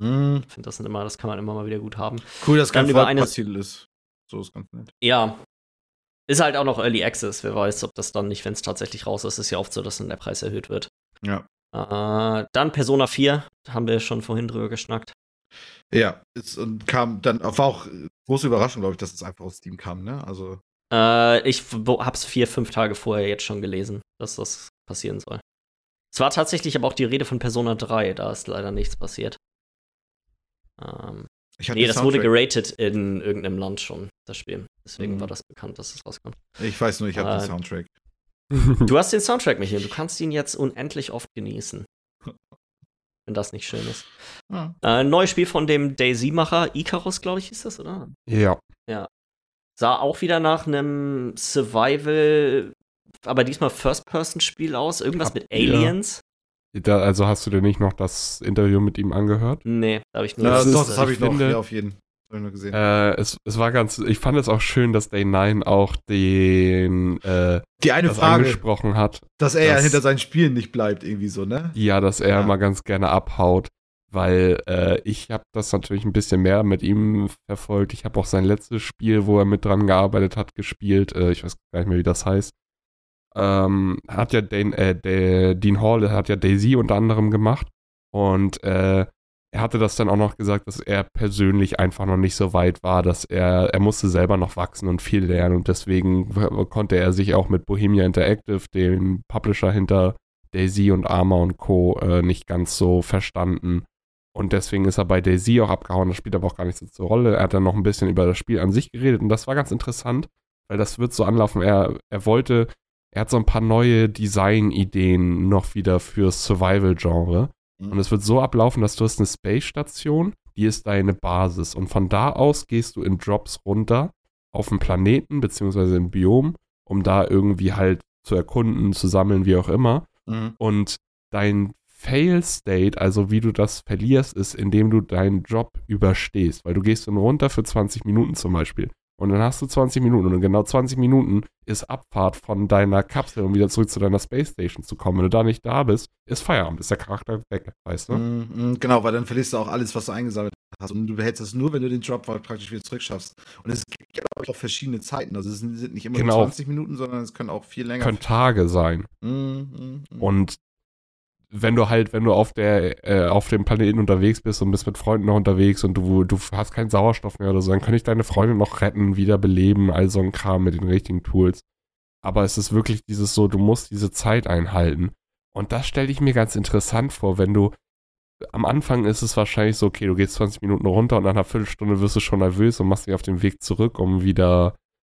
Mhm. Ich finde, das sind immer, das kann man immer mal wieder gut haben. Cool, dass kein Vollpreistitel ist. So ist ganz nett. Ja, ist halt auch noch Early Access. Wer weiß, ob das dann nicht, wenn es tatsächlich raus ist, ist ja oft so, dass dann der Preis erhöht wird. Ja. Äh, dann Persona 4, da haben wir schon vorhin drüber geschnackt. Ja, es, und kam dann, war auch große Überraschung, glaube ich, dass es einfach aus Steam kam, ne? Also. Äh, ich hab's vier, fünf Tage vorher jetzt schon gelesen, dass das passieren soll. Es war tatsächlich aber auch die Rede von Persona 3, da ist leider nichts passiert. Ähm, nee, das wurde geratet in irgendeinem Land schon, das Spiel. Deswegen mhm. war das bekannt, dass es rauskommt. Ich weiß nur, ich habe äh, den Soundtrack. <laughs> <laughs> Du hast den Soundtrack, Michael. Du kannst ihn jetzt unendlich oft genießen. <laughs> Wenn das nicht schön ist. Ja. Äh, neues Spiel von dem Daisy-Macher, Icarus, glaube ich, ist das, oder? Ja. Ja. Sah auch wieder nach einem Survival, aber diesmal First-Person-Spiel aus. Irgendwas Hab, mit Aliens. Da, also hast du dir nicht noch das Interview mit ihm angehört? Nee, da habe ich nur. Ja, das, doch, das habe ich noch, finde, ja, auf jeden gesehen. Äh, es, es war ganz, ich fand es auch schön, dass Day 9 auch den äh, die eine Frage angesprochen hat. Dass er dass, ja hinter seinen Spielen nicht bleibt, irgendwie so, ne? Ja, dass er ja. mal ganz gerne abhaut. Weil äh, ich habe das natürlich ein bisschen mehr mit ihm verfolgt. Ich habe auch sein letztes Spiel, wo er mit dran gearbeitet hat, gespielt. Äh, ich weiß gar nicht mehr, wie das heißt ähm, hat ja den, äh, der Dean Hall hat ja Daisy unter anderem gemacht und äh, er hatte das dann auch noch gesagt, dass er persönlich einfach noch nicht so weit war, dass er, er musste selber noch wachsen und viel lernen und deswegen konnte er sich auch mit Bohemia Interactive, dem Publisher hinter Daisy und Arma und Co. Äh, nicht ganz so verstanden. Und deswegen ist er bei Daisy auch abgehauen. Das spielt aber auch gar nicht so zur Rolle. Er hat dann noch ein bisschen über das Spiel an sich geredet und das war ganz interessant, weil das wird so anlaufen. Er, er wollte er hat so ein paar neue Design-Ideen noch wieder fürs Survival-Genre. Mhm. Und es wird so ablaufen, dass du hast eine Space-Station, die ist deine Basis. Und von da aus gehst du in Drops runter auf den Planeten, beziehungsweise im Biom, um da irgendwie halt zu erkunden, zu sammeln, wie auch immer. Mhm. Und dein Fail-State, also wie du das verlierst, ist, indem du deinen Job überstehst. Weil du gehst dann runter für 20 Minuten zum Beispiel. Und dann hast du 20 Minuten und genau 20 Minuten ist Abfahrt von deiner Kapsel, um wieder zurück zu deiner Space Station zu kommen. Wenn du da nicht da bist, ist Feierabend, ist der Charakter weg, weißt du? Mhm, mhm, Genau, weil dann verlierst du auch alles, was du eingesammelt hast. Und du behältst das nur, wenn du den Drop halt praktisch wieder zurückschaffst. Und es gibt ja auch verschiedene Zeiten. Also es sind nicht immer Genau. nur 20 Minuten, sondern es können auch viel länger. Können Tage sein. Mhm. Und wenn du halt, wenn du auf der, äh, auf dem Planeten unterwegs bist und bist mit Freunden noch unterwegs und du, du hast keinen Sauerstoff mehr oder so, dann kann ich deine Freunde noch retten, wiederbeleben, all so ein Kram mit den richtigen Tools. Aber es ist wirklich dieses so, du musst diese Zeit einhalten. Und das stelle ich mir ganz interessant vor, wenn du am Anfang ist es wahrscheinlich so, okay, du gehst 20 Minuten runter und nach einer Viertelstunde wirst du schon nervös und machst dich auf den Weg zurück, um wieder,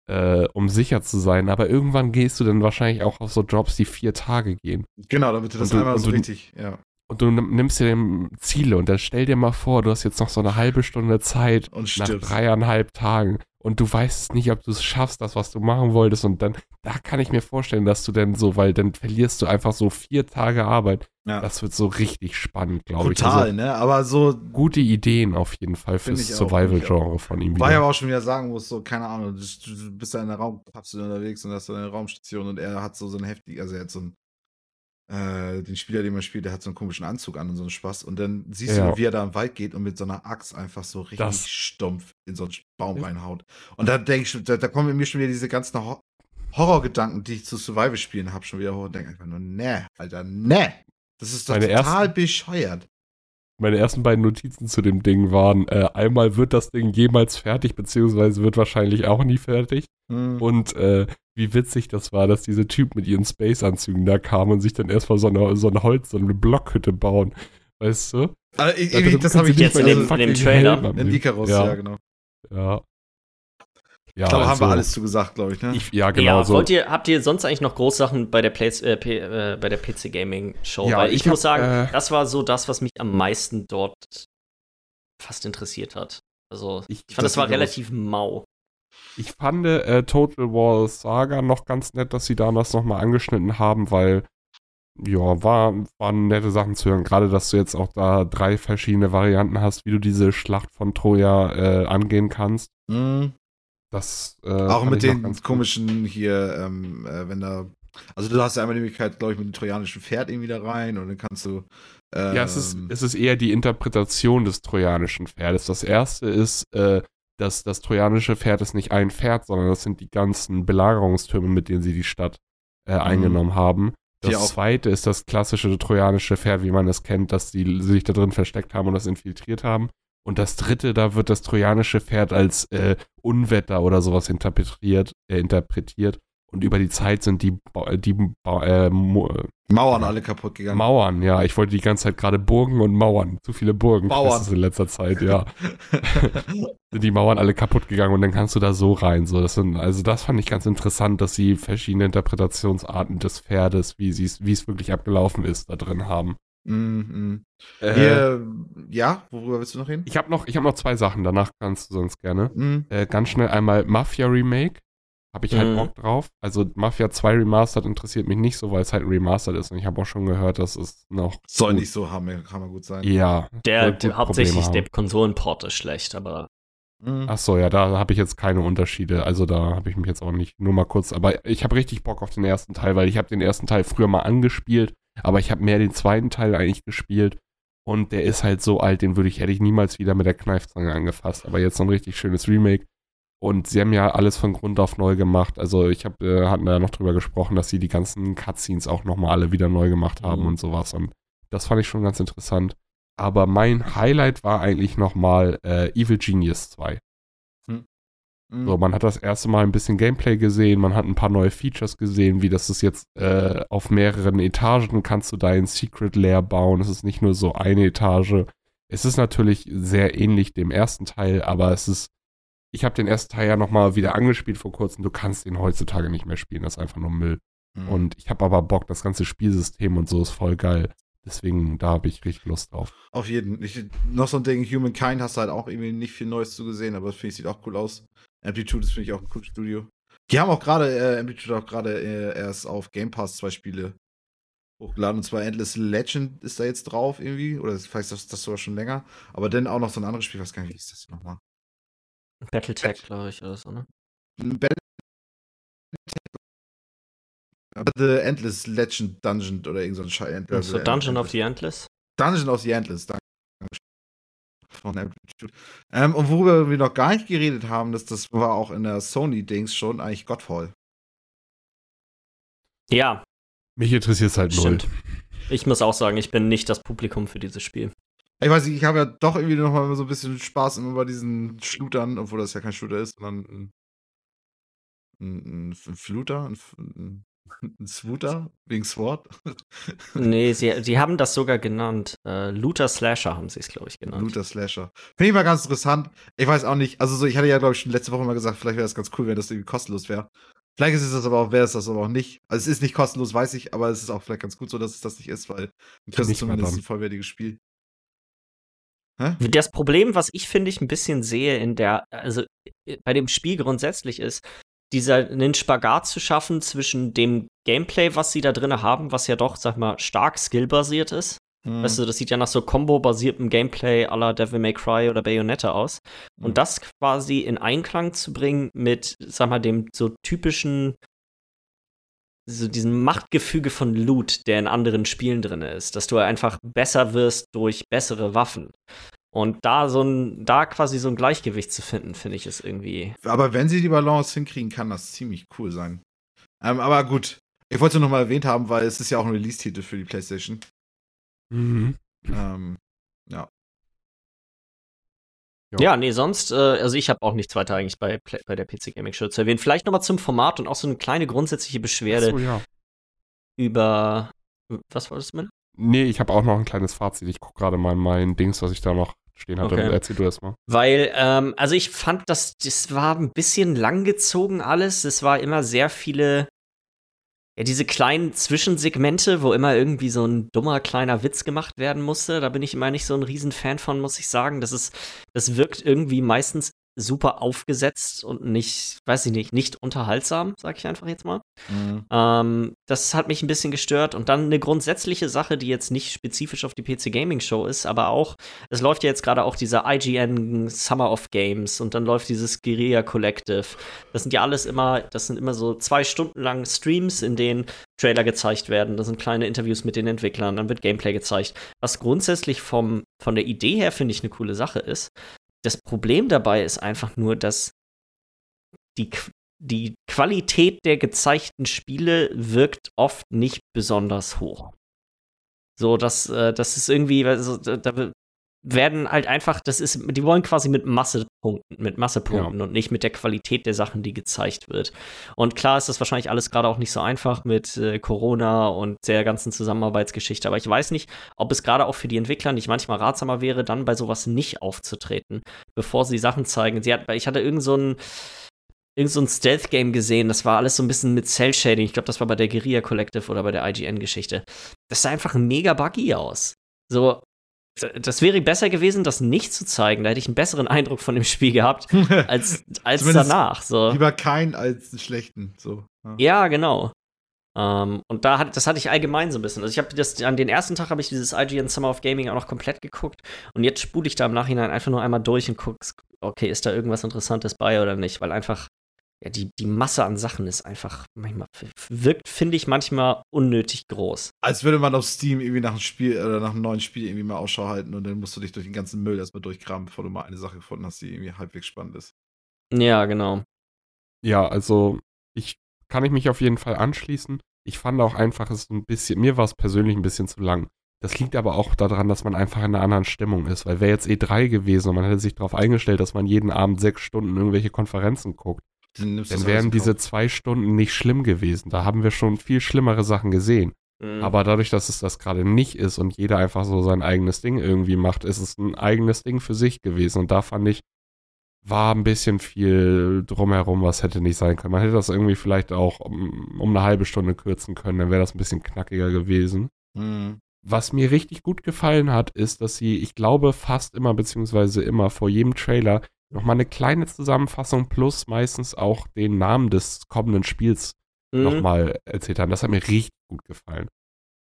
äh, um sicher zu sein. Aber irgendwann gehst du dann wahrscheinlich auch auf so Jobs, die vier Tage gehen. genau, damit du das du- einmal so du- richtig, ja. Und du nimm- nimmst dir Ziele und dann stell dir mal vor, du hast jetzt noch so eine halbe Stunde Zeit Und nach stirbst. dreieinhalb Tagen und du weißt nicht, ob du es schaffst, das, was du machen wolltest. Und dann, da kann ich mir vorstellen, dass du dann so, weil dann verlierst du einfach so vier Tage Arbeit. Ja. Das wird so richtig spannend, glaube ich. Total, Also, ne? Aber so, gute Ideen auf jeden Fall fürs Survival-Genre von ihm. Wobei ich aber auch schon wieder sagen muss, so, keine Ahnung, du, du bist da in der Raumkapsel unterwegs und hast so eine Raumstation und er hat so, so einen heftigen, also er hat so einen, äh, den Spieler, den man spielt, der hat so einen komischen Anzug an und so einen Spaß und dann siehst Ja. du, wie er da im Wald geht und mit so einer Axt einfach so richtig Das- stumpf in so einen Baum Ja. reinhaut. Und da denke ich, schon- da, da kommen in mir schon wieder diese ganzen Ho Horrorgedanken, die ich zu Survival-Spielen habe, schon wieder hoch und denke einfach nur, ne, Alter, ne. Das ist doch Meine total ersten- bescheuert. Meine ersten beiden Notizen zu dem Ding waren, äh, einmal wird das Ding jemals fertig, beziehungsweise wird wahrscheinlich auch nie fertig. Hm. Und äh, wie witzig das war, dass diese Typ mit ihren Space-Anzügen da kam und sich dann erstmal so eine, so ein Holz, so eine Blockhütte bauen. Weißt du? Also, ich, ich, das habe ich jetzt in dem- den in dem Trailer. In. Icarus, ja, ja. genau. Ja. Ja, Ich glaube, haben wir also, alles zu gesagt, glaube ich, ne? Ich, ja, genau ja, so. wollt ihr, habt ihr sonst eigentlich noch Großsachen bei der, Play, äh, P, äh, bei der PC Gaming Show? Ja, Weil ich, ich hab, muss sagen, äh, das war so das, was mich am meisten dort fast interessiert hat. Also, Ich- ich fand, das, das war relativ mau. Ich fand äh, Total War Saga noch ganz nett, dass sie da das nochmal angeschnitten haben, weil ja, war, waren nette Sachen zu hören. Gerade, dass du jetzt auch da drei verschiedene Varianten hast, wie du diese Schlacht von Troja äh, angehen kannst. Mhm. Das äh, Auch mit den komischen hier, ähm, äh, wenn da. Also du hast ja einmal die Möglichkeit, glaube ich, mit dem trojanischen Pferd irgendwie da rein und dann kannst du. Ähm, Ja, es ist, es ist eher die Interpretation des trojanischen Pferdes. Das erste ist, äh, dass das trojanische Pferd ist nicht ein Pferd, sondern das sind die ganzen Belagerungstürme, mit denen sie die Stadt äh, eingenommen haben. Das zweite ist das klassische trojanische Pferd, wie man es kennt, dass die sich da drin versteckt haben und das infiltriert haben. Und das dritte, da wird das trojanische Pferd als äh, Unwetter oder sowas interpretiert, äh, interpretiert. Und über die Zeit sind die, Ba- die äh, äh, Mauern alle kaputt gegangen. Mauern, ja. Ich wollte die ganze Zeit gerade Burgen und Mauern. Zu viele Burgen. Mauern. Das ist in letzter Zeit, ja. <laughs> sind die Mauern alle kaputt gegangen und dann kannst du da so rein. So, das sind, also das fand ich ganz interessant, dass sie verschiedene Interpretationsarten des Pferdes, wie sie es, wie es wirklich abgelaufen ist, da drin haben. Mhm. Äh, Hier, ja, worüber willst du noch reden? ich habe noch, ich hab noch zwei Sachen, danach kannst du sonst gerne. Mhm. Äh, ganz schnell einmal Mafia Remake. Habe ich halt Mhm. Bock drauf. Also Mafia 2 Remastered interessiert mich nicht so, weil es halt ein Remastered ist. Und ich habe auch schon gehört, dass es noch. Soll gut- nicht so hammer, hammer gut sein. Ja. Der, der hauptsächlich der haben. Konsolenport ist schlecht, aber Mhm. Ach so, ja, da habe ich jetzt keine Unterschiede. Also da habe ich mich jetzt auch nicht, nur mal kurz. Aber ich habe richtig Bock auf den ersten Teil, weil ich habe den ersten Teil früher mal angespielt, aber ich habe mehr den zweiten Teil eigentlich gespielt. Und der ist halt so alt, den würde ich, hätte ich niemals wieder mit der Kneifzange angefasst. Aber jetzt so ein richtig schönes Remake. Und sie haben ja alles von Grund auf neu gemacht. Also ich habe, äh, hatten da noch drüber gesprochen, dass sie die ganzen Cutscenes auch nochmal alle wieder neu gemacht haben Mhm. und sowas. Und das fand ich schon ganz interessant. Aber mein Highlight war eigentlich nochmal äh, Evil Genius 2. Mhm. So, man hat das erste Mal ein bisschen Gameplay gesehen, man hat ein paar neue Features gesehen, wie das ist jetzt äh, auf mehreren Etagen kannst du dein Secret Lair bauen. Es ist nicht nur so eine Etage. Es ist natürlich sehr ähnlich dem ersten Teil, aber es ist, ich habe den ersten Teil ja nochmal wieder angespielt vor kurzem. Du kannst den heutzutage nicht mehr spielen, das ist einfach nur Müll. Mhm. Und ich habe aber Bock, das ganze Spielsystem und so ist voll geil. Deswegen, da habe ich richtig Lust drauf. Auf jeden. Ich, noch so ein Ding, Humankind hast du halt auch irgendwie nicht viel Neues zu gesehen, aber das finde ich sieht auch cool aus. Amplitude, das finde ich auch ein cooles Studio. Die haben auch gerade, äh, Amplitude auch gerade äh, erst auf Game Pass zwei Spiele hochgeladen. Und zwar Endless Legend ist da jetzt drauf irgendwie. Oder vielleicht ist das sogar schon länger. Aber dann auch noch so ein anderes Spiel, was gar nicht, wie ist das nochmal? Battletech, glaube ich, oder so, ne? Battle The Endless Legend Dungeon oder irgend so ein Scheiß. So Dungeon of the Endless? Dungeon of the Endless, danke. Von Amplitude. Ähm, und worüber wir noch gar nicht geredet haben, das, das war auch in der Sony-Dings schon eigentlich Godfall. Ja. Mich interessiert es halt null. Ich muss auch sagen, ich bin nicht das Publikum für dieses Spiel. Ich weiß nicht, ich habe ja doch irgendwie noch mal so ein bisschen Spaß immer bei diesen Schlutern, obwohl das ja kein Shooter ist, sondern ein, ein, ein Fluter, ein, ein Swooter wegen Sword? <laughs> nee, sie, sie haben das sogar genannt. Äh, Looter Slasher haben sie es, glaube ich, genannt. Looter Slasher. Finde ich mal ganz interessant. Ich weiß auch nicht, also so, ich hatte ja, glaube ich, schon letzte Woche mal gesagt, vielleicht wäre das ganz cool, wenn das irgendwie kostenlos wäre. Vielleicht ist es das aber auch, wäre es das aber auch nicht. Also es ist nicht kostenlos, weiß ich, aber es ist auch vielleicht ganz gut so, dass es das nicht ist, weil das ist zumindest ein vollwertiges Spiel. Hä? Das Problem, was ich finde ich ein bisschen sehe in der, also bei dem Spiel grundsätzlich ist, dieser einen Spagat zu schaffen zwischen dem Gameplay, was sie da drin haben, was ja doch, sag mal, stark skillbasiert ist. Mhm. Weißt du, das sieht ja nach so Combo-basiertem Gameplay la Devil May Cry oder Bayonetta aus. Mhm. Und das quasi in Einklang zu bringen mit, sag mal, dem so typischen, so diesem Machtgefüge von Loot, der in anderen Spielen drin ist. Dass du einfach besser wirst durch bessere Waffen. Und da so ein, da quasi so ein Gleichgewicht zu finden, finde ich, ist irgendwie. Aber wenn sie die Balance hinkriegen, kann das ziemlich cool sein. Ähm, aber gut, ich wollte es nur noch mal erwähnt haben, weil es ist ja auch ein Release-Titel für die PlayStation. Mhm. Ähm, ja. Ja, nee, sonst, äh, also ich habe auch nichts weiter eigentlich bei, bei der PC Gaming Show zu erwähnen. Vielleicht noch mal zum Format und auch so eine kleine grundsätzliche Beschwerde so, ja. über. Was war das, mit? Nee, ich habe auch noch ein kleines Fazit. Ich gucke gerade mal mein Dings, was ich da noch stehen hatte. Okay. Erzähl du erst mal. Weil, ähm, also ich fand, das, das war ein bisschen langgezogen alles. Es war immer sehr viele, ja, diese kleinen Zwischensegmente, wo immer irgendwie so ein dummer kleiner Witz gemacht werden musste. Da bin ich immer nicht so ein Riesenfan von, muss ich sagen. Das ist, das wirkt irgendwie meistens super aufgesetzt und nicht, weiß ich nicht, nicht unterhaltsam, sag ich einfach jetzt mal. Mhm. Ähm, das hat mich ein bisschen gestört. Und dann eine grundsätzliche Sache, die jetzt nicht spezifisch auf die PC Gaming Show ist, aber auch, es läuft ja jetzt gerade auch dieser IGN Summer of Games und dann läuft dieses Guerilla Collective. Das sind ja alles immer, das sind immer so zwei Stunden lang Streams, in denen Trailer gezeigt werden. Das sind kleine Interviews mit den Entwicklern, dann wird Gameplay gezeigt. Was grundsätzlich vom, von der Idee her, finde ich, eine coole Sache ist. Das Problem dabei ist einfach nur, dass die, die Qualität der gezeigten Spiele wirkt oft nicht besonders hoch. So, das, äh, das ist irgendwie, also, da, werden halt einfach, das ist, die wollen quasi mit Masse punkten, mit Masse punkten ja. und nicht mit der Qualität der Sachen, die gezeigt wird. Und klar ist das wahrscheinlich alles gerade auch nicht so einfach mit äh, Corona und der ganzen Zusammenarbeitsgeschichte, aber ich weiß nicht, ob es gerade auch für die Entwickler nicht manchmal ratsamer wäre, dann bei sowas nicht aufzutreten, bevor sie Sachen zeigen. Sie hat, ich hatte irgend so ein irgend so ein Stealth-Game gesehen, das war alles so ein bisschen mit Cell-Shading. Ich glaube, das war bei der Guerilla Collective oder bei der IGN-Geschichte. Das sah einfach mega buggy aus. So, das wäre besser gewesen, das nicht zu zeigen. Da hätte ich einen besseren Eindruck von dem Spiel gehabt, <laughs> als, als danach. So. Lieber keinen als einen schlechten. So. Ja, ja genau. Um, ähm, und da hat, das hatte ich allgemein so ein bisschen. Also ich habe das an den ersten Tag habe ich dieses IGN Summer of Gaming auch noch komplett geguckt und jetzt spule ich da im Nachhinein einfach nur einmal durch und gucke, okay, ist da irgendwas Interessantes bei oder nicht, weil einfach ja, die, die Masse an Sachen ist einfach manchmal, wirkt, finde ich, manchmal unnötig groß. Als würde man auf Steam irgendwie nach einem Spiel oder nach einem neuen Spiel irgendwie mal Ausschau halten und dann musst du dich durch den ganzen Müll erstmal durchkramen, bevor du mal eine Sache gefunden hast, die irgendwie halbwegs spannend ist. Ja, genau. Ja, also ich kann ich mich auf jeden Fall anschließen. Ich fand auch einfach, es ein bisschen, mir war es persönlich ein bisschen zu lang. Das liegt aber auch daran, dass man einfach in einer anderen Stimmung ist, weil wäre jetzt E3 gewesen und man hätte sich darauf eingestellt, dass man jeden Abend sechs Stunden irgendwelche Konferenzen guckt, dann, dann wären diese zwei Stunden nicht schlimm gewesen. Da haben wir schon viel schlimmere Sachen gesehen. Mhm. Aber dadurch, dass es das gerade nicht ist und jeder einfach so sein eigenes Ding irgendwie macht, ist es ein eigenes Ding für sich gewesen. Und da fand ich, war ein bisschen viel drumherum, was hätte nicht sein können. Man hätte das irgendwie vielleicht auch um, um eine halbe Stunde kürzen können, dann wäre das ein bisschen knackiger gewesen. Mhm. Was mir richtig gut gefallen hat, ist, dass sie, ich glaube, fast immer, beziehungsweise immer vor jedem Trailer nochmal eine kleine Zusammenfassung plus meistens auch den Namen des kommenden Spiels Mhm. nochmal erzählt haben. Das hat mir richtig gut gefallen.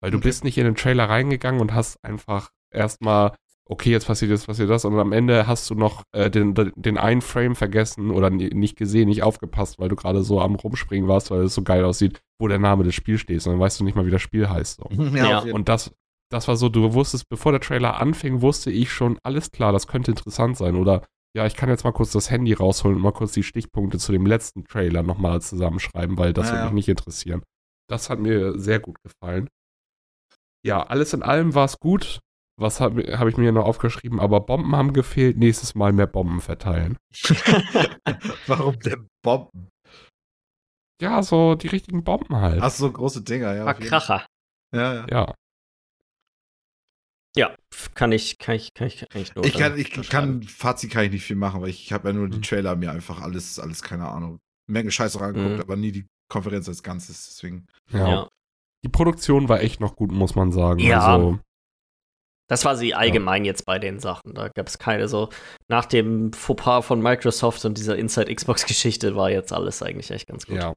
Weil du Okay. bist nicht in den Trailer reingegangen und hast einfach erstmal, okay, jetzt passiert das, passiert das, und am Ende hast du noch äh, den, den einen Frame vergessen oder ni- nicht gesehen, nicht aufgepasst, weil du gerade so am Rumspringen warst, weil es so geil aussieht, wo der Name des Spiels steht, sondern weißt du nicht mal, wie das Spiel heißt. So. <laughs> Ja. jeden Und das, das war so, du wusstest, bevor der Trailer anfing, wusste ich schon, alles klar, das könnte interessant sein. Oder ja, ich kann jetzt mal kurz das Handy rausholen und mal kurz die Stichpunkte zu dem letzten Trailer nochmal zusammenschreiben, weil das Ja, wird ja. mich nicht interessieren. Das hat mir sehr gut gefallen. Ja, alles in allem war es gut. Was habe hab ich mir noch aufgeschrieben? Aber Bomben haben gefehlt. Nächstes Mal mehr Bomben verteilen. <laughs> Warum denn Bomben? Ja, so die richtigen Bomben halt. Ach so, große Dinger, ja. Jeden- Kracher. Ja, ja. Ja. Ja, kann ich, kann ich, kann ich eigentlich nur. Ich kann, ich kann, Fazit kann ich nicht viel machen, weil ich habe ja nur die Mhm. Trailer mir einfach alles, alles, keine Ahnung, Menge Scheiße angeguckt, Mhm. aber nie die Konferenz als Ganzes, deswegen. ja. Ja. Die Produktion war echt noch gut, muss man sagen. Ja. Also, Das war sie allgemein jetzt bei den Sachen. Da gab es keine so. Nach dem Fauxpas von Microsoft und dieser Inside Xbox-Geschichte war jetzt alles eigentlich echt ganz gut. ja.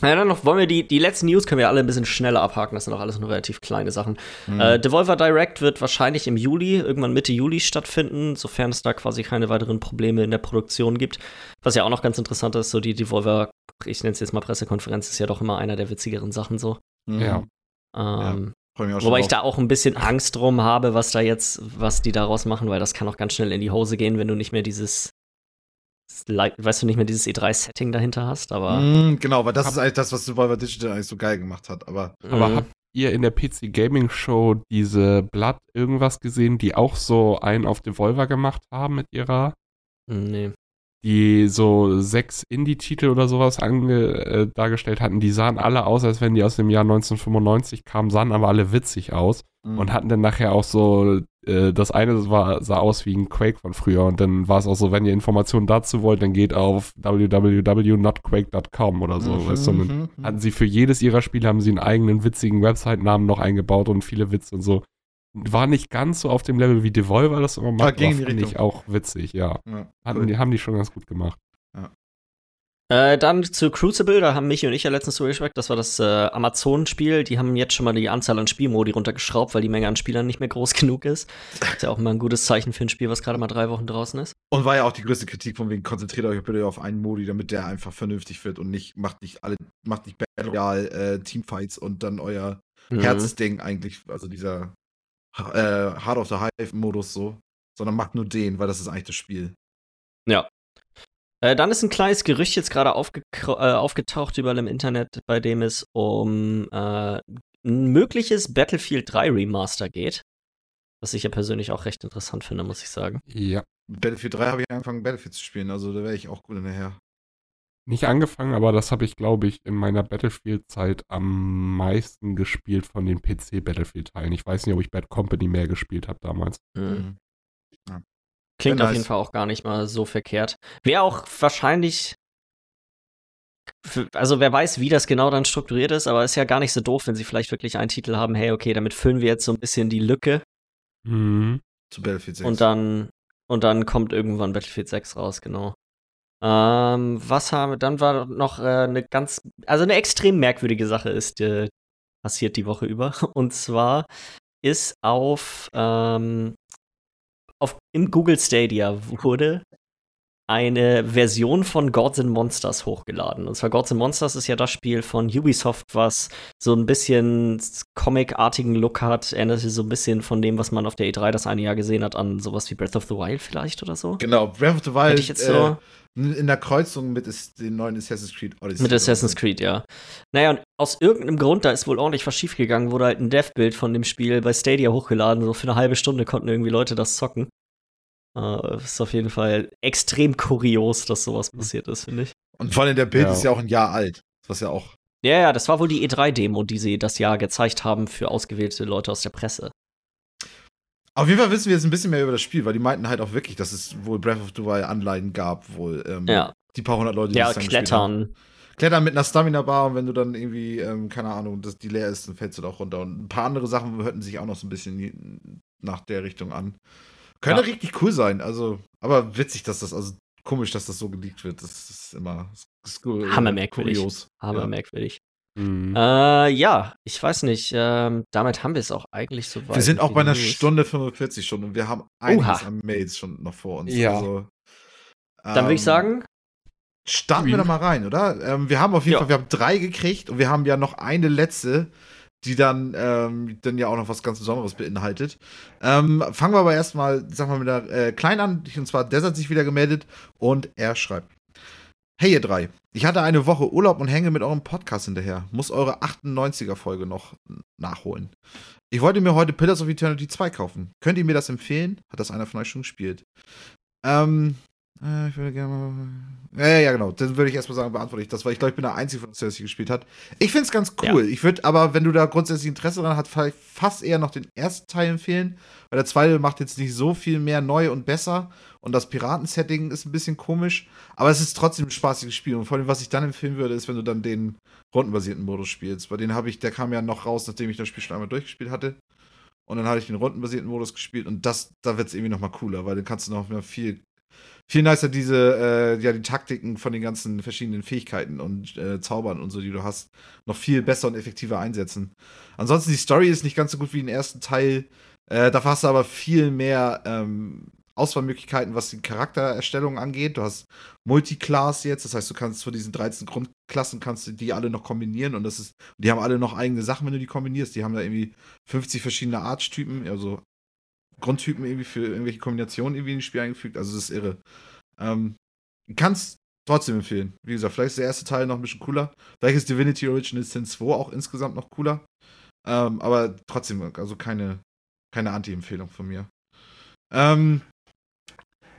Na ja, dann noch wollen wir die, die letzten News können wir alle ein bisschen schneller abhaken. Das sind auch alles nur relativ kleine Sachen. Mhm. Äh, Devolver Direct wird wahrscheinlich im Juli, irgendwann Mitte Juli stattfinden, sofern es da quasi keine weiteren Probleme in der Produktion gibt. Was ja auch noch ganz interessant ist, so die Devolver, ich nenne es jetzt mal Pressekonferenz, ist ja doch immer einer der witzigeren Sachen so. Mhm. ja. Ähm, auch schon Wobei ich da auch ein bisschen Angst drum habe, was da jetzt, was die daraus machen, weil das kann auch ganz schnell in die Hose gehen, wenn du nicht mehr dieses, weißt du, nicht mehr dieses E3-Setting dahinter hast, aber. Mhm, genau, weil das Hab- ist eigentlich das, was Devolver Digital eigentlich so geil gemacht hat, aber Aber Mhm. habt ihr in der PC Gaming Show diese Blatt irgendwas gesehen, die auch so einen auf Devolver gemacht haben mit ihrer, Nee. die so sechs Indie-Titel oder sowas ange, äh, dargestellt hatten? Die sahen alle aus, als wenn die aus dem Jahr 1995 kamen, sahen aber alle witzig aus mhm. und hatten dann nachher auch so, äh, das eine war, sah aus wie ein Quake von früher und dann war es auch so, wenn ihr Informationen dazu wollt, dann geht auf www.notquake.com oder so, Mhm, weißt du, dann mhm, mhm. hatten sie für jedes ihrer Spiele haben sie einen eigenen witzigen Website-Namen noch eingebaut und viele Witze und so. War nicht ganz so auf dem Level wie Devolver das immer Ah, macht, aber die fand ich auch witzig, ja. Ja, Hatten, cool. die, haben die schon ganz gut gemacht. Äh, dann zu Crucible, da haben Michi und ich ja letztens drüber gesprochen, das war das äh, Amazon-Spiel. Die haben jetzt schon mal die Anzahl an Spielmodi runtergeschraubt, weil die Menge an Spielern nicht mehr groß <laughs> genug ist. Ist ja auch immer ein gutes Zeichen für ein Spiel, was gerade mal drei Wochen draußen ist. Und war ja auch die größte Kritik von wegen, konzentriert euch bitte auf einen Modi, damit der einfach vernünftig wird und nicht, macht nicht alle, macht nicht Battle Royale, äh, Teamfights und dann euer Mhm. Herzensding eigentlich, also dieser äh, Heart of the Hive-Modus so, sondern macht nur den, weil das ist eigentlich das Spiel. Ja. Äh, dann ist ein kleines Gerücht jetzt gerade aufge äh, aufgetaucht überall im Internet, bei dem es um äh, ein mögliches Battlefield 3 Remaster geht. Was ich ja persönlich auch recht interessant finde, muss ich sagen. Ja. Battlefield 3 habe ich angefangen, Battlefield zu spielen, also da wäre ich auch gut hinterher. Nicht angefangen, aber das habe ich, glaube ich, in meiner Battlefield-Zeit am meisten gespielt von den PC-Battlefield-Teilen. Ich weiß nicht, ob ich Bad Company mehr gespielt habe damals. Mhm. Mhm. Klingt auf jeden Fall auch gar nicht mal so verkehrt. Wäre auch wahrscheinlich. für- Also, wer weiß, wie das genau dann strukturiert ist, aber ist ja gar nicht so doof, wenn sie vielleicht wirklich einen Titel haben. Hey, okay, damit füllen wir jetzt so ein bisschen die Lücke Mhm. Zu Battlefield 6. und dann und dann kommt irgendwann Battlefield 6 raus, genau. Ähm, was haben wir? Dann war noch äh, eine ganz, also eine extrem merkwürdige Sache ist äh, passiert die Woche über. <laughs> Und zwar ist auf, ähm, auf im Google Stadia wurde eine Version von Gods and Monsters hochgeladen. Und zwar Gods and Monsters ist ja das Spiel von Ubisoft, was so ein bisschen Comic-artigen Look hat. Erinnert sich so ein bisschen von dem, was man auf der E3 das eine Jahr gesehen hat, an sowas wie Breath of the Wild vielleicht oder so. Genau, Breath of the Wild Hätte ich jetzt so- äh, in der Kreuzung mit den neuen Assassin's Creed Odyssey. Mit Assassin's Creed, ja. Naja, und aus irgendeinem Grund, da ist wohl ordentlich was schiefgegangen, wurde halt ein Dev-Bild von dem Spiel bei Stadia hochgeladen. So für eine halbe Stunde konnten irgendwie Leute das zocken. Äh, ist auf jeden Fall extrem kurios, dass sowas passiert ist, finde ich. Und vor allem der Bild Ja. ist ja auch ein Jahr alt. Was ja auch. Ja, ja, das war wohl die E3-Demo, die sie das Jahr gezeigt haben für ausgewählte Leute aus der Presse. Auf jeden Fall wissen wir jetzt ein bisschen mehr über das Spiel, weil die meinten halt auch wirklich, dass es wohl Breath of the Wild Anleihen gab, wohl. Ähm, Ja. Die paar hundert Leute, die Ja, das dann gespielt haben. Klettern. Klettern mit einer Stamina-Bar und wenn du dann irgendwie, ähm, keine Ahnung, dass die leer ist, dann fällst du da auch runter. Und ein paar andere Sachen hörten sich auch noch so ein bisschen nach der Richtung an. Könnte Ja. richtig cool sein, also, aber witzig, dass das, also komisch, dass das so geleakt wird. Das ist immer das ist cool, Hammermerkwürdig. kurios. Aber Ja. merkwürdig. Mhm. Äh, ja, ich weiß nicht. Ähm, damit haben wir es auch eigentlich soweit. Wir sind auch bei einer News. Stunde 45 schon und wir haben einiges Oha. an Mails schon noch vor uns. Ja. Also, Dann würde ich ähm, sagen, Starten wir da mal rein, oder? Ähm, wir haben auf jeden Ja. Fall, wir haben drei gekriegt und wir haben ja noch eine letzte, die dann, ähm, dann ja auch noch was ganz Besonderes beinhaltet. Ähm, fangen wir aber erstmal, sag mal, mit der äh, Klein an. Und zwar, der hat sich wieder gemeldet und er schreibt. Hey ihr drei, ich hatte eine Woche Urlaub und hänge mit eurem Podcast hinterher. Muss eure 98er-Folge noch nachholen. Ich wollte mir heute Pillars of Eternity 2 kaufen. Könnt ihr mir das empfehlen? Hat das einer von euch schon gespielt? Ähm, äh, ich würde gerne mal. Ja, ja, ja, genau. Dann würde ich erstmal sagen, beantworte ich das, weil ich glaube, ich bin der Einzige von uns, der das hier gespielt hat. Ich finde es ganz cool. Ich würde aber, wenn du da grundsätzlich Interesse dran hast, vielleicht fast eher noch den ersten Teil empfehlen, weil der zweite macht jetzt nicht so viel mehr neu und besser und das Piraten-Setting ist ein bisschen komisch, aber es ist trotzdem ein spaßiges Spiel und vor allem, was ich dann empfehlen würde, ist, wenn du dann den rundenbasierten Modus spielst, weil den habe ich, der kam ja noch raus, nachdem ich das Spiel schon einmal durchgespielt hatte. Und dann hatte ich den rundenbasierten Modus gespielt und das, da wird es irgendwie noch mal cooler, weil dann kannst du noch mehr viel, viel nicer diese, äh, ja, die Taktiken von den ganzen verschiedenen Fähigkeiten und äh, Zaubern und so, die du hast, noch viel besser und effektiver einsetzen. Ansonsten, die Story ist nicht ganz so gut wie im ersten Teil. Äh, dafür hast du aber viel mehr ähm, Auswahlmöglichkeiten, was die Charaktererstellung angeht. Du hast Multiclass jetzt, das heißt, du kannst von diesen 13 Grundklassen kannst du die alle noch kombinieren und das ist, die haben alle noch eigene Sachen, wenn du die kombinierst. Die haben da irgendwie 50 verschiedene Arttypen, also Grundtypen irgendwie für irgendwelche Kombinationen irgendwie in das Spiel eingefügt. Also das ist irre. Ähm, kannst trotzdem empfehlen. Wie gesagt, vielleicht ist der erste Teil noch ein bisschen cooler. Vielleicht ist Divinity Original Sin 2 auch insgesamt noch cooler. Ähm, aber trotzdem, also keine, keine Anti-Empfehlung von mir. Ähm,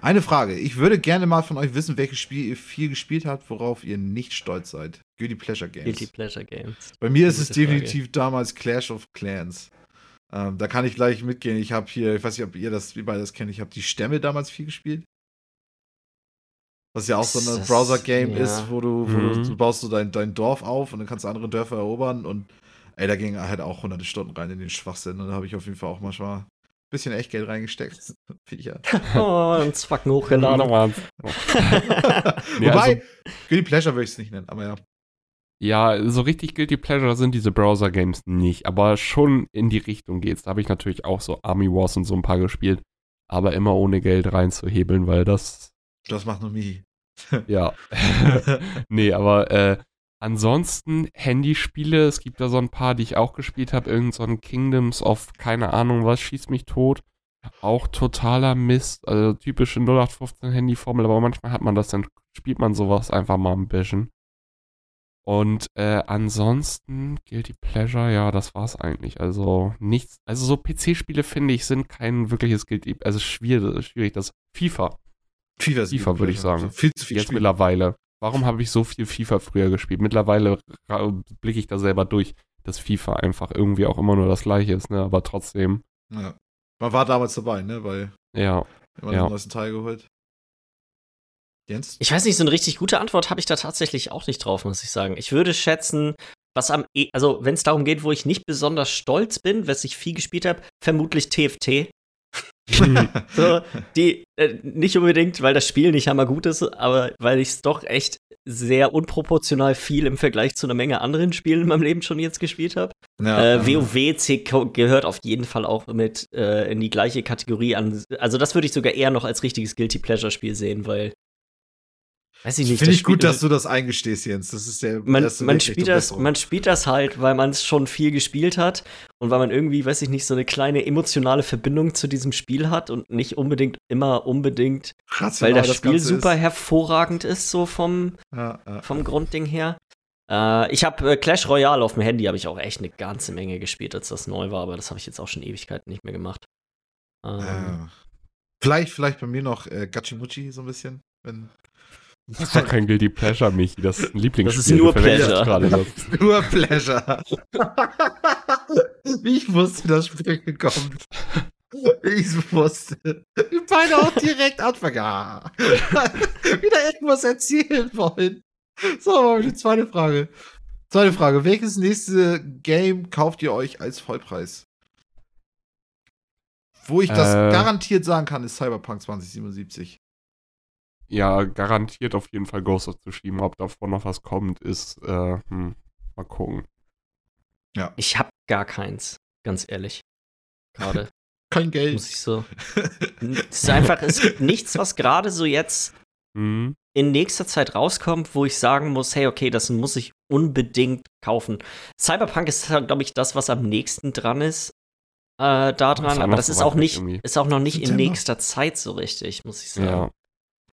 eine Frage. Ich würde gerne mal von euch wissen, welches Spiel ihr viel gespielt habt, worauf ihr nicht stolz seid. Guilty Pleasure Games. Guilty Pleasure Games. Bei mir ist es Gute Frage. definitiv damals Clash of Clans. Ähm, da kann ich gleich mitgehen. Ich habe hier, ich weiß nicht, ob ihr das, wie beide das kennt, ich habe die Stämme damals viel gespielt. Was ja auch so ein Browser-Game ja. ist, wo du, wo du, Mhm. du baust so dein, dein Dorf auf und dann kannst du andere Dörfer erobern und ey, da ging halt auch hunderte Stunden rein in den Schwachsinn und da habe ich auf jeden Fall auch manchmal ein bisschen Echtgeld reingesteckt. <laughs> Viecher. <laughs> Oh, ein Zwacken hochgeladen. Nochmal. <laughs> Nee, Wobei, also- Guilty Pleasure würde ich es nicht nennen, aber ja. Ja, so richtig Guilty Pleasure sind diese Browser-Games nicht, aber schon in die Richtung geht's. Da habe ich natürlich auch so Army Wars und so ein paar gespielt, aber immer ohne Geld reinzuhebeln, weil das, Das macht nur <laughs> Mi. ja. <laughs> nee, aber äh, ansonsten Handyspiele, es gibt da so ein paar, die ich auch gespielt habe, irgend so ein Kingdoms of keine Ahnung was, schießt mich tot. Auch totaler Mist, also typische 0815 Handyformel, aber manchmal hat man das, dann spielt man sowas einfach mal ein bisschen. Und äh, ansonsten Guilty Pleasure, ja, das war's eigentlich. Also nichts, also so PC-Spiele finde ich sind kein wirkliches Guilty, also schwierig, schwierig das FIFA FIFA, ist FIFA, würde ich sagen. Also viel zu viel jetzt Spiel. mittlerweile. Warum habe ich so viel FIFA früher gespielt? Mittlerweile blicke ich da selber durch, dass FIFA einfach irgendwie auch immer nur das gleiche ist, ne? Aber trotzdem, Ja. Man war damals dabei, ne? Weil ja. immer Ja. den neuesten Teil geholt. Jens? Ich weiß nicht, so eine richtig gute Antwort habe ich da tatsächlich auch nicht drauf, muss ich sagen. Ich würde schätzen, was am, e also wenn es darum geht, wo ich nicht besonders stolz bin, was ich viel gespielt habe, vermutlich TFT. <laughs> So, die, äh, nicht unbedingt, weil das Spiel nicht hammer gut ist, aber weil ich es doch echt sehr unproportional viel im Vergleich zu einer Menge anderen Spielen in meinem Leben schon jetzt gespielt habe. ja, Äh, WoW C- gehört auf jeden Fall auch mit äh, in die gleiche Kategorie an. Also das würde ich sogar eher noch als richtiges Guilty Pleasure Spiel sehen, weil weiß ich nicht. Finde das ich gut, dass du das eingestehst, Jens. Das ist der man, erste man, spielt das, man spielt das halt, weil man es schon viel gespielt hat und weil man irgendwie, weiß ich nicht, so eine kleine emotionale Verbindung zu diesem Spiel hat und nicht unbedingt immer unbedingt, weil Rational das, Spiel Ganze super Ist. hervorragend ist, so vom, Ja, ja. vom Grundding her. Äh, ich habe äh, Clash Royale auf dem Handy, habe ich auch echt eine ganze Menge gespielt, als das neu war, aber das habe ich jetzt auch schon Ewigkeiten nicht mehr gemacht. Ähm, Ja. Vielleicht, vielleicht bei mir noch äh, Gachimuchi so ein bisschen. Wenn Das ist doch kein Guilty Pleasure, Michi. Das ist ein Lieblingsspiel. Das ist <laughs> nur Pleasure. gerade das. Nur Pleasure. Wie ich wusste, das Spiel kommt. Ich wusste. Die beide auch direkt anfangen. Ja. <laughs> Wieder irgendwas erzählen wollen. So, die zweite Frage. Zweite Frage. Welches nächste Game kauft ihr euch als Vollpreis? Wo ich das Äh. garantiert sagen kann, ist Cyberpunk 2077. Ja, garantiert auf jeden Fall Ghost of Tsushima. Ob davor noch was kommt, ist, äh, hm, mal gucken. Ich habe gar keins, ganz ehrlich. Gerade <laughs> Kein Geld. muss ich so. <laughs> Es ist einfach, es gibt nichts, was gerade so jetzt Hm, in nächster Zeit rauskommt, wo ich sagen muss, hey, okay, das muss ich unbedingt kaufen. Cyberpunk ist, glaube ich, das, was am nächsten dran ist. Äh, da dran, aber das ist auch nicht, irgendwie. ist auch noch nicht in September. nächster Zeit so richtig, muss ich sagen. ja.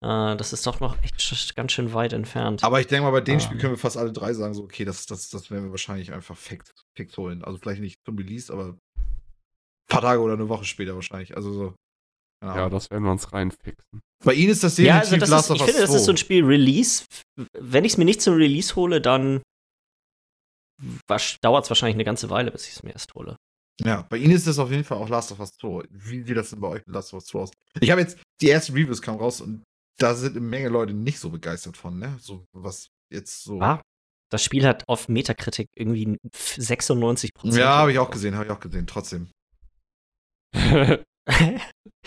Äh, das ist doch noch echt ganz schön weit entfernt. Aber ich denke mal, bei dem Ah. Spiel können wir fast alle drei sagen, so, okay, das, das, das werden wir wahrscheinlich einfach fix, fix holen. Also vielleicht nicht zum Release, aber ein paar Tage oder eine Woche später wahrscheinlich. Also so. ja, Ahnung. das werden wir uns reinfixen. Bei Ihnen ist das ja, definitiv also das Last ist, of ich finde, das ist so ein 2. Spiel Release. Wenn ich es mir nicht zum Release hole, dann dauert es wahrscheinlich eine ganze Weile, bis ich es mir erst hole. Ja, bei Ihnen ist das auf jeden Fall auch Last of Us 2. Wie sieht das denn bei euch mit Last of Us 2 aus? Ich habe jetzt, die ersten Reviews kamen raus und da sind eine Menge Leute nicht so begeistert von, ne? So, was jetzt so. Ah, das Spiel hat auf Metacritic irgendwie 96 Prozent. ja, habe ich auch gesehen, habe ich auch gesehen, trotzdem. <laughs>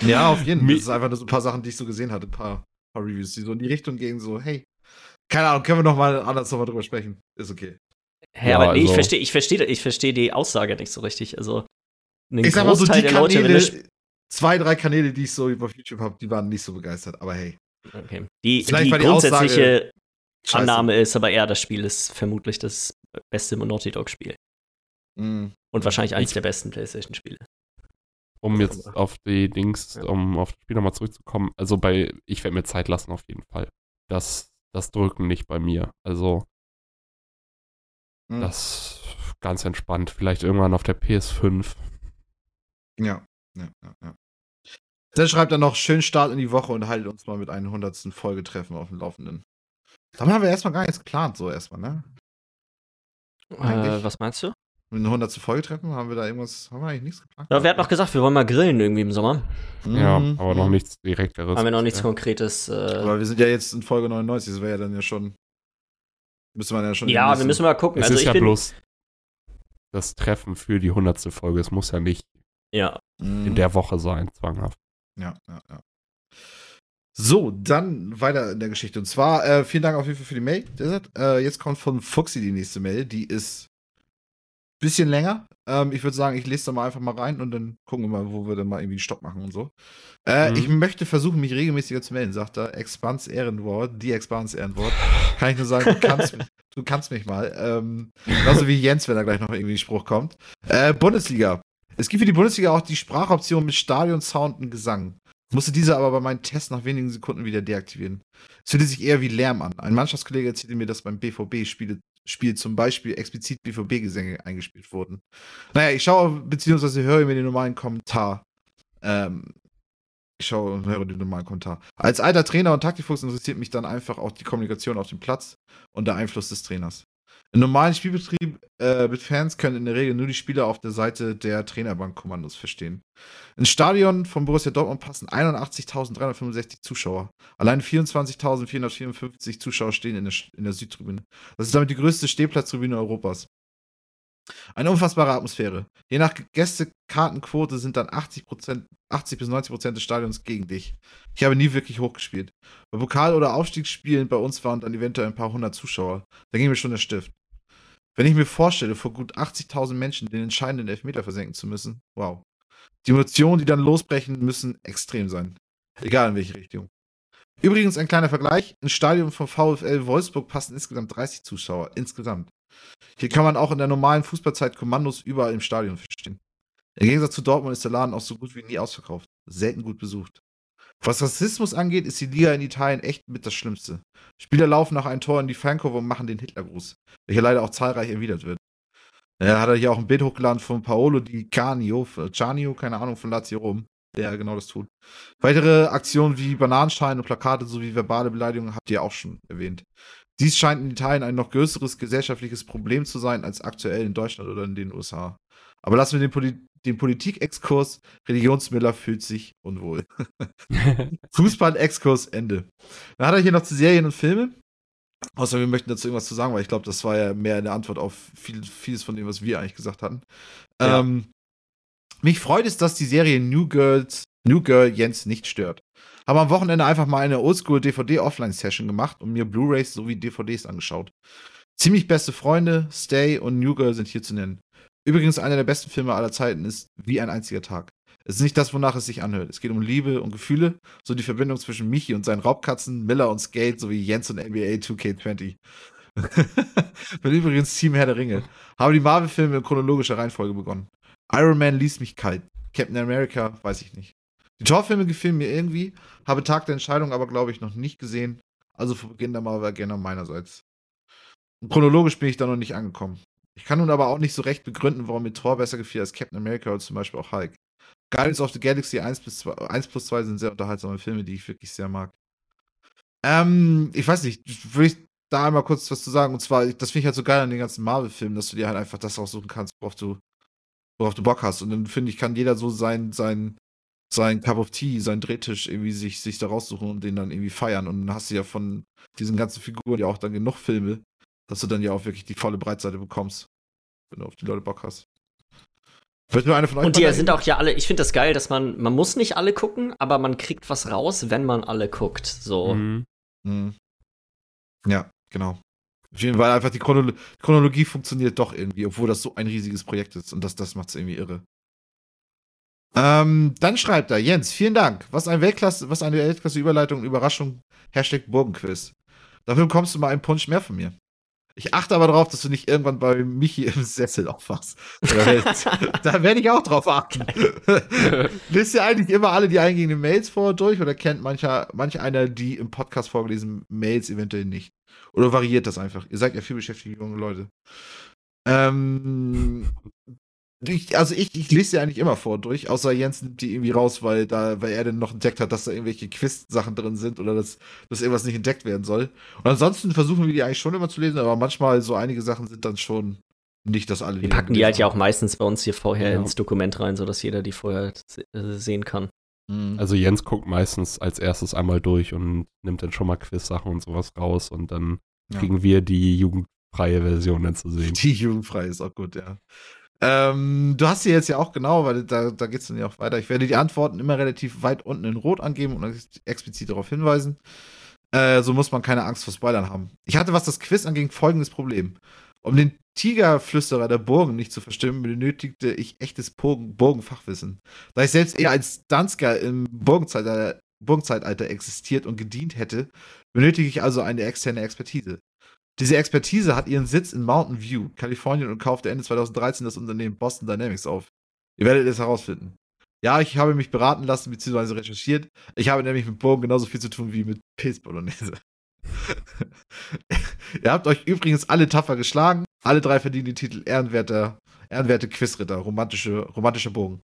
Ja, auf jeden Fall. Das ist einfach nur so ein paar Sachen, die ich so gesehen hatte, ein paar, paar Reviews, die so in die Richtung gehen, so, hey, keine Ahnung, können wir noch mal anders noch mal drüber sprechen? Ist okay. Hä, Ja, aber nee, ich also- verstehe ich versteh, ich versteh die Aussage nicht so richtig. Also, ich sag mal so, die Leute, Kanäle, das, zwei, drei Kanäle, die ich so über YouTube habe, die waren nicht so begeistert, aber hey. Okay. die, die war die grundsätzliche Scheiße. Annahme ist aber eher, das Spiel ist vermutlich das beste Naughty Dog-Spiel. Mm. Und wahrscheinlich Ich- der besten PlayStation-Spiele. um jetzt auf die Dings, um auf das Spiel nochmal zurückzukommen. Also bei, ich werde mir Zeit lassen auf jeden Fall. Das, das Drücken nicht bei mir. Also Mm. das ganz entspannt. Vielleicht irgendwann auf der PS5. Ja, ja, ja, ja. Dann schreibt er noch, schönen Start in die Woche und haltet uns mal mit einer hundertsten Folge treffen auf dem Laufenden. Damit haben wir erstmal gar nichts geplant, so erstmal, ne? Äh, Eigentlich- was meinst du? Mit einer hundertsten Folge treffen, haben wir da irgendwas, haben wir eigentlich nichts geplant? Ja, wer hat noch gesagt, wir wollen mal grillen irgendwie im Sommer? Ja, Mhm. aber noch nichts Direkteres. Haben wir noch nichts Ja. Konkretes. Äh, Aber wir sind ja jetzt in Folge 99, das wäre ja dann ja schon. Müsste man ja schon. ja, wir müssen mal gucken. Es also ist ich ja bin, bloß das Treffen für die hundertste Folge. Es muss ja nicht ja, Mhm. in der Woche sein, zwanghaft. Ja, ja, ja. So, dann weiter in der Geschichte. Und zwar, äh, vielen Dank auf jeden Fall für die Mail. Desert. Äh, jetzt kommt von Fuxi die nächste Mail. Die ist ein bisschen länger. Ähm, ich würde sagen, ich lese da mal einfach mal rein und dann gucken wir mal, wo wir dann mal irgendwie einen Stopp machen und so. Äh, Mhm. Ich möchte versuchen, mich regelmäßiger zu melden, sagt er. Expans Ehrenwort, die Expans Ehrenwort. Kann ich nur sagen, du kannst mich, du kannst mich mal. Ähm, genauso wie Jens, wenn da gleich noch irgendwie ein Spruch kommt. Äh, Bundesliga. Es gibt für die Bundesliga auch die Sprachoption mit Stadion, Sound und Gesang. Musste diese aber bei meinem Test nach wenigen Sekunden wieder deaktivieren. Es fühlte sich eher wie Lärm an. Ein Mannschaftskollege erzählte mir, dass beim BVB-Spiel Spiel zum Beispiel explizit BVB-Gesänge eingespielt wurden. Naja, ich schaue bzw. höre mir den normalen Kommentar. Ähm, ich schaue und höre den normalen Kommentar. Als alter Trainer und Taktikfuchs interessiert mich dann einfach auch die Kommunikation auf dem Platz und der Einfluss des Trainers. Im normalen Spielbetrieb äh, mit Fans können in der Regel nur die Spieler auf der Seite der Trainerbankkommandos verstehen. Ins Stadion von Borussia Dortmund passen 81.365 Zuschauer. Allein 24.454 Zuschauer stehen in der, in der Südtribüne. Das ist damit die größte Stehplatztribüne Europas. Eine unfassbare Atmosphäre. Je nach Gästekartenquote sind dann 80, 80 bis 90 Prozent des Stadions gegen dich. Ich habe nie wirklich hochgespielt. Bei Pokal- oder Aufstiegsspielen bei uns waren dann eventuell ein paar hundert Zuschauer. Da ging mir schon der Stift. Wenn ich mir vorstelle, vor gut 80.000 Menschen den entscheidenden Elfmeter versenken zu müssen, wow. Die Emotionen, die dann losbrechen, müssen extrem sein. Egal in welche Richtung. Übrigens ein kleiner Vergleich. Ins Stadion von VfL Wolfsburg passen insgesamt 30 Zuschauer. Insgesamt. Hier kann man auch in der normalen Fußballzeit Kommandos überall im Stadion verstehen. Im Gegensatz zu Dortmund ist der Laden auch so gut wie nie ausverkauft. Selten gut besucht. Was Rassismus angeht, ist die Liga in Italien echt mit das Schlimmste. Spieler laufen nach einem Tor in die Fankurve und machen den Hitlergruß, welcher leider auch zahlreich erwidert wird. Er hat er hier auch ein Bild hochgeladen von Paolo Di Canio, Canio, keine Ahnung, von Lazio Rom, der genau das tut. Weitere Aktionen wie Bananenscheine und Plakate sowie verbale Beleidigungen habt ihr auch schon erwähnt. Dies scheint in Italien ein noch größeres gesellschaftliches Problem zu sein als aktuell in Deutschland oder in den USA. Aber lassen wir den Poli den Politik-Exkurs. Religionsmiller fühlt sich unwohl. <laughs> <laughs> Fußball-Exkurs, Ende. Dann hat er hier noch zu Serien und Filme. Außer wir möchten dazu irgendwas zu sagen, weil ich glaube, das war ja mehr eine Antwort auf viel, vieles von dem, was wir eigentlich gesagt hatten. Ja. Ähm, mich freut es, dass die Serie New Girls, New Girl Jens nicht stört. Habe am Wochenende einfach mal eine Oldschool DVD Offline Session gemacht und mir Blu-rays sowie DVDs angeschaut. Ziemlich beste Freunde, Stay und New Girl sind hier zu nennen. Übrigens einer der besten Filme aller Zeiten ist Wie ein einziger Tag. Es ist nicht das, wonach es sich anhört. Es geht um Liebe und Gefühle, so die Verbindung zwischen Michi und seinen Raubkatzen, Miller und Skate sowie Jens und NBA 2K20. Bin übrigens Team Herr der Ringe. Habe die Marvel-Filme in chronologischer Reihenfolge begonnen. Iron Man ließ mich kalt. Captain America, weiß ich nicht. Die Torfilme gefielen mir irgendwie, habe Tag der Entscheidung aber, glaube ich, noch nicht gesehen. Also vor Beginn der Marvel gerne meinerseits. Und chronologisch bin ich da noch nicht angekommen. Ich kann nun aber auch nicht so recht begründen, warum mir Thor besser gefiel als Captain America oder zum Beispiel auch Hulk. Guardians of the Galaxy 1, bis 2, 1 plus 2 sind sehr unterhaltsame Filme, die ich wirklich sehr mag. Ähm, ich weiß nicht, würde ich da einmal kurz was zu sagen. Und zwar, das finde ich halt so geil an den ganzen Marvel-Filmen, dass du dir halt einfach das aussuchen kannst, worauf du, worauf du Bock hast. Und dann finde ich, kann jeder so sein, sein, sein Cup of Tea, sein Drehtisch irgendwie sich, sich da raussuchen und den dann irgendwie feiern. Und dann hast du ja von diesen ganzen Figuren ja auch dann genug Filme, dass du dann ja auch wirklich die volle Breitseite bekommst, wenn du auf die Leute Bock hast. Wird nur eine von euch Und die sind auch ja alle, ich finde das geil, dass man, man muss nicht alle gucken, aber man kriegt was raus, wenn man alle guckt. So. Mhm. Mhm. Ja, genau. Auf jeden Fall einfach die Chronolo Chronologie funktioniert doch irgendwie, obwohl das so ein riesiges Projekt ist und das, das macht es irgendwie irre. Ähm, dann schreibt er, Jens, vielen Dank. Was ein Weltklasse, was eine Weltklasse-Überleitung Überraschung. Hashtag Burgenquiz. Dafür bekommst du mal einen Punsch mehr von mir. Ich achte aber darauf, dass du nicht irgendwann bei Michi im Sessel aufwachst. Da werd- <laughs> Da werde ich auch drauf achten. Wisst ihr eigentlich immer alle die eingehenden Mails vor durch oder kennt mancher, manch einer die im Podcast vorgelesenen Mails eventuell nicht? Oder variiert das einfach? Ihr seid ja viel beschäftigte junge Leute. Ähm, ich, also ich, ich lese sie eigentlich immer vor durch, außer Jens nimmt die irgendwie raus, weil da, weil er dann noch entdeckt hat, dass da irgendwelche Quiz-Sachen drin sind oder dass, dass irgendwas nicht entdeckt werden soll. Und ansonsten versuchen wir die eigentlich schon immer zu lesen, aber manchmal so einige Sachen sind dann schon nicht, dass alle Wir packen die halt ja auch meistens bei uns hier vorher Ja. ins Dokument rein, sodass jeder die vorher äh, sehen kann. Mhm. Also Jens guckt meistens als erstes einmal durch und nimmt dann schon mal Quiz-Sachen und sowas raus und dann Ja. kriegen wir die jugendfreie Version dann zu sehen. Die jugendfrei ist auch gut, ja. Ähm, du hast sie jetzt ja auch genau, weil da, da geht es dann ja auch weiter. Ich werde die Antworten immer relativ weit unten in Rot angeben und ex- explizit darauf hinweisen. Äh, so muss man keine Angst vor Spoilern haben. Ich hatte, was das Quiz anging, folgendes Problem. Um den Tigerflüsterer der Burgen nicht zu verstimmen, benötigte ich echtes Burgen Burgenfachwissen. Da ich selbst eher als Dansker im Burgenzeitalter, Burgenzeitalter existiert und gedient hätte, benötige ich also eine externe Expertise. Diese Expertise hat ihren Sitz in Mountain View, Kalifornien und kaufte Ende 2013 das Unternehmen Boston Dynamics auf. Ihr werdet es herausfinden. Ja, ich habe mich beraten lassen bzw. recherchiert. Ich habe nämlich mit Burgen genauso viel zu tun wie mit Pilz Bolognese. <laughs> Ihr habt euch übrigens alle tapfer geschlagen. Alle drei verdienen den Titel Ehrenwerter, Ehrenwerte Quizritter, romantische, romantische Bogen.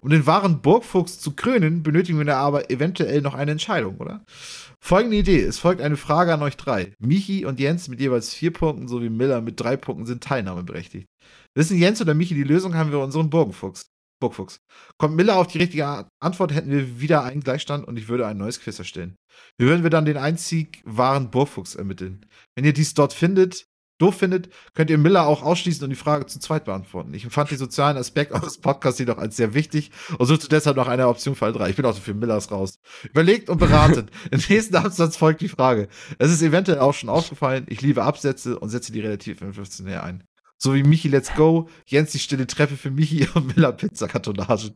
Um den wahren Burgfuchs zu krönen, benötigen wir aber eventuell noch eine Entscheidung, oder? Folgende Idee: Es folgt eine Frage an euch drei. Michi und Jens mit jeweils vier Punkten sowie Miller mit drei Punkten sind teilnahmeberechtigt. Wissen Jens oder Michi die Lösung, haben wir unseren Burgenfuchs. Burgfuchs. Kommt Miller auf die richtige Antwort, hätten wir wieder einen Gleichstand und ich würde ein neues Quiz erstellen. Wie würden wir dann den einzig wahren Burgfuchs ermitteln? Wenn ihr dies dort findet, doof findet, könnt ihr Miller auch ausschließen und die Frage zu zweit beantworten. Ich empfand den sozialen Aspekt eures Podcasts jedoch als sehr wichtig und suchte deshalb nach einer Option Fall 3. Ich bin auch so für Millers raus. Überlegt und beratet. <laughs> Im nächsten Absatz folgt die Frage. Es ist eventuell auch schon aufgefallen, ich liebe Absätze und setze die relativ im 15 näher ein. So wie Michi Let's Go, Jens die stille Treppe für Michi <laughs> und Miller Pizzakartonagen.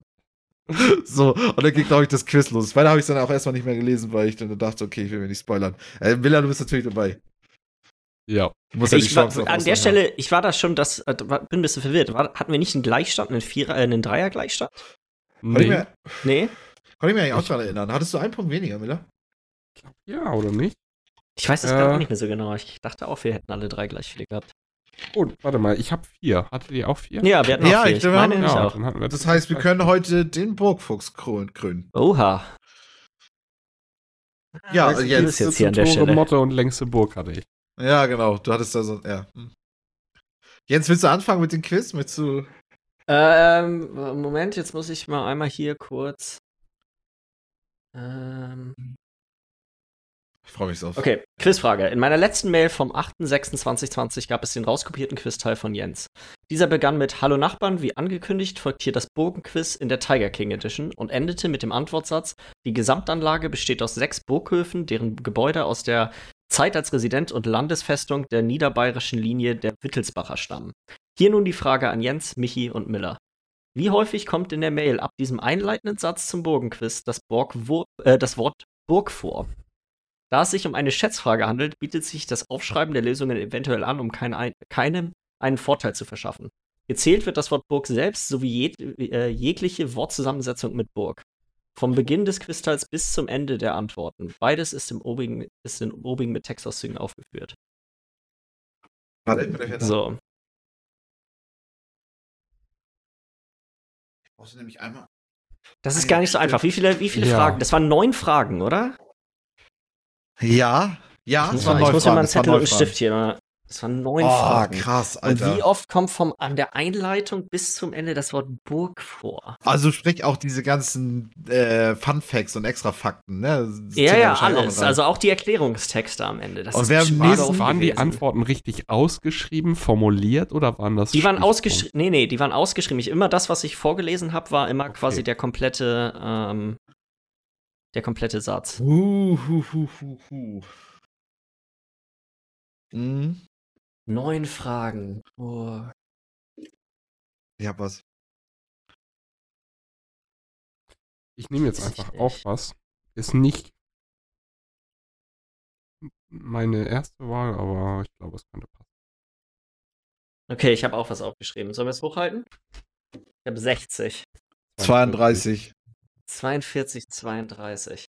<laughs> So, und dann ging, glaube ich, das Quiz los. Weiter habe ich es dann auch erstmal nicht mehr gelesen, weil ich dann dachte, okay, ich will mir nicht spoilern. Äh, Miller, du bist natürlich dabei. Ja. Du musst ja Ich war, an der. Stelle, ich war da schon, das, äh, bin ein bisschen verwirrt. War, hatten wir nicht einen Gleichstand, einen Vierer, äh, einen Dreier-Gleichstand? Nee. mir, Nee? konnte ich mir eigentlich auch dran erinnern. Hattest du einen Punkt weniger, Miller? Ja, oder nicht? Ich weiß es Äh. gerade auch nicht mehr so genau. Ich dachte auch, wir hätten alle drei gleich viele gehabt. Oh, warte mal, ich habe vier. Hattet ihr auch vier? Ja, wir hatten Ja, auch vier. ich Ich, glaube, wir meine ja auch. wir Das heißt, wir können heute den Burgfuchs krön- krönen. Oha. Ja, Was jetzt ist jetzt hier an der Tore, Stelle? Motte und längste Burg hatte ich. Ja, genau. Du hattest da so, ja. Hm. Jens, willst du anfangen mit dem Quiz? Möchtest du? Ähm, Moment, jetzt muss ich mal einmal hier kurz. Ähm, Ich freue mich drauf. okay, Quizfrage. In meiner letzten Mail vom 8.6.2020 gab es den rauskopierten Quizteil von Jens. Dieser begann mit Hallo Nachbarn, wie angekündigt, folgt hier das Burgenquiz in der Tiger King Edition und endete mit dem Antwortsatz: Die Gesamtanlage besteht aus sechs Burghöfen, deren Gebäude aus der Zeit als Resident- und Landesfestung der niederbayerischen Linie der Wittelsbacher stammen. Hier nun die Frage an Jens, Michi und Miller. Wie häufig kommt in der Mail ab diesem einleitenden Satz zum Burgenquiz das, Borg äh, das Wort Burg vor? Da es sich um eine Schätzfrage handelt, bietet sich das Aufschreiben der Lösungen eventuell an, um kein, ein, keinem einen Vorteil zu verschaffen. Gezählt wird das Wort Burg selbst sowie jeg, äh, jegliche Wortzusammensetzung mit Burg. Vom Beginn des Quizteils bis zum Ende der Antworten. Beides ist im obigen, ist in obigen mit Textauszügen aufgeführt. Warte, ich bin da. So. Brauchst du nämlich einmal. Das ist gar nicht so einfach. Wie viele, wie viele Ja. Fragen? Das waren neun Fragen, oder? Ja, ja, Ich muss, mal, waren ich neun muss mir mal Fragen. einen Zettel und einen Fragen. Stift hier. mal- Das waren neun Oh, Fragen. krass, Und Alter. wie oft kommt vom, an der Einleitung bis zum Ende das Wort Burg vor? Also sprich auch diese ganzen äh, Fun Facts und extra Fakten, ne? Das Ja, ja, auch alles. rein. Also auch die Erklärungstexte am Ende. Das Und wer am nächsten- Waren die. Antworten richtig ausgeschrieben, formuliert oder waren das Die waren ausgeschrieben. Nee, nee, die waren ausgeschrieben. Ich, immer das, was ich vorgelesen habe, war immer Okay. quasi der komplette, ähm, der komplette Satz. Hu, hu, hu, hu, hu. Mhm. Neun Fragen. Oh. Ich hab was. Ich nehme jetzt einfach auch was. Ist nicht meine erste Wahl, aber ich glaube, es könnte passen. Okay, ich habe auch was aufgeschrieben. Sollen wir es hochhalten? Ich habe 60. 32. 42, 32.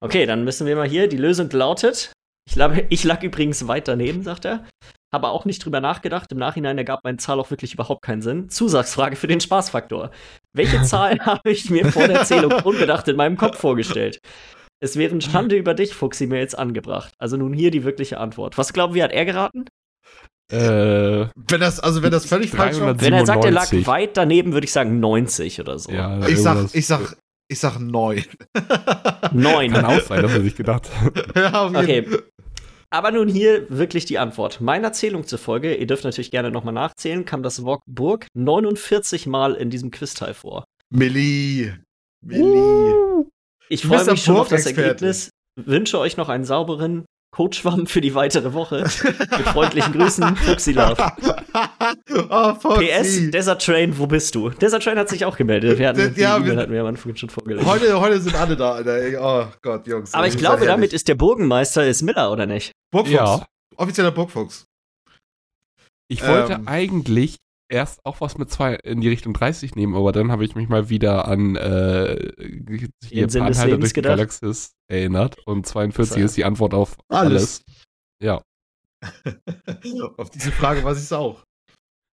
Okay, dann müssen wir mal hier. Die Lösung lautet. Ich lag, <laughs> ich lag übrigens weit daneben, sagt er. Habe auch nicht drüber nachgedacht. Im Nachhinein ergab meine Zahl auch wirklich überhaupt keinen Sinn. Zusatzfrage für den Spaßfaktor. Welche <laughs> Zahl habe ich mir vor der Zählung <laughs> unbedacht in meinem Kopf vorgestellt? Es wären Schande über dich, Fuchsi, mir jetzt angebracht. Also nun hier die wirkliche Antwort. Was glauben wir, hat er geraten? Äh, Wenn das, also wenn das völlig falsch war. 300 Wenn er sagt, er lag 97. weit daneben, würde ich sagen 90 oder so. ja, Ich sag, ich sag, ich sag neun. Neun. Kann auch sein, dass er sich gedacht hat. ja, Okay. Aber nun hier wirklich die Antwort. Meiner Zählung zufolge, ihr dürft natürlich gerne nochmal nachzählen, kam das Wort Burg 49 Mal in diesem Quizteil vor. Milli. Milli. Ich Du freue mich schon auf das. Ergebnis. Wünsche euch noch einen sauberen Coachschwamm für die weitere Woche. Mit freundlichen Grüßen, Fuxi Love. <laughs> oh, Foxy. PS, Desert Train, wo bist du? Desert Train hat sich auch gemeldet. Wir hatten, die Ja, E-Mail wir- hatten wir am Anfang schon vorgelesen. Heute, heute sind alle da, Alter. Oh Gott, Jungs. Aber ich glaube, ja damit herrlich. ist der Burgenmeister ist Miller, oder nicht? Burgfuchs. Ja. Offizieller Burgfuchs. Ich wollte Ähm. eigentlich erst auch was mit zwei in die Richtung 30 nehmen, aber dann habe ich mich mal wieder an äh, hier Den Sinn des Anhalter durch die? Galaxis erinnert und 42 So. ist die Antwort auf Alles. alles. Ja. <laughs> Auf diese Frage weiß ich es auch.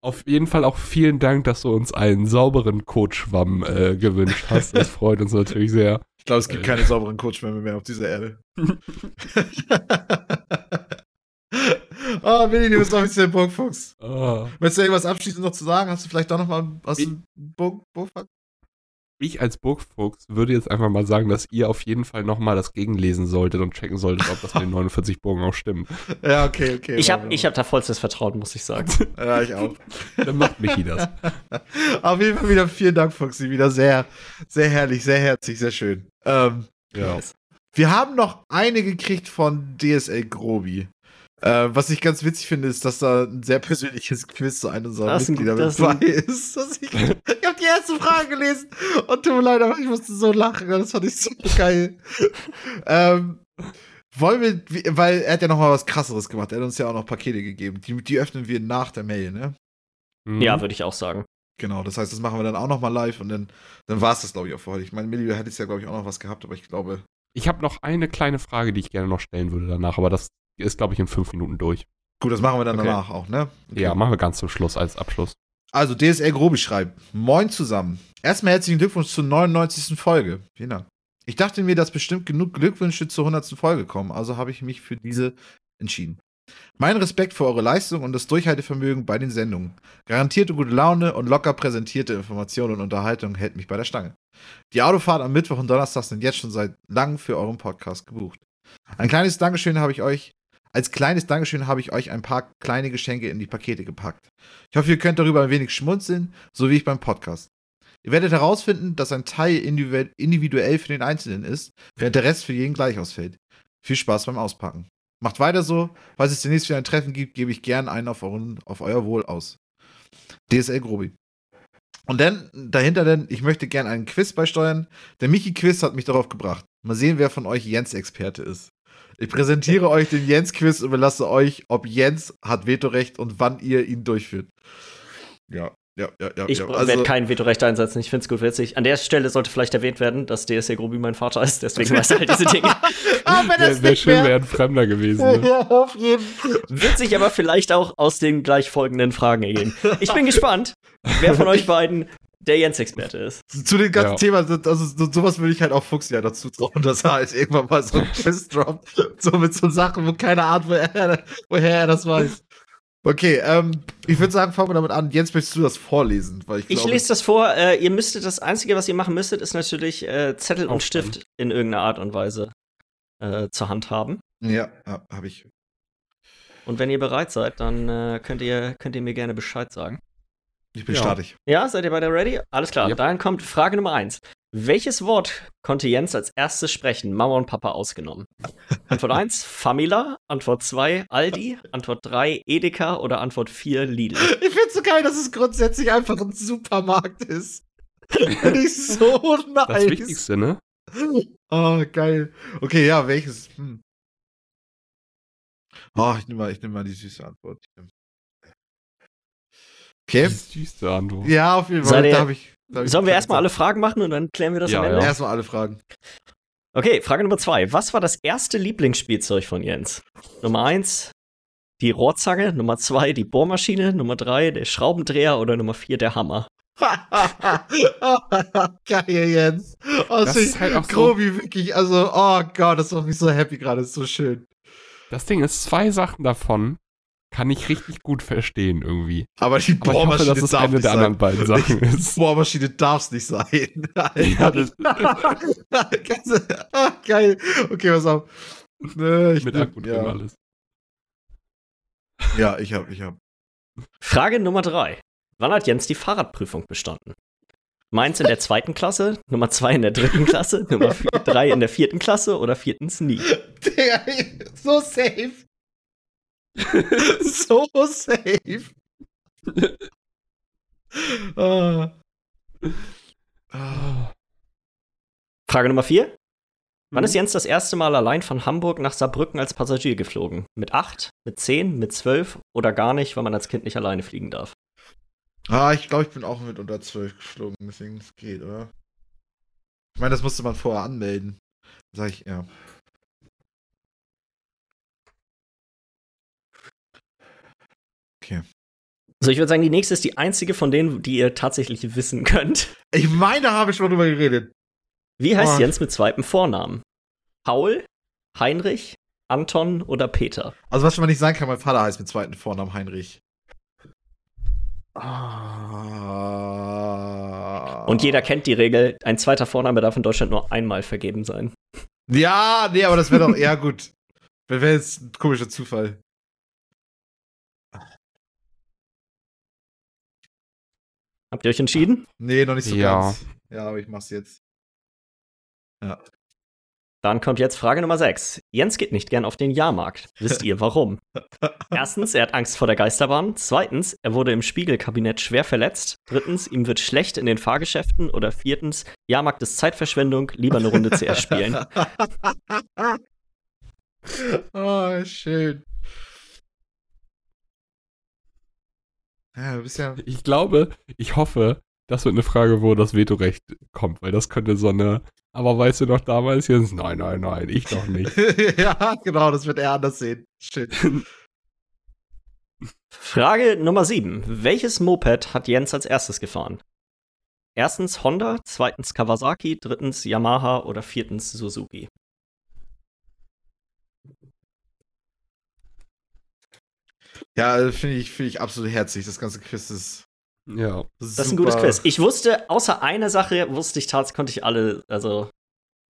Auf jeden Fall auch vielen Dank, dass du uns einen sauberen Coachschwamm äh, gewünscht hast. Das <laughs> freut uns natürlich sehr. Ich glaube, es gibt Äh. keine sauberen Coachmänner mehr auf dieser Erde. <laughs> oh, Willi, du bist offiziell Burgfuchs. Ah. Willst du irgendwas abschließend noch zu sagen? Hast du vielleicht doch noch mal was Ich- im Burg Burgfuchs? Ich als Burgfuchs würde jetzt einfach mal sagen, dass ihr auf jeden Fall nochmal das gegenlesen solltet und checken solltet, ob das mit den <laughs> 49 Burgen auch stimmt. Ja, okay, okay. Ich habe ich hab da vollstes Vertrauen, muss ich sagen. <laughs> Ja, ich auch. Dann macht Michi das. <laughs> Auf jeden Fall wieder vielen Dank, Foxy. Wieder sehr, sehr herrlich, sehr herzlich, sehr schön. Ähm, Ja. wir haben noch eine gekriegt von DSL Grobi. Äh, was ich ganz witzig finde, ist, dass da ein sehr persönliches Quiz zu einem unserer Das Mitglieder das mit ist ein- bei ist. Ich ich habe die erste Frage gelesen und tut mir leid, aber ich musste so lachen. Das fand ich so geil. ähm, wollen wir, weil er hat ja noch mal was krasseres gemacht. Er hat uns ja auch noch Pakete gegeben. Die, die öffnen wir nach der Mail, ne? Mhm. Ja, würde ich auch sagen. Genau, das heißt, das machen wir dann auch noch mal live und dann, dann war es das, glaube ich, auch für heute. Ich meine, Milli hätte es ja, glaube ich, auch noch was gehabt, aber ich glaube. Ich habe noch eine kleine Frage, die ich gerne noch stellen würde danach, aber das ist, glaube ich, in fünf Minuten durch. Gut, das machen wir dann Okay. danach auch, ne? Okay. Ja, machen wir ganz zum Schluss als Abschluss. Also, DSL Grobi schreibt: Moin zusammen. Erstmal herzlichen Glückwunsch zur 99. Folge. Vielen Dank. Ich dachte mir, dass bestimmt genug Glückwünsche zur 100. Folge kommen, also habe ich mich für diese entschieden. Mein Respekt für eure Leistung und das Durchhaltevermögen bei den Sendungen. Garantierte gute Laune und locker präsentierte Informationen und Unterhaltung hält mich bei der Stange. Die Autofahrt am Mittwoch und Donnerstag sind jetzt schon seit langem für euren Podcast gebucht. Ein kleines Dankeschön habe ich euch, als kleines Dankeschön habe ich euch ein paar kleine Geschenke in die Pakete gepackt. Ich hoffe, ihr könnt darüber ein wenig schmunzeln, so wie ich beim Podcast. Ihr werdet herausfinden, dass ein Teil individuell für den Einzelnen ist, während der Rest für jeden gleich ausfällt. Viel Spaß beim Auspacken. Macht weiter so. Falls es demnächst wieder ein Treffen gibt, gebe ich gern einen auf, euren, auf euer Wohl aus. DSL Grobi. Und dann, dahinter denn, ich möchte gern einen Quiz beisteuern. Der Michi-Quiz hat mich darauf gebracht. Mal sehen, wer von euch Jens-Experte ist. Ich präsentiere euch den Jens-Quiz und überlasse euch, ob Jens hat Vetorecht und wann ihr ihn durchführt. Ja, ja, ja, ja. Ich ja. also, werde kein Vetorecht einsetzen. Ich finde es gut witzig. An der Stelle sollte vielleicht erwähnt werden, dass DSC Grobi mein Vater ist. Deswegen weiß er halt diese Dinge. <laughs> ah, wenn das Wäre schön, wäre ein Fremder gewesen. Ne? ja, auf jeden Fall. Wird sich aber vielleicht auch aus den gleich folgenden Fragen ergeben. Ich bin gespannt, wer von euch beiden der Jens-Experte ist. Zu dem ganzen ja. Thema, also so, sowas würde ich halt auch Fuchs ja dazu trauen, <laughs> dass er halt irgendwann mal so ein Quiz droppt. So mit so Sachen, wo keine Ahnung, woher, woher er das weiß. Okay, ähm, ich würde sagen, fangen wir damit an. Jens, möchtest du das vorlesen? Weil ich, glaube, ich lese das vor. Äh, ihr müsstet, das Einzige, was ihr machen müsstet, ist natürlich äh, Zettel und Stift in irgendeiner Art und Weise äh, zur Hand haben. Ja, ja habe ich. Und wenn ihr bereit seid, dann äh, könnt, ihr, könnt ihr mir gerne Bescheid sagen. Ich bin ja. startig. Ja, seid ihr beide ready? Alles klar. Yep. Dann kommt Frage Nummer eins. Welches Wort konnte Jens als erstes sprechen, Mama und Papa ausgenommen? Antwort 1, <laughs> Famila. Antwort 2, Aldi. Antwort 3, Edeka. Oder Antwort 4, Lidl. <laughs> Ich find's so geil, dass es grundsätzlich einfach ein Supermarkt ist. Finde ich so <laughs> nice. Das Wichtigste, ne? Oh, geil. Okay, ja, welches? Hm. Oh, ich nehme mal, nehm mal die süße Antwort. Okay. Die süße Antwort. Ja, auf jeden Fall. Da ich Sollen wir erstmal alle Fragen machen und dann klären wir das ja, am Ende? Ja. Erstmal alle Fragen. Okay, Frage Nummer zwei. Was war das erste Lieblingsspielzeug von Jens? Nummer eins, die Rohrzange. Nummer zwei, die Bohrmaschine. Nummer drei, der Schraubendreher. Oder Nummer vier, der Hammer. <laughs> Geil, Jens. Oh, das ist halt auch Grobi so wirklich, also, oh Gott, das macht mich so happy gerade, ist so schön. Das Ding ist, zwei Sachen davon kann ich richtig gut verstehen irgendwie. Aber die Bohrmaschine Aber ich hoffe, dass es eine der anderen beiden Sachen <laughs> die ist. Bohrmaschine darf es nicht sein. <laughs> ja, das <laughs> ah, geil. Okay, pass auf. Ne, ich Mit Akku ja. alles. Ja, ich hab, ich hab. Frage Nummer drei. Wann hat Jens die Fahrradprüfung bestanden? Meins in der zweiten Klasse, Nummer zwei in der dritten Klasse, Nummer vier, drei in der vierten Klasse oder viertens nie? Digga, so safe. <laughs> so safe. ah. Frage Nummer vier. Wann ist mhm. Jens das erste Mal allein von Hamburg nach Saarbrücken als Passagier geflogen? Mit acht, mit zehn, mit zwölf oder gar nicht, weil man als Kind nicht alleine fliegen darf? Ah, ich glaube, ich bin auch mit unter zwölf geflogen, deswegen es geht, oder? Ich meine, das musste man vorher anmelden. Sag ich, ja. Okay. So, ich würde sagen, die nächste ist die einzige von denen, die ihr tatsächlich wissen könnt. Ich meine, da habe ich schon drüber geredet. Wie heißt oh. Jens mit zweitem Vornamen? Paul, Heinrich, Anton oder Peter? Also, was schon mal nicht sagen kann, mein Vater heißt mit zweiten Vornamen Heinrich. Ah. Und jeder kennt die Regel, ein zweiter Vorname darf in Deutschland nur einmal vergeben sein. Ja, nee, aber das wäre doch eher gut. Wäre jetzt ein komischer Zufall. Habt ihr euch entschieden? Nee, noch nicht so ja. ganz. Ja, aber ich mach's jetzt. Ja. Dann kommt jetzt Frage Nummer 6. Jens geht nicht gern auf den Jahrmarkt. Wisst ihr warum? <laughs> Erstens, er hat Angst vor der Geisterbahn. Zweitens, er wurde im Spiegelkabinett schwer verletzt. Drittens, ihm wird schlecht in den Fahrgeschäften. Oder viertens, Jahrmarkt ist Zeitverschwendung, lieber eine Runde CS spielen. <laughs> oh, schön. Ja, du bist ja. Ich glaube, ich hoffe, das wird eine Frage, wo das Vetorecht kommt, weil das könnte so eine. Aber weißt du noch damals jetzt? Nein, nein, nein, ich doch nicht. <laughs> ja, genau, das wird er anders sehen. Shit. <laughs> Frage Nummer 7. Welches Moped hat Jens als erstes gefahren? Erstens Honda, zweitens Kawasaki, drittens Yamaha oder viertens Suzuki? Ja, finde ich, find ich absolut herzig. Das ganze Quiz ist. Ja. Das ist ein gutes Quiz. Ich wusste, außer eine Sache, wusste ich tatsächlich, konnte ich alle, also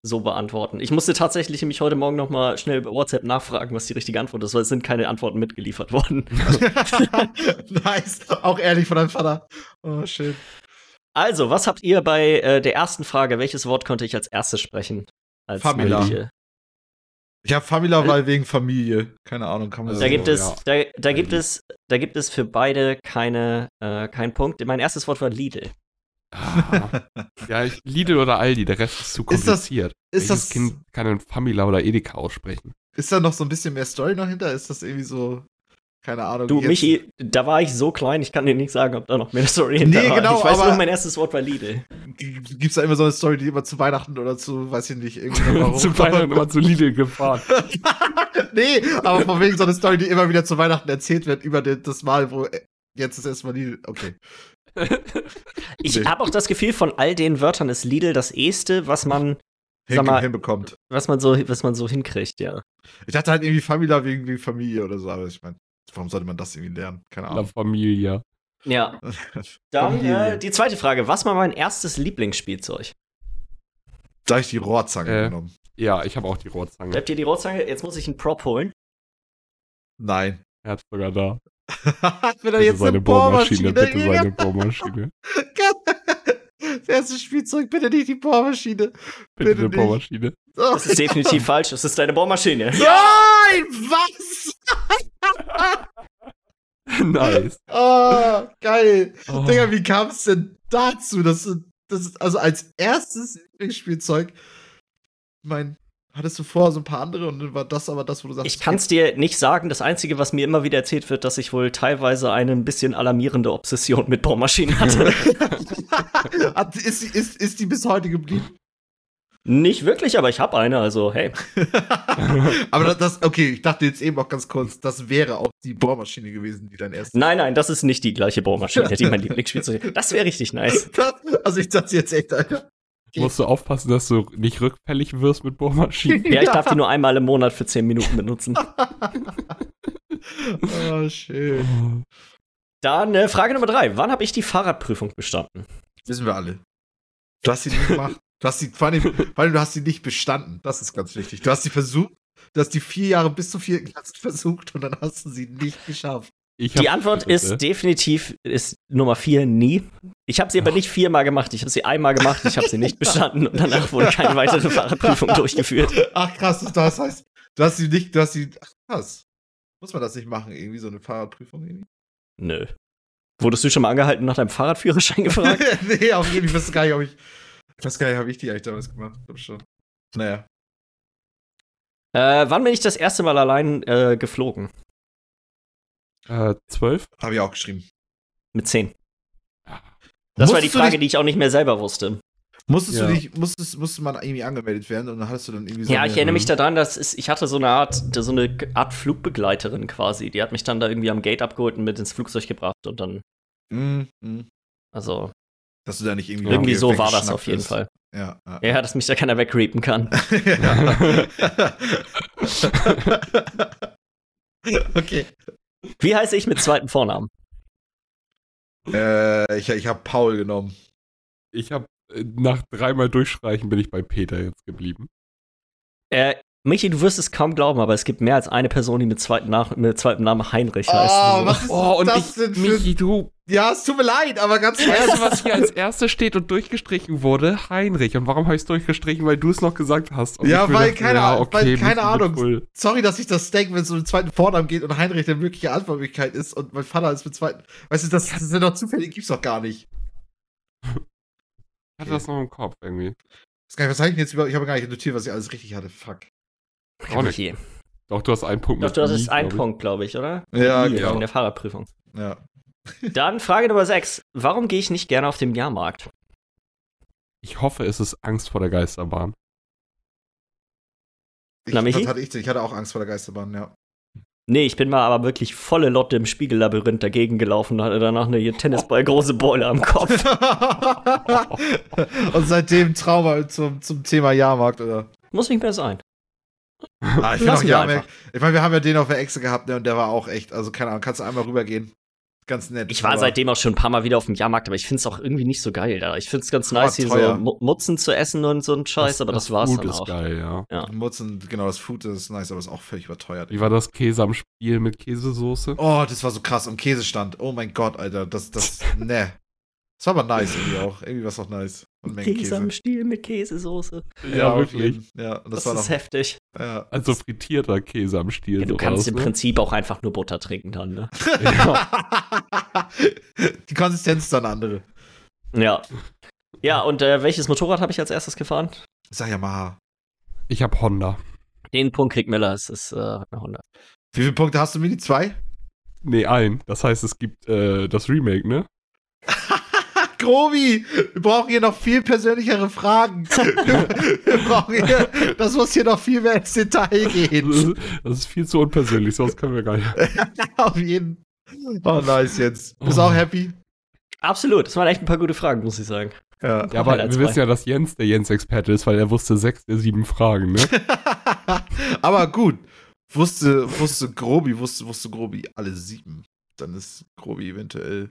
so beantworten. Ich musste tatsächlich mich heute Morgen noch mal schnell bei WhatsApp nachfragen, was die richtige Antwort ist, weil es sind keine Antworten mitgeliefert worden. <laughs> nice. Auch ehrlich von deinem Vater. Oh, schön. Also, was habt ihr bei äh, der ersten Frage? Welches Wort konnte ich als erstes sprechen? Als Famila. mögliche? Ich habe Famila, weil wegen Familie. Keine Ahnung, kann man Also, Da gibt es, ja. da, da gibt es, da gibt es für beide keine, äh, keinen Punkt. Mein erstes Wort war Lidl. Ah. ja, ich, Lidl oder Aldi, der Rest ist zu Ist das- kompliziert. ist Welches das- Kind kann ein Famila oder Edeka aussprechen? Ist da noch so ein bisschen mehr Story noch hinter? Ist das irgendwie so. Keine Ahnung. Du, Michi, da war ich so klein, ich kann dir nicht sagen, ob da noch mehr Story hinter Nee, war. genau, ich weiß aber- nur, mein erstes Wort war Lidl. Gibt's da immer so eine Story, die immer zu Weihnachten oder zu, weiß ich nicht, irgendwie <laughs> zu Weihnachten immer zu Lidl gefahren. <laughs> nee, aber von wegen so eine Story, die immer wieder zu Weihnachten erzählt wird, über das Mal, wo äh, jetzt ist erstmal die. Okay. Ich Nee. habe auch das Gefühl, von all den Wörtern ist Lidl das eheste, was man, Hin, mal- hinbekommt. was man so, was man so hinkriegt, ja. Ich dachte halt irgendwie wegen, wegen Familie oder so, aber ich meine, warum sollte man das irgendwie lernen? Keine La Ahnung. Familia. Ja. <laughs> Dann Familie. äh, die zweite Frage. Was war mein erstes Lieblingsspielzeug? Da hab ich die Rohrzange Äh. genommen. Ja, ich habe auch die Rohrzange. Bleibt ihr die Rotzange? Jetzt muss ich einen Prop holen. Nein. Er hat sogar da. <laughs> Hat mir da jetzt seine eine Bohrmaschine, Bohrmaschine bitte seine Bohrmaschine. <laughs> Das erste Spielzeug, bitte nicht die Bohrmaschine. Bitte Bitte eine nicht. Bohrmaschine. Das ist definitiv <laughs> falsch. Das ist deine Bohrmaschine. Nein, was? <laughs> nice. Oh, geil. Oh. Digga, wie kam es denn dazu? Das, das ist also als erstes Lieblingsspielzeug. Ich mein, hattest du vorher so ein paar andere und dann war das aber das, wo du sagst. Ich kann es dir nicht sagen. Das Einzige, was mir immer wieder erzählt wird, dass ich wohl teilweise eine ein bisschen alarmierende Obsession mit Bohrmaschinen hatte. <laughs> Hat- ist, sie- ist, ist die bis heute geblieben? Nicht wirklich, aber ich habe eine. Also, hey. <laughs> aber das, okay, ich dachte jetzt eben auch ganz kurz, das wäre auch die Bohrmaschine gewesen, die dein erstes. Nein, nein, das ist nicht die gleiche Bohrmaschine, die mein <laughs> Lieblingsspielzeug ist. Das wäre richtig nice. Das, also ich dachte jetzt echt, Alter. Musst du aufpassen, dass du nicht rückfällig wirst mit Bohrmaschinen. Ja, ich darf die <laughs> nur einmal im Monat für 10 Minuten benutzen. Oh, schön. Dann äh, Frage Nummer drei. Wann habe ich die Fahrradprüfung bestanden? Wissen wir alle. Du hast sie nicht gemacht. Du hast sie, vor allem, vor allem, du hast sie nicht bestanden. Das ist ganz wichtig. Du hast sie versucht. Du hast die vier Jahre bis zur vierten Klasse <laughs> versucht und dann hast du sie nicht geschafft. Ich Die Antwort ist definitiv ist Nummer vier nie. Ich habe sie aber nicht viermal gemacht. Ich habe sie einmal gemacht. Ich habe sie nicht bestanden und danach wurde keine weitere Fahrradprüfung <laughs> durchgeführt. Ach krass, das heißt, du hast sie nicht, du hast sie. Ach krass. Muss man das nicht machen, irgendwie so eine Fahrradprüfung irgendwie? Nö. Wurdest du schon mal angehalten nach deinem Fahrradführerschein <laughs> gefragt? nee, auf jeden Fall. Ich weiß gar nicht, ob ich. Ich weiß gar nicht, habe ich die eigentlich damals gemacht? Ich glaub schon. Naja. äh, wann bin ich das erste Mal allein äh, geflogen? Äh, zwölf? Habe ich auch geschrieben. Mit zehn. Das war die Frage, dich- die ich auch nicht mehr selber wusste. Musstest Ja. du dich, musstest, musste man irgendwie angemeldet werden und dann hattest du dann irgendwie so. Ja, eine- ich erinnere mich daran, dass es, ich hatte so eine Art, so eine Art Flugbegleiterin quasi. Die hat mich dann da irgendwie am Gate abgeholt und mit ins Flugzeug gebracht und dann, Mhm, mhm. also Dass du da nicht irgendwie. irgendwie so war das auf jeden wirst. Fall. Ja. ja. Ja, dass mich da keiner wegreapen kann. <laughs> <laughs> okay. Wie heiße ich mit zweiten Vornamen? Äh, ich ich habe Paul genommen. Ich habe nach dreimal Durchstreichen bin ich bei Peter jetzt geblieben. Äh, Michi, du wirst es kaum glauben, aber es gibt mehr als eine Person, die mit, zweiten Nach mit zweitem Namen Heinrich heißt. Oh, was ist Oh, und das ich, denn für. Michi, du, ja, es tut mir leid, aber ganz weißt du, ehrlich. was hier als erstes steht und durchgestrichen wurde? Heinrich. Und warum habe ich es durchgestrichen? Weil du es noch gesagt hast. Und Ja, weil dachte, keine Ahnung- weil Michi keine Ahnung. Cool. Sorry, dass ich das denke, wenn es um den zweiten Vornamen geht und Heinrich der mögliche Antwortmöglichkeit ist und mein Vater ist mit zweiten. Weißt du, das, das sind doch zufällig, gibt's doch gar nicht. Ich hatte das noch im Kopf irgendwie. Das kann ich, was habe ich denn jetzt über? Ich habe gar nicht notiert, was ich alles richtig hatte. Fuck. Auch nicht. Michi. Doch, du hast einen Punkt Doch, mit du hattest I, einen glaub. Punkt, glaube ich, oder? Ja, genau. In der Fahrradprüfung. Ja. Dann Frage Nummer 6. Warum gehe ich nicht gerne auf den Jahrmarkt? Ich hoffe, es ist Angst vor der Geisterbahn. Ich, Na, Michi? das hatte ich, ich hatte auch Angst vor der Geisterbahn, ja. Nee, ich bin mal aber wirklich volle Lotte im Spiegellabyrinth dagegen gelaufen und hatte danach eine Tennisball große Beule am Kopf. <laughs> und seitdem Trauma zum, zum Thema Jahrmarkt, oder? Muss nicht mehr sein. Ah, ich ich meine, wir haben ja den auf der Echse gehabt, ne, und der war auch echt, also keine Ahnung, kannst du einmal rübergehen. Ganz nett. Ich war aber- seitdem auch schon ein paar Mal wieder auf dem Jahrmarkt, aber ich finde es auch irgendwie nicht so geil da. Ich finde es ganz nice, hier so Mu- Mutzen zu essen und so ein Scheiß, aber das, war's Food dann ist auch. geil, ja. Mutzen, genau, das Food ist nice, aber ist auch völlig überteuert. Wie war das Käse am Spiel mit Käsesoße? Oh, das war so krass. Am Käsestand. Oh mein Gott, Alter. Das, das, <laughs> ne. Das war aber nice irgendwie auch. Irgendwie war es auch nice. Und Käse am Stiel mit Käsesoße. Ja, auf wirklich. Ja, das, Das, war ist noch. heftig. Ja. Also frittierter Käse am Stiel. Ja, du so kannst raus, im ne? Prinzip auch einfach nur Butter trinken dann, ne? <laughs> Die Konsistenz ist dann eine andere. Ja. Ja, und äh, welches Motorrad habe ich als erstes gefahren? Sag ja mal. Ich hab Honda. Den Punkt kriegt Miller, es ist äh, eine Honda. Wie viele Punkte hast du, Mini? Zwei? Nee, ein. Das heißt, es gibt äh, das Remake, ne? <laughs> Grobi, wir brauchen hier noch viel persönlichere Fragen. <laughs> wir brauchen hier, das muss hier noch viel mehr ins Detail Das gehen. ist, das ist viel zu unpersönlich, sowas können wir gar nicht. <laughs> Auf jeden Oh, nice jetzt. Bist du auch happy? Absolut, das waren echt ein paar gute Fragen, muss ich sagen. Ja. Ja, aber wir wissen bei. ja, dass Jens der Jens-Experte ist, weil er wusste sechs der sieben Fragen, ne? <laughs> aber gut. Wusste, wusste Grobi, wusste, wusste Grobi alle sieben. Dann ist Grobi eventuell.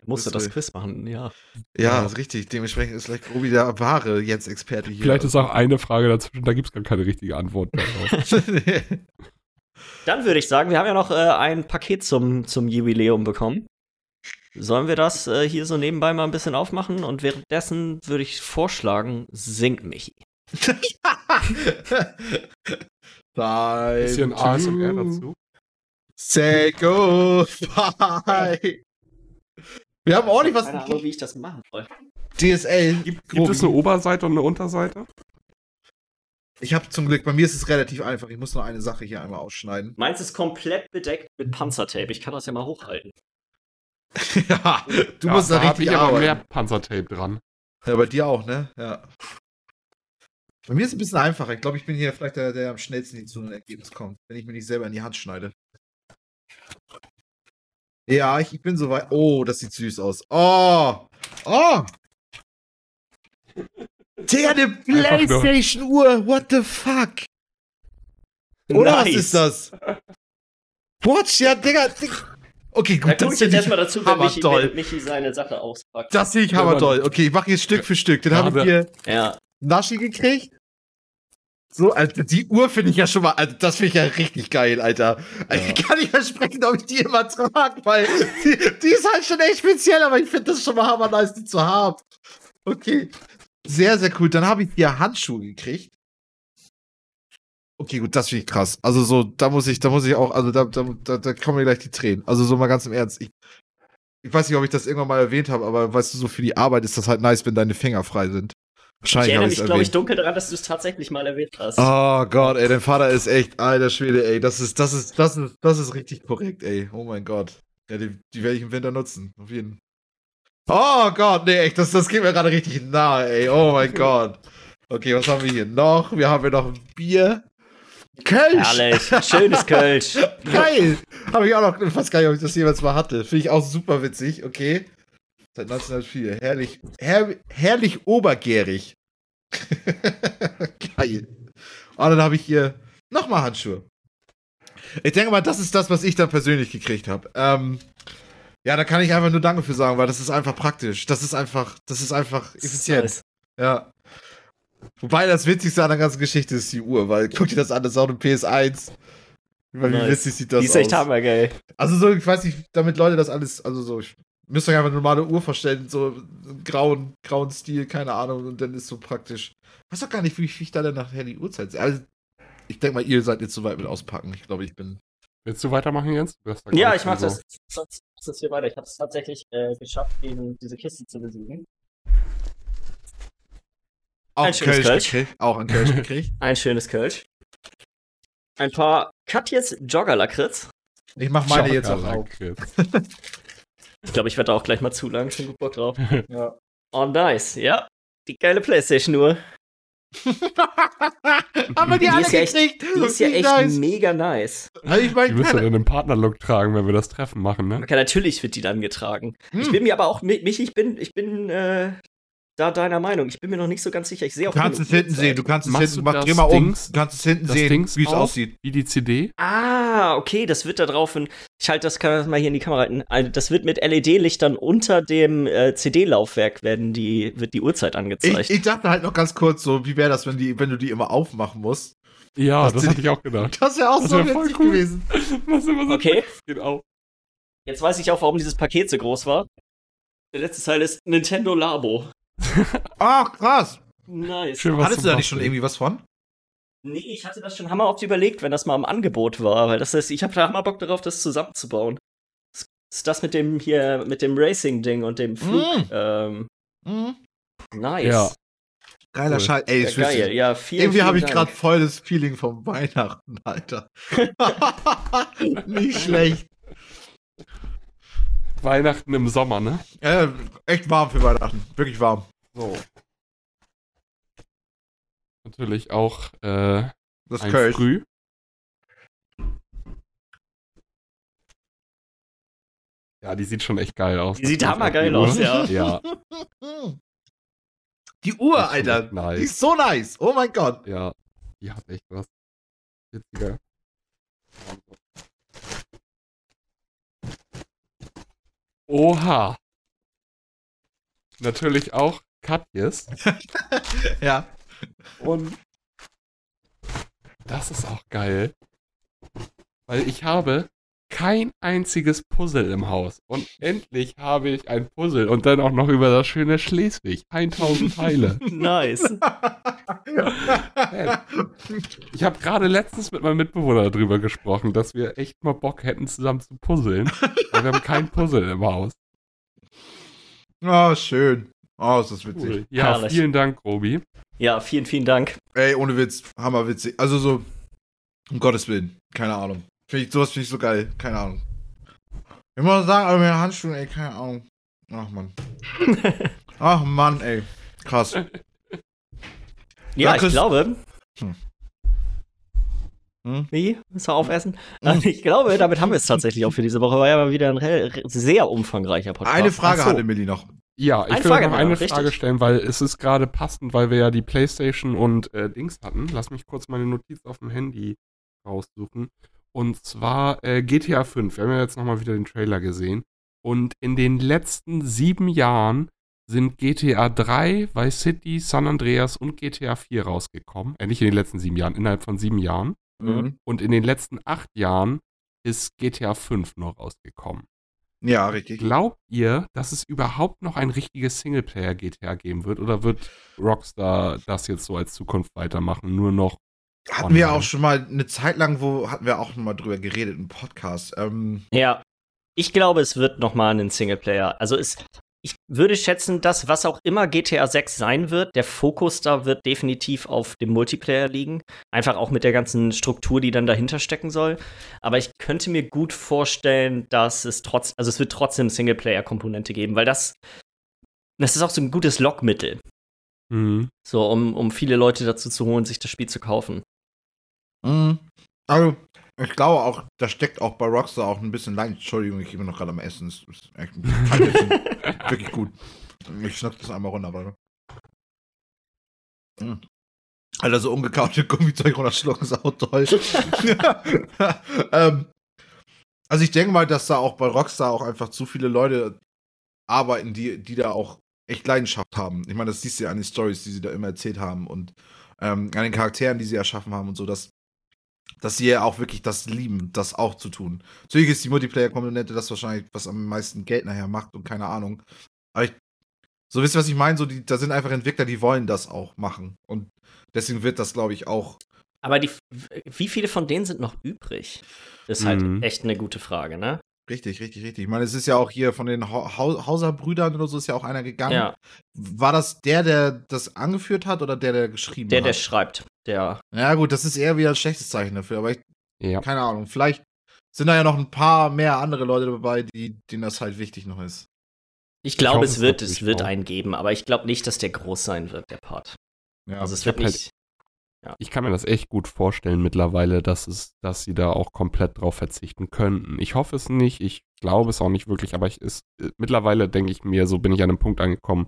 Er musste Das Quiz machen, ja. Ja, ist richtig. Dementsprechend ist vielleicht Grobi der wahre Jens-Experte hier. Vielleicht ist auch eine Frage dazwischen, da gibt es gar keine richtige Antwort darauf. <laughs> Dann würde ich sagen, wir haben ja noch äh, ein Paket zum, zum Jubiläum bekommen. Sollen wir das äh, hier so nebenbei mal ein bisschen aufmachen? Und währenddessen würde ich vorschlagen, singt Michi. <laughs> Bisschen Time ASMR dazu. say goodbye. Wir haben ordentlich was Keine Ahnung, wie ich das machen soll. DSL. Gibt, gibt es eine Oberseite und eine Unterseite? Ich habe zum Glück, bei mir ist es relativ einfach. Ich muss nur eine Sache hier einmal ausschneiden. Meins ist komplett bedeckt mit Panzertape. Ich kann das ja mal hochhalten. <laughs> ja, du ja, musst da da hab richtig ich aber arbeiten. mehr Panzertape dran. Ja, bei dir auch, ne? Ja. Bei mir ist es ein bisschen einfacher. Ich glaube, ich bin hier vielleicht der, der am schnellsten zu einem Ergebnis kommt, wenn ich mir nicht selber in die Hand schneide. Ja, ich, ich bin soweit. Oh, das sieht süß aus. Oh! Oh! Digga, eine Playstation-Uhr! What the fuck? Oder was Nice. ist das? Watch, ja, Digga. Digga. Okay, Da gut, gucke ich jetzt finde erstmal dazu, wenn Michi, wenn Michi seine Sache auspackt. Das sehe ich Ja, hammertoll. Okay, ich mache jetzt Stück für Stück. Den Ja, habe ich hier Ja, Naschi gekriegt. So, also die Uhr finde ich ja schon mal, also das finde ich ja richtig geil, Alter. Also Ich kann nicht versprechen, ob ich die immer trage, weil die, die ist halt schon echt speziell, aber ich finde das schon mal hammer nice, die zu haben. Okay. Sehr, sehr cool. Dann habe ich hier Handschuhe gekriegt. Okay, gut, das finde ich krass. Also so, da muss ich, da muss ich auch, also da, da, da, da kommen mir gleich die Tränen. Also so mal ganz im Ernst. Ich, ich weiß nicht, ob ich das irgendwann mal erwähnt habe, aber weißt du, so für die Arbeit ist das halt nice, wenn deine Finger frei sind. Ich Wahrscheinlich erinnere habe mich, ich glaube ich, dunkel daran, dass du es tatsächlich mal erwähnt hast. Oh Gott, ey, dein Vater ist echt, alter Schwede, ey, das ist, das ist, das ist, das ist richtig korrekt, ey. Oh mein Gott. Ja, die, die werde ich im Winter nutzen, auf jeden Oh Gott, nee, echt, das, das geht mir gerade richtig nahe, ey. Oh mein Gott. Okay, was haben wir hier noch? Wir haben hier noch ein Bier. Kölsch! Herrlich, <laughs> schönes Kölsch. Geil! Habe ich auch noch, ich weiß gar nicht, ob ich das jemals mal hatte. Finde ich auch super witzig, okay. Seit 1904. Herrlich, her, herrlich obergärig. <laughs> Geil. Und dann habe ich hier nochmal Handschuhe. Ich denke mal, das ist das, was ich dann persönlich gekriegt habe. Ähm, ja, da kann ich einfach nur Danke für sagen, weil das ist einfach praktisch. Das ist einfach, das ist einfach effizient. Nice. Ja. Wobei das Witzigste an der ganzen Geschichte ist die Uhr, weil guck dir das an, das ist auch eine PS1. Weil Wie Nice. witzig sieht das Die ist echt aus. hammergeil. Also so, ich weiß nicht, damit Leute das alles, also so, ich müsst euch einfach eine normale Uhr vorstellen, so einen grauen, grauen Stil, keine Ahnung, und dann ist so praktisch. Ich weiß doch gar nicht, wie ich da dann nachher die Uhrzeit sehe. Also, ich denke mal, ihr seid jetzt soweit mit auspacken. Ich glaube, ich bin. Willst du weitermachen, Jens? Ja, ich mach nicht so- das. Du es hier weiter. Ich habe es tatsächlich äh, geschafft, diesen, diese Kiste zu besiegen. Auch Ein schönes Kölsch Kölsch. gekriegt. Auch ein Kölsch gekriegt. <laughs> Ein schönes Kölsch. Ein paar Katjes Jogger-Lakritz. Ich mach meine jetzt auch auf. <laughs> Ich glaube, ich werde da auch gleich mal zulangen. Schon gut Bock drauf. <laughs> Ja. Oh, nice. Ja. Die geile Playstation-Uhr. <laughs> Haben wir die, Die alle ist ja echt- gekriegt? Die ist ja echt nice. mega nice. Also ich Die meine, wirst du dann im Partnerlook tragen, wenn wir das Treffen machen, ne? Okay, natürlich wird die dann getragen. Ich Hm. bin mir aber auch, Mi- Michi, ich bin, ich bin äh, da deiner Meinung. Ich bin mir noch nicht so ganz sicher. Ich sehe auch Du kannst es hinten sehen. Du kannst es Machst hinten. du Mach, das dreh mal um. Dings- Du kannst es hinten Das sehen, Dings wie es aussieht. Wie die CD. Ah, okay, das wird da drauf. In, ich halte das das mal hier in die Kamera halten. Also, Das wird mit LED-Lichtern unter dem äh, CD-Laufwerk werden die wird die Uhrzeit angezeigt. Ich, ich dachte halt noch ganz kurz so, wie wäre das, wenn, die, wenn du die immer aufmachen musst? Ja, das du hatte die- ich auch gedacht. Das wäre auch Das so wär voll witzig cool. gewesen. <laughs> Was immer so Okay. geht auf. Jetzt weiß ich auch, warum dieses Paket so groß war. Der letzte Teil ist Nintendo Labo. <laughs> Ah, krass. Nice. Schön, was Hattest du da nicht schon irgendwie was von? Nee, ich hatte das schon hammer oft überlegt, wenn das mal im Angebot war, weil das ist, ich habe da hammer Bock darauf, das zusammenzubauen. Das ist das mit dem hier, mit dem Racing-Ding und dem Flug. Mm. Ähm, Mhm. nice. Ja. Geiler Cool. Scheiß. Ey, Ja, geil. Ja, vielen, Irgendwie habe ich gerade voll das Feeling vom Weihnachten, Alter. <laughs> <laughs> nicht schlecht. Weihnachten im Sommer, ne? Äh, echt warm für Weihnachten. Wirklich warm. So. Natürlich auch äh, Das ein Kölsch. Früh. Ja, die sieht schon echt geil aus. Die sieht hammergeil aus, ja. <laughs> Ja, <laughs> Die Uhr, Alter. nice. Die ist so nice. Oh mein Gott. ja. Die hat echt was. Witziger. Oha. Natürlich auch Katjes. <laughs> Ja. Und das ist auch geil. Weil ich habe kein einziges Puzzle im Haus. Und endlich habe ich ein Puzzle und dann auch noch über das schöne Schleswig. 1000 Teile. <laughs> Nice. <laughs> <laughs> Ich habe gerade letztens mit meinem Mitbewohner darüber gesprochen, dass wir echt mal Bock hätten, zusammen zu puzzeln. Aber wir haben kein <laughs> Puzzle im Haus. oh, schön. Oh, ist das witzig. Cool. Ja, Herrlich. vielen Dank, Robi. Ja, vielen, vielen Dank. Ey, ohne Witz. Hammerwitzig. Also so, um Gottes Willen. Keine Ahnung. Find ich, sowas finde ich so geil. Keine Ahnung. Ich muss sagen, aber meine Handschuhe, ey, keine Ahnung. Ach, Mann. <laughs> Ach, Mann, ey. Krass. Ja, Ja, ich glaube. Hm. Hm? Wie? Müssen wir aufessen? Also Ich glaube, damit haben wir es tatsächlich auch für diese Woche. War ja mal wieder ein sehr umfangreicher Podcast. Eine Frage so. hatte Millie noch. Ja, ich Eine will Frage noch eine richtig. Frage stellen, weil es ist gerade passend, weil wir ja die Playstation und äh, Dings hatten. Lass mich kurz meine Notiz auf dem Handy raussuchen. Und zwar äh, GTA 5. Wir haben ja jetzt nochmal wieder den Trailer gesehen. Und in den letzten sieben Jahren sind GTA 3, Vice City, San Andreas und GTA 4 rausgekommen. Äh, nicht in den letzten sieben Jahren, innerhalb von sieben Jahren. Mhm. Und in den letzten acht Jahren ist GTA 5 noch rausgekommen. Ja, richtig. Glaubt ihr, dass es überhaupt noch ein richtiges Singleplayer-GTA geben wird? Oder wird Rockstar das jetzt so als Zukunft weitermachen? Nur noch. Hatten wir online? auch schon mal eine Zeit lang, wo hatten wir auch mal drüber geredet im Podcast. Ähm, Ja. Ich glaube, es wird noch mal einen Singleplayer. Also es, ich würde schätzen, dass was auch immer GTA 6 sein wird, der Fokus da wird definitiv auf dem Multiplayer liegen. Einfach auch mit der ganzen Struktur, die dann dahinter stecken soll. Aber ich könnte mir gut vorstellen, dass es trotz, also es wird trotzdem Singleplayer-Komponente geben, weil das, das ist auch so ein gutes Lockmittel. Mhm. So, um, um viele Leute dazu zu holen, sich das Spiel zu kaufen. Mhm. Also, ich glaube auch, da steckt auch bei Rockstar auch ein bisschen Leid. Entschuldigung, ich bin noch gerade am Essen. Es ist echt ein wirklich gut. Ich schnapp das einmal runter, warte. Mhm. Alter, so ungekaute Gummizeug runterschlucken ist auch toll. <laughs> ähm, also ich denke mal, dass da auch bei Rockstar auch einfach zu viele Leute arbeiten, die, die da auch echt Leidenschaft haben. Ich meine, das siehst du ja an den Stories, die sie da immer erzählt haben und ähm, an den Charakteren, die sie erschaffen haben und so, dass, dass sie ja auch wirklich das lieben, das auch zu tun. Natürlich ist die Multiplayer-Komponente das wahrscheinlich, was am meisten Geld nachher macht und keine Ahnung. Aber ich, so wisst ihr, was ich meine? So, die, da sind einfach Entwickler, die wollen das auch machen. Und deswegen wird das, glaube ich, auch. Aber die, wie viele von denen sind noch übrig? Das ist halt Mhm. echt eine gute Frage, ne? Richtig, richtig, richtig. Ich meine, es ist ja auch hier von den ha Hau- Hauser-Brüdern oder so ist ja auch einer gegangen. Ja, War das der, der das angeführt hat oder der, der geschrieben der, hat? der schreibt. Der, ja, gut, das ist eher wieder ein schlechtes Zeichen dafür, aber ich, Ja. keine Ahnung. Vielleicht sind da ja noch ein paar mehr andere Leute dabei, die, denen das halt wichtig noch ist. ich glaube, es wird, es wird auch. einen geben, aber ich glaube nicht, dass der groß sein wird, der Part. Ja, Also es ich wird halt- nicht. Ich kann mir das echt gut vorstellen mittlerweile, dass, es, dass sie da auch komplett drauf verzichten könnten. Ich hoffe es nicht, ich glaube es auch nicht wirklich, aber ich ist, äh, mittlerweile denke ich mir, so bin ich an einem Punkt angekommen,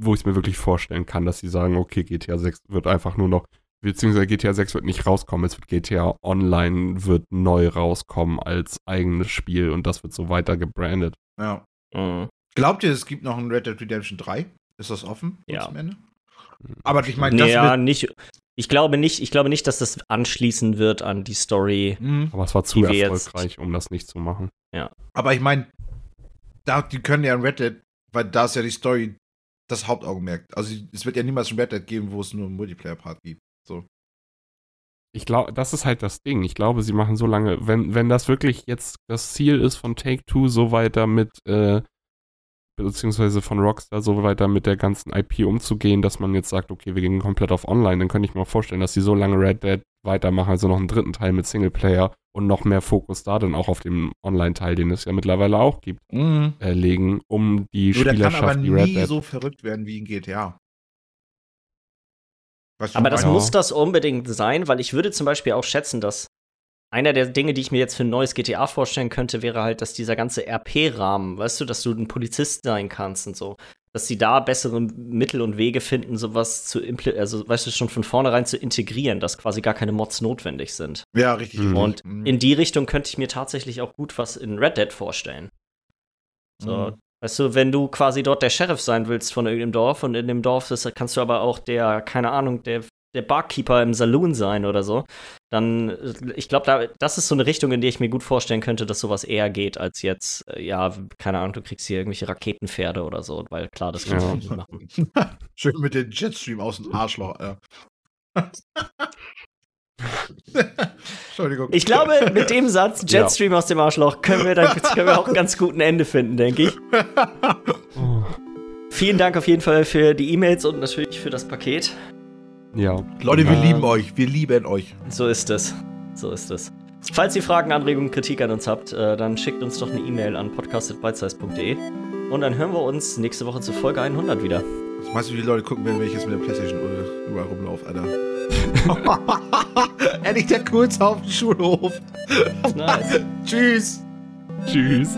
wo ich es mir wirklich vorstellen kann, dass sie sagen, okay, GTA 6 wird einfach nur noch, beziehungsweise GTA 6 wird nicht rauskommen, es wird GTA Online wird neu rauskommen als eigenes Spiel und das wird so weiter gebrandet. Ja. Mhm. Glaubt ihr, es gibt noch ein Red Dead Redemption 3? Ist das offen? Ja. Am Ende? Aber ich meine, das ja, wird. nicht. Ich glaube nicht, ich glaube nicht, dass das anschließen wird an die Story. Mhm. Aber es war zu erfolgreich, um das nicht zu machen. Aber ich meine, da, die können ja in Red Dead, weil da ist ja die Story das Hauptaugenmerk. Also es wird ja niemals ein Red Dead geben, wo es nur einen Multiplayer-Part gibt. So. Ich glaube, das ist halt das Ding. Ich glaube, sie machen so lange, wenn, wenn das wirklich jetzt das Ziel ist von Take-Two, so weiter mit, äh, beziehungsweise von Rockstar, so weiter mit der ganzen IP umzugehen, dass man jetzt sagt, okay, wir gehen komplett auf Online, dann könnte ich mir auch vorstellen, dass sie so lange Red Dead weitermachen, also noch einen dritten Teil mit Singleplayer und noch mehr Fokus da dann auch auf dem Online-Teil, den es ja mittlerweile auch gibt, Mhm. äh, legen, um die Nur der kann aber Spielerschaft, die Red nie Dead. so verrückt werden wie in GTA. Aber das Ja. meine? muss das unbedingt sein, weil ich würde zum Beispiel auch schätzen, dass einer der Dinge, die ich mir jetzt für ein neues GTA vorstellen könnte, wäre halt, dass dieser ganze RP-Rahmen, weißt du, dass du ein Polizist sein kannst und so, dass sie da bessere Mittel und Wege finden, sowas zu impl also weißt du, schon von vornherein zu integrieren, dass quasi gar keine Mods notwendig sind. Ja, richtig. Mhm. Und Mhm. in die Richtung könnte ich mir tatsächlich auch gut was in Red Dead vorstellen. So, Mhm. weißt du, wenn du quasi dort der Sheriff sein willst von irgendeinem Dorf und in dem Dorf das kannst du aber auch der, keine Ahnung, der, der Barkeeper im Saloon sein oder so, dann, äh, ich glaube, da, das ist so eine Richtung, in der ich mir gut vorstellen könnte, dass sowas eher geht, als jetzt, äh, ja, keine Ahnung, du kriegst hier irgendwelche Raketenpferde oder so, weil klar, das kannst Ja. du nicht machen. <laughs> Schön mit dem Jetstream aus dem Arschloch. Ja. <laughs> Entschuldigung. Ich glaube, mit dem Satz Jetstream aus dem Arschloch können wir, dann, <laughs> können wir auch ein ganz guten Ende finden, denke ich. Oh, Vielen Dank auf jeden Fall für die E-Mails und natürlich für das Paket. Ja. Leute, wir Äh, lieben euch. Wir lieben euch. So ist es. So ist es. Falls ihr Fragen, Anregungen, Kritik an uns habt, äh, dann schickt uns doch eine E-Mail an podcast.bitesize.de und dann hören wir uns nächste Woche zur Folge 100 wieder. Was meinst du, wie die Leute gucken werden, wenn ich jetzt mit der Playstation überall rumlaufe, Alter? <laughs> Endlich der Kurz auf dem Schulhof. Nice. <laughs> Tschüss. Tschüss.